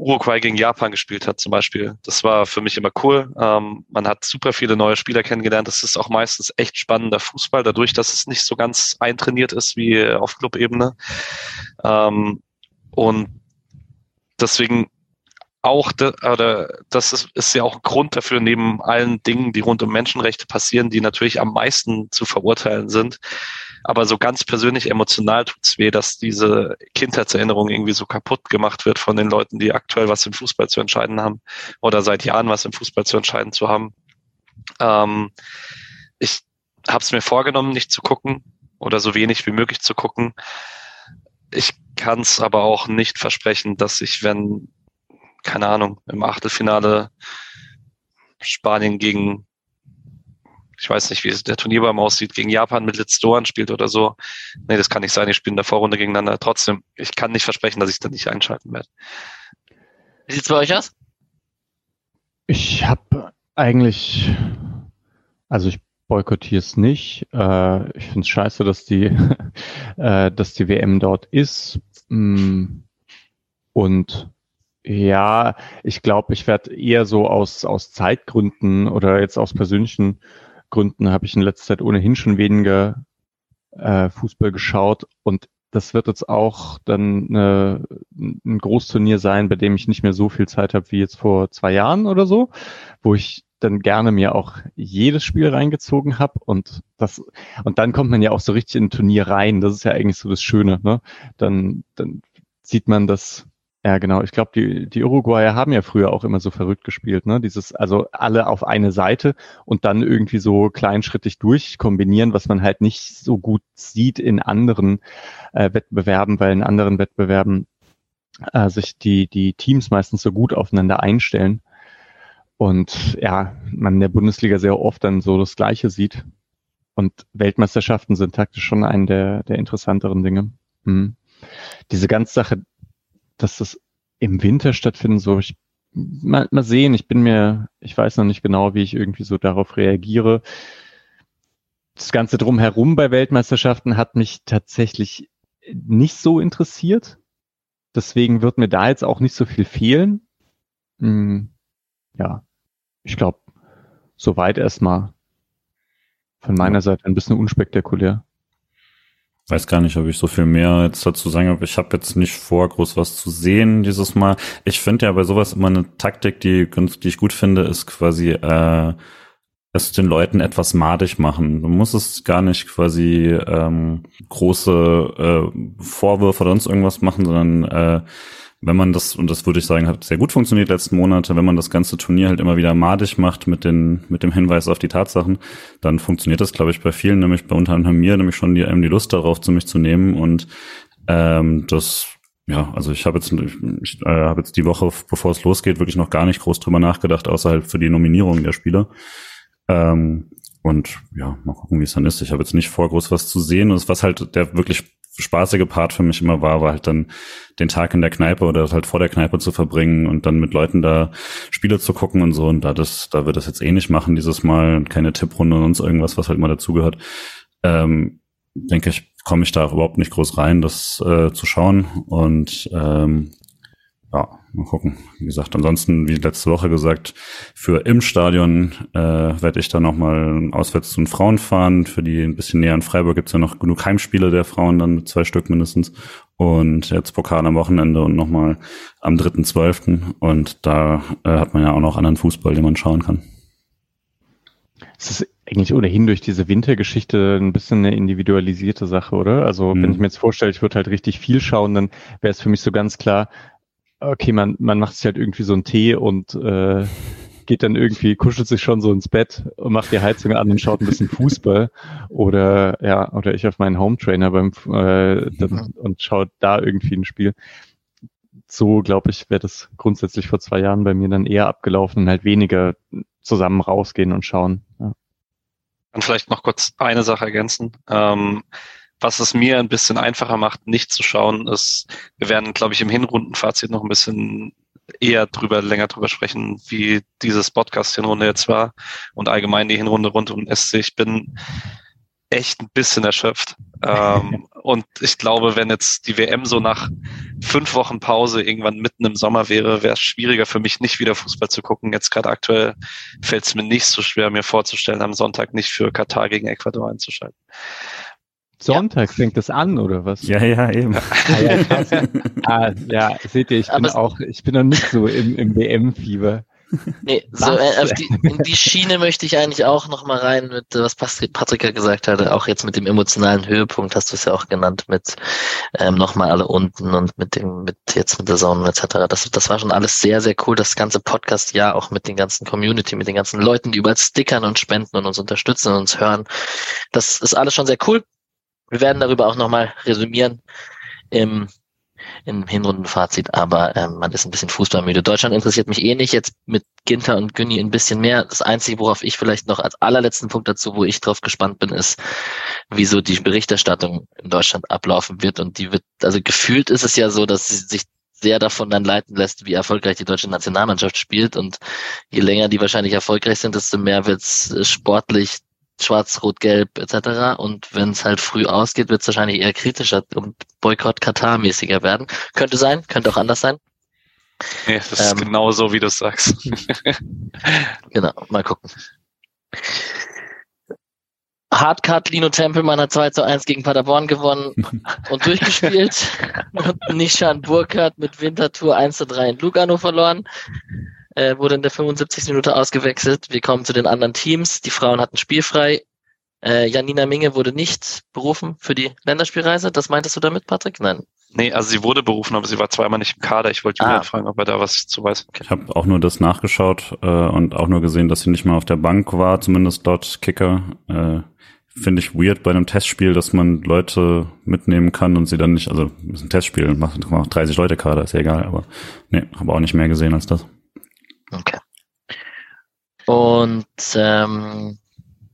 Uruguay gegen Japan gespielt hat zum Beispiel. Das war für mich immer cool. Ähm, man hat super viele neue Spieler kennengelernt. Das ist auch meistens echt spannender Fußball, dadurch, dass es nicht so ganz eintrainiert ist wie auf Clubebene. Ähm, und deswegen auch, de, oder das ist, ist ja auch ein Grund dafür, neben allen Dingen, die rund um Menschenrechte passieren, die natürlich am meisten zu verurteilen sind, aber so ganz persönlich emotional tut's weh, dass diese Kindheitserinnerung irgendwie so kaputt gemacht wird von den Leuten, die aktuell was im Fußball zu entscheiden haben oder seit Jahren was im Fußball zu entscheiden zu haben. Ähm, ich habe es mir vorgenommen, nicht zu gucken oder so wenig wie möglich zu gucken. Ich kann es aber auch nicht versprechen, dass ich, wenn, keine Ahnung, im Achtelfinale Spanien gegen ich weiß nicht, wie der Turnierbaum aussieht, gegen Japan mit Litz Doan spielt oder so. Nee, das kann nicht sein. Die spielen in der Vorrunde gegeneinander. Trotzdem, ich kann nicht versprechen, dass ich da nicht einschalten werde. Wie sieht's bei euch aus? Ich habe eigentlich, also ich boykottiere es nicht. Äh, ich finde es scheiße, dass die, äh, dass die WM dort ist. Mm, und ja, ich glaube, ich werde eher so aus, aus Zeitgründen oder jetzt aus persönlichen Gründen habe ich in letzter Zeit ohnehin schon weniger äh, Fußball geschaut und das wird jetzt auch dann eine, ein Großturnier sein, bei dem ich nicht mehr so viel Zeit habe wie jetzt vor zwei Jahren oder so, wo ich dann gerne mir auch jedes Spiel reingezogen habe und das und dann kommt man ja auch so richtig in ein Turnier rein. Das ist ja eigentlich so das Schöne. Ne? Dann dann sieht man das ja, genau. Ich glaube, die, die Uruguayer haben ja früher auch immer so verrückt gespielt, ne? Dieses, also alle auf eine Seite und dann irgendwie so kleinschrittig durchkombinieren, was man halt nicht so gut sieht in anderen äh, Wettbewerben, weil in anderen Wettbewerben äh, sich die, die Teams meistens so gut aufeinander einstellen. und ja, man in der Bundesliga sehr oft dann so das Gleiche sieht. Und Weltmeisterschaften sind taktisch schon ein der, der interessanteren Dinge. Hm. Diese ganze Sache, dass das im Winter stattfinden, so ich mal, mal sehen, ich bin mir, ich weiß noch nicht genau, wie ich irgendwie so darauf reagiere. Das Ganze drumherum bei Weltmeisterschaften hat mich tatsächlich nicht so interessiert. Deswegen wird mir da jetzt auch nicht so viel fehlen. Hm, ja, ich glaube, soweit erstmal von meiner Seite ein bisschen unspektakulär. Weiß gar nicht, ob ich so viel mehr jetzt dazu sagen habe. Ich habe jetzt nicht vor, groß was zu sehen dieses Mal. Ich finde ja bei sowas immer eine Taktik, die, die ich gut finde, ist quasi äh, es den Leuten etwas madig machen. Du musst es gar nicht quasi ähm, große äh, Vorwürfe oder sonst irgendwas machen, sondern äh, wenn man das, und das würde ich sagen, hat sehr gut funktioniert letzten Monate, wenn man das ganze Turnier halt immer wieder madig macht mit den, mit dem Hinweis auf die Tatsachen, dann funktioniert das, glaube ich, bei vielen, nämlich bei unter anderem mir, nämlich schon die, ähm, die Lust darauf, zu mich zu nehmen und ähm, das ja, also ich habe jetzt, ich, äh, hab jetzt die Woche, bevor es losgeht, wirklich noch gar nicht groß drüber nachgedacht, außer halt für die Nominierung der Spieler. Ähm, und ja, mal gucken, wie es dann ist. Ich habe jetzt nicht vor, groß was zu sehen. Und was halt der wirklich spaßige Part für mich immer war, war halt dann den Tag in der Kneipe oder halt vor der Kneipe zu verbringen und dann mit Leuten da Spiele zu gucken und so. Und da das, da wird das jetzt eh nicht machen dieses Mal und keine Tipprunde und sonst irgendwas, was halt mal dazugehört. Ähm, denke ich, komme ich da auch überhaupt nicht groß rein, das äh, zu schauen. Und ähm, ja, mal gucken. Wie gesagt, ansonsten, wie letzte Woche gesagt, für im Stadion äh, werde ich dann nochmal auswärts zu den Frauen fahren. Für die ein bisschen näher in Freiburg gibt's ja noch genug Heimspiele der Frauen, dann mit zwei Stück mindestens. Und jetzt Pokal am Wochenende und nochmal am 3.12. Und da äh, hat man ja auch noch anderen Fußball, den man schauen kann. Es ist eigentlich ohnehin durch diese Wintergeschichte ein bisschen eine individualisierte Sache, oder? Also mhm. wenn ich mir jetzt vorstelle, ich würde halt richtig viel schauen, dann wäre es für mich so ganz klar, okay, man, man macht sich halt irgendwie so einen Tee und äh, geht dann irgendwie, kuschelt sich schon so ins Bett und macht die Heizung an und schaut ein bisschen Fußball. Oder ja, oder ich auf meinen Home Trainer beim äh, dann, und schaut da irgendwie ein Spiel. So, glaube ich, wäre das grundsätzlich vor zwei Jahren bei mir dann eher abgelaufen und halt weniger zusammen rausgehen und schauen. Ja. Und vielleicht noch kurz eine Sache ergänzen. Ähm, was es mir ein bisschen einfacher macht, nicht zu schauen, ist, wir werden, glaube ich, im Hinrundenfazit noch ein bisschen eher drüber, länger drüber sprechen, wie dieses Podcast-Hinrunde jetzt war und allgemein die Hinrunde rund um SC. Ich bin echt ein bisschen erschöpft. ähm, und ich glaube, wenn jetzt die WM so nach fünf Wochen Pause irgendwann mitten im Sommer wäre, wäre es schwieriger für mich, nicht wieder Fußball zu gucken. Jetzt gerade aktuell fällt es mir nicht so schwer, mir vorzustellen, am Sonntag nicht für Katar gegen Ecuador einzuschalten. Sonntag ja. fängt das an, oder was? Ja, ja, eben. Ah, ja, ah, ja, seht ihr, ich bin auch, ich bin noch nicht so im, im WM-Fieber. Nee, so, äh, auf die, in die Schiene möchte ich eigentlich auch noch mal rein mit, was Patrick ja gesagt hatte, auch jetzt mit dem emotionalen Höhepunkt, hast du es ja auch genannt, mit ähm, nochmal alle unten und mit dem, mit jetzt mit der Sonne etc. Das, das war schon alles sehr, sehr cool. Das ganze Podcast ja auch mit den ganzen Community, mit den ganzen Leuten, die überall stickern und spenden und uns unterstützen und uns hören. Das ist alles schon sehr cool. Wir werden darüber auch nochmal resümieren im, im Hinrundenfazit, aber ähm, man ist ein bisschen fußballmüde. Deutschland interessiert mich eh nicht, jetzt mit Ginter und Günni ein bisschen mehr. Das Einzige, worauf ich vielleicht noch als allerletzten Punkt dazu, wo ich drauf gespannt bin, ist, wieso die Berichterstattung in Deutschland ablaufen wird. Und die wird, also gefühlt ist es ja so, dass sie sich sehr davon dann leiten lässt, wie erfolgreich die deutsche Nationalmannschaft spielt. Und je länger die wahrscheinlich erfolgreich sind, desto mehr wird es sportlich Schwarz, Rot, Gelb etc. Und wenn es halt früh ausgeht, wird es wahrscheinlich eher kritischer und Boykott Katar-mäßiger werden. Könnte sein, könnte auch anders sein. Ja, das ist ähm, genau so, wie du sagst. genau, mal gucken. Hardcut Lino Tempelmann hat 2 zu 1 gegen Paderborn gewonnen und durchgespielt. und Nishan Burkhardt mit Wintertour 1 zu 3 in Lugano verloren äh, wurde in der 75. Minute ausgewechselt. Wir kommen zu den anderen Teams. Die Frauen hatten spielfrei. Äh, Janina Minge wurde nicht berufen für die Länderspielreise. Das meintest du damit, Patrick? Nein. Nee, also sie wurde berufen, aber sie war zweimal nicht im Kader. Ich wollte Julian ah. fragen, ob er da was zu weiß. Okay. Ich habe auch nur das nachgeschaut äh, und auch nur gesehen, dass sie nicht mal auf der Bank war, zumindest dort Kicker. Äh, Finde ich weird bei einem Testspiel, dass man Leute mitnehmen kann und sie dann nicht, also ist ein Testspiel, macht, macht 30 Leute Kader, ist ja egal, aber nee, habe auch nicht mehr gesehen als das. Okay. Und ähm,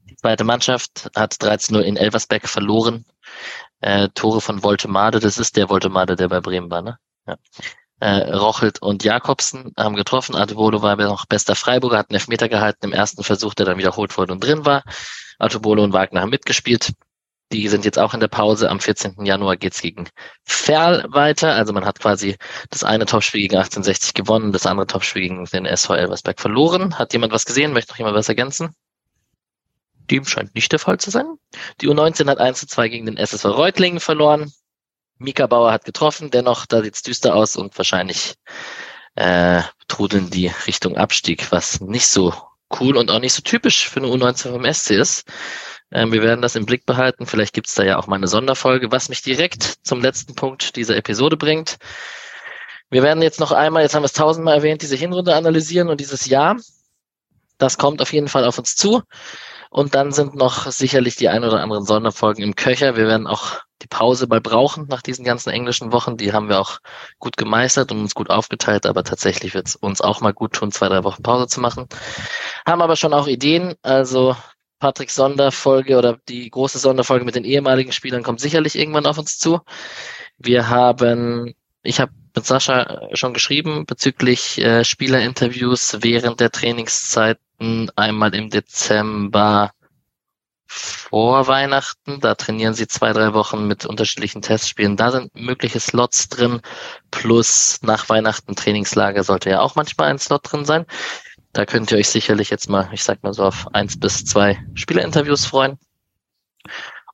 die zweite Mannschaft hat 13-0 in Elversberg verloren. Äh, Tore von Voltemade, das ist der Voltemade, der bei Bremen war, ne? Ja. Äh, Rochelt und Jakobsen haben getroffen. Artebolo war noch bester Freiburger, hat einen Elfmeter gehalten im ersten Versuch, der dann wiederholt wurde und drin war. Artebolo und Wagner haben mitgespielt. Die sind jetzt auch in der Pause. Am 14. Januar geht's gegen Ferl weiter. Also man hat quasi das eine Topspiel gegen 1860 gewonnen, das andere Topspiel gegen den SV Elversberg verloren. Hat jemand was gesehen? Möchte noch jemand was ergänzen? Dem scheint nicht der Fall zu sein. Die U19 hat 1 zu 2 gegen den SSV Reutlingen verloren. Mika Bauer hat getroffen, dennoch, da sieht's düster aus und wahrscheinlich äh, trudeln die Richtung Abstieg, was nicht so cool und auch nicht so typisch für eine U19 vom SC ist. Ähm, wir werden das im Blick behalten. Vielleicht gibt's da ja auch mal eine Sonderfolge, was mich direkt zum letzten Punkt dieser Episode bringt. Wir werden jetzt noch einmal, jetzt haben wir es tausendmal erwähnt, diese Hinrunde analysieren und dieses Jahr. Das kommt auf jeden Fall auf uns zu. Und dann sind noch sicherlich die ein oder anderen Sonderfolgen im Köcher. Wir werden auch die Pause mal brauchen nach diesen ganzen englischen Wochen. Die haben wir auch gut gemeistert und uns gut aufgeteilt, aber tatsächlich wird es uns auch mal gut tun, zwei, drei Wochen Pause zu machen. Haben aber schon auch Ideen. Also Patrick Sonderfolge oder die große Sonderfolge mit den ehemaligen Spielern kommt sicherlich irgendwann auf uns zu. Wir haben, ich habe mit Sascha schon geschrieben bezüglich äh, Spielerinterviews während der Trainingszeiten einmal im Dezember vor Weihnachten. Da trainieren sie zwei, drei Wochen mit unterschiedlichen Testspielen. Da sind mögliche Slots drin. Plus nach Weihnachten Trainingslager sollte ja auch manchmal ein Slot drin sein. Da könnt ihr euch sicherlich jetzt mal, ich sag mal so, auf eins bis zwei Spielerinterviews freuen.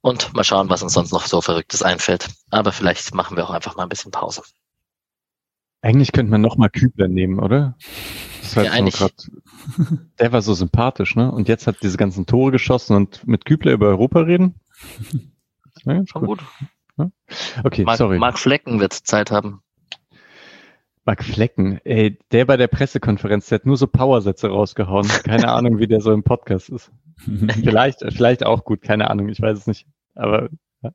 Und mal schauen, was uns sonst noch so Verrücktes einfällt. Aber vielleicht machen wir auch einfach mal ein bisschen Pause. Eigentlich könnte man noch mal Kübler nehmen, oder? Das war ja, eigentlich. Grad, der war so sympathisch, ne? Und jetzt hat diese ganzen Tore geschossen und mit Kübler über Europa reden? Ja, Schon gut. gut. Okay, Mark, sorry. Mark Flecken wird Zeit haben. Mark Flecken, ey, der bei der Pressekonferenz, der hat nur so Powersätze rausgehauen. Keine Ahnung, wie der so im Podcast ist. vielleicht, vielleicht auch gut, keine Ahnung, ich weiß es nicht. Aber ja.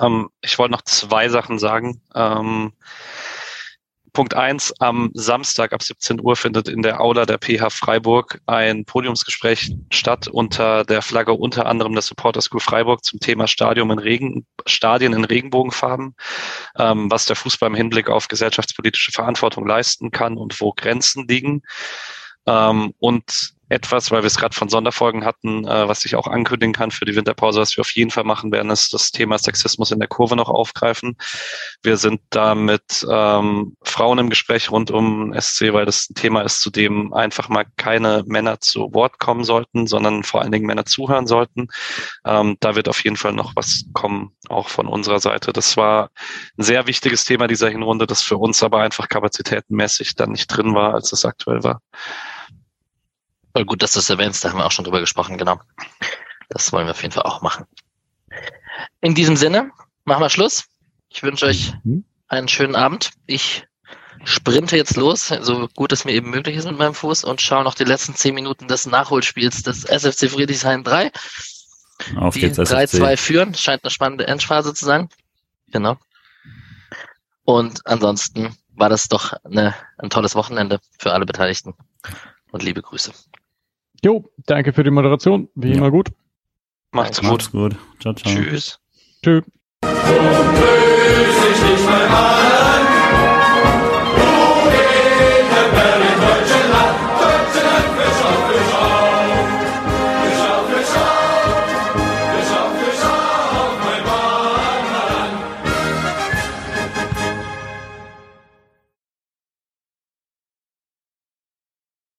ähm, ich wollte noch zwei Sachen sagen. Ähm, Punkt eins, am Samstag ab 17 Uhr findet in der Aula der PH Freiburg ein Podiumsgespräch statt unter der Flagge unter anderem der Supporter School Freiburg zum Thema Stadium in Regen, Stadien in Regenbogenfarben, ähm, was der Fußball im Hinblick auf gesellschaftspolitische Verantwortung leisten kann und wo Grenzen liegen. Ähm, und etwas, weil wir es gerade von Sonderfolgen hatten, äh, was ich auch ankündigen kann für die Winterpause, was wir auf jeden Fall machen werden, ist das Thema Sexismus in der Kurve noch aufgreifen. Wir sind da mit ähm, Frauen im Gespräch rund um SC, weil das ein Thema ist, zu dem einfach mal keine Männer zu Wort kommen sollten, sondern vor allen Dingen Männer zuhören sollten. Ähm, da wird auf jeden Fall noch was kommen, auch von unserer Seite. Das war ein sehr wichtiges Thema dieser Hinrunde, das für uns aber einfach kapazitätenmäßig dann nicht drin war, als es aktuell war. Voll gut, dass du es erwähnst, da haben wir auch schon drüber gesprochen, genau. Das wollen wir auf jeden Fall auch machen. In diesem Sinne, machen wir Schluss. Ich wünsche euch mhm. einen schönen Abend. Ich sprinte jetzt los, so gut es mir eben möglich ist mit meinem Fuß und schaue noch die letzten zehn Minuten des Nachholspiels des SFC Friedrichshain 3. Auf die 3-2 führen. Scheint eine spannende Endphase zu sein. Genau. Und ansonsten war das doch eine, ein tolles Wochenende für alle Beteiligten. Und liebe Grüße. Jo, danke für die Moderation. Wie ja. immer gut. Macht's gut. Macht's gut. Ciao, ciao. Tschüss. Tschüss. So grüß ich dich.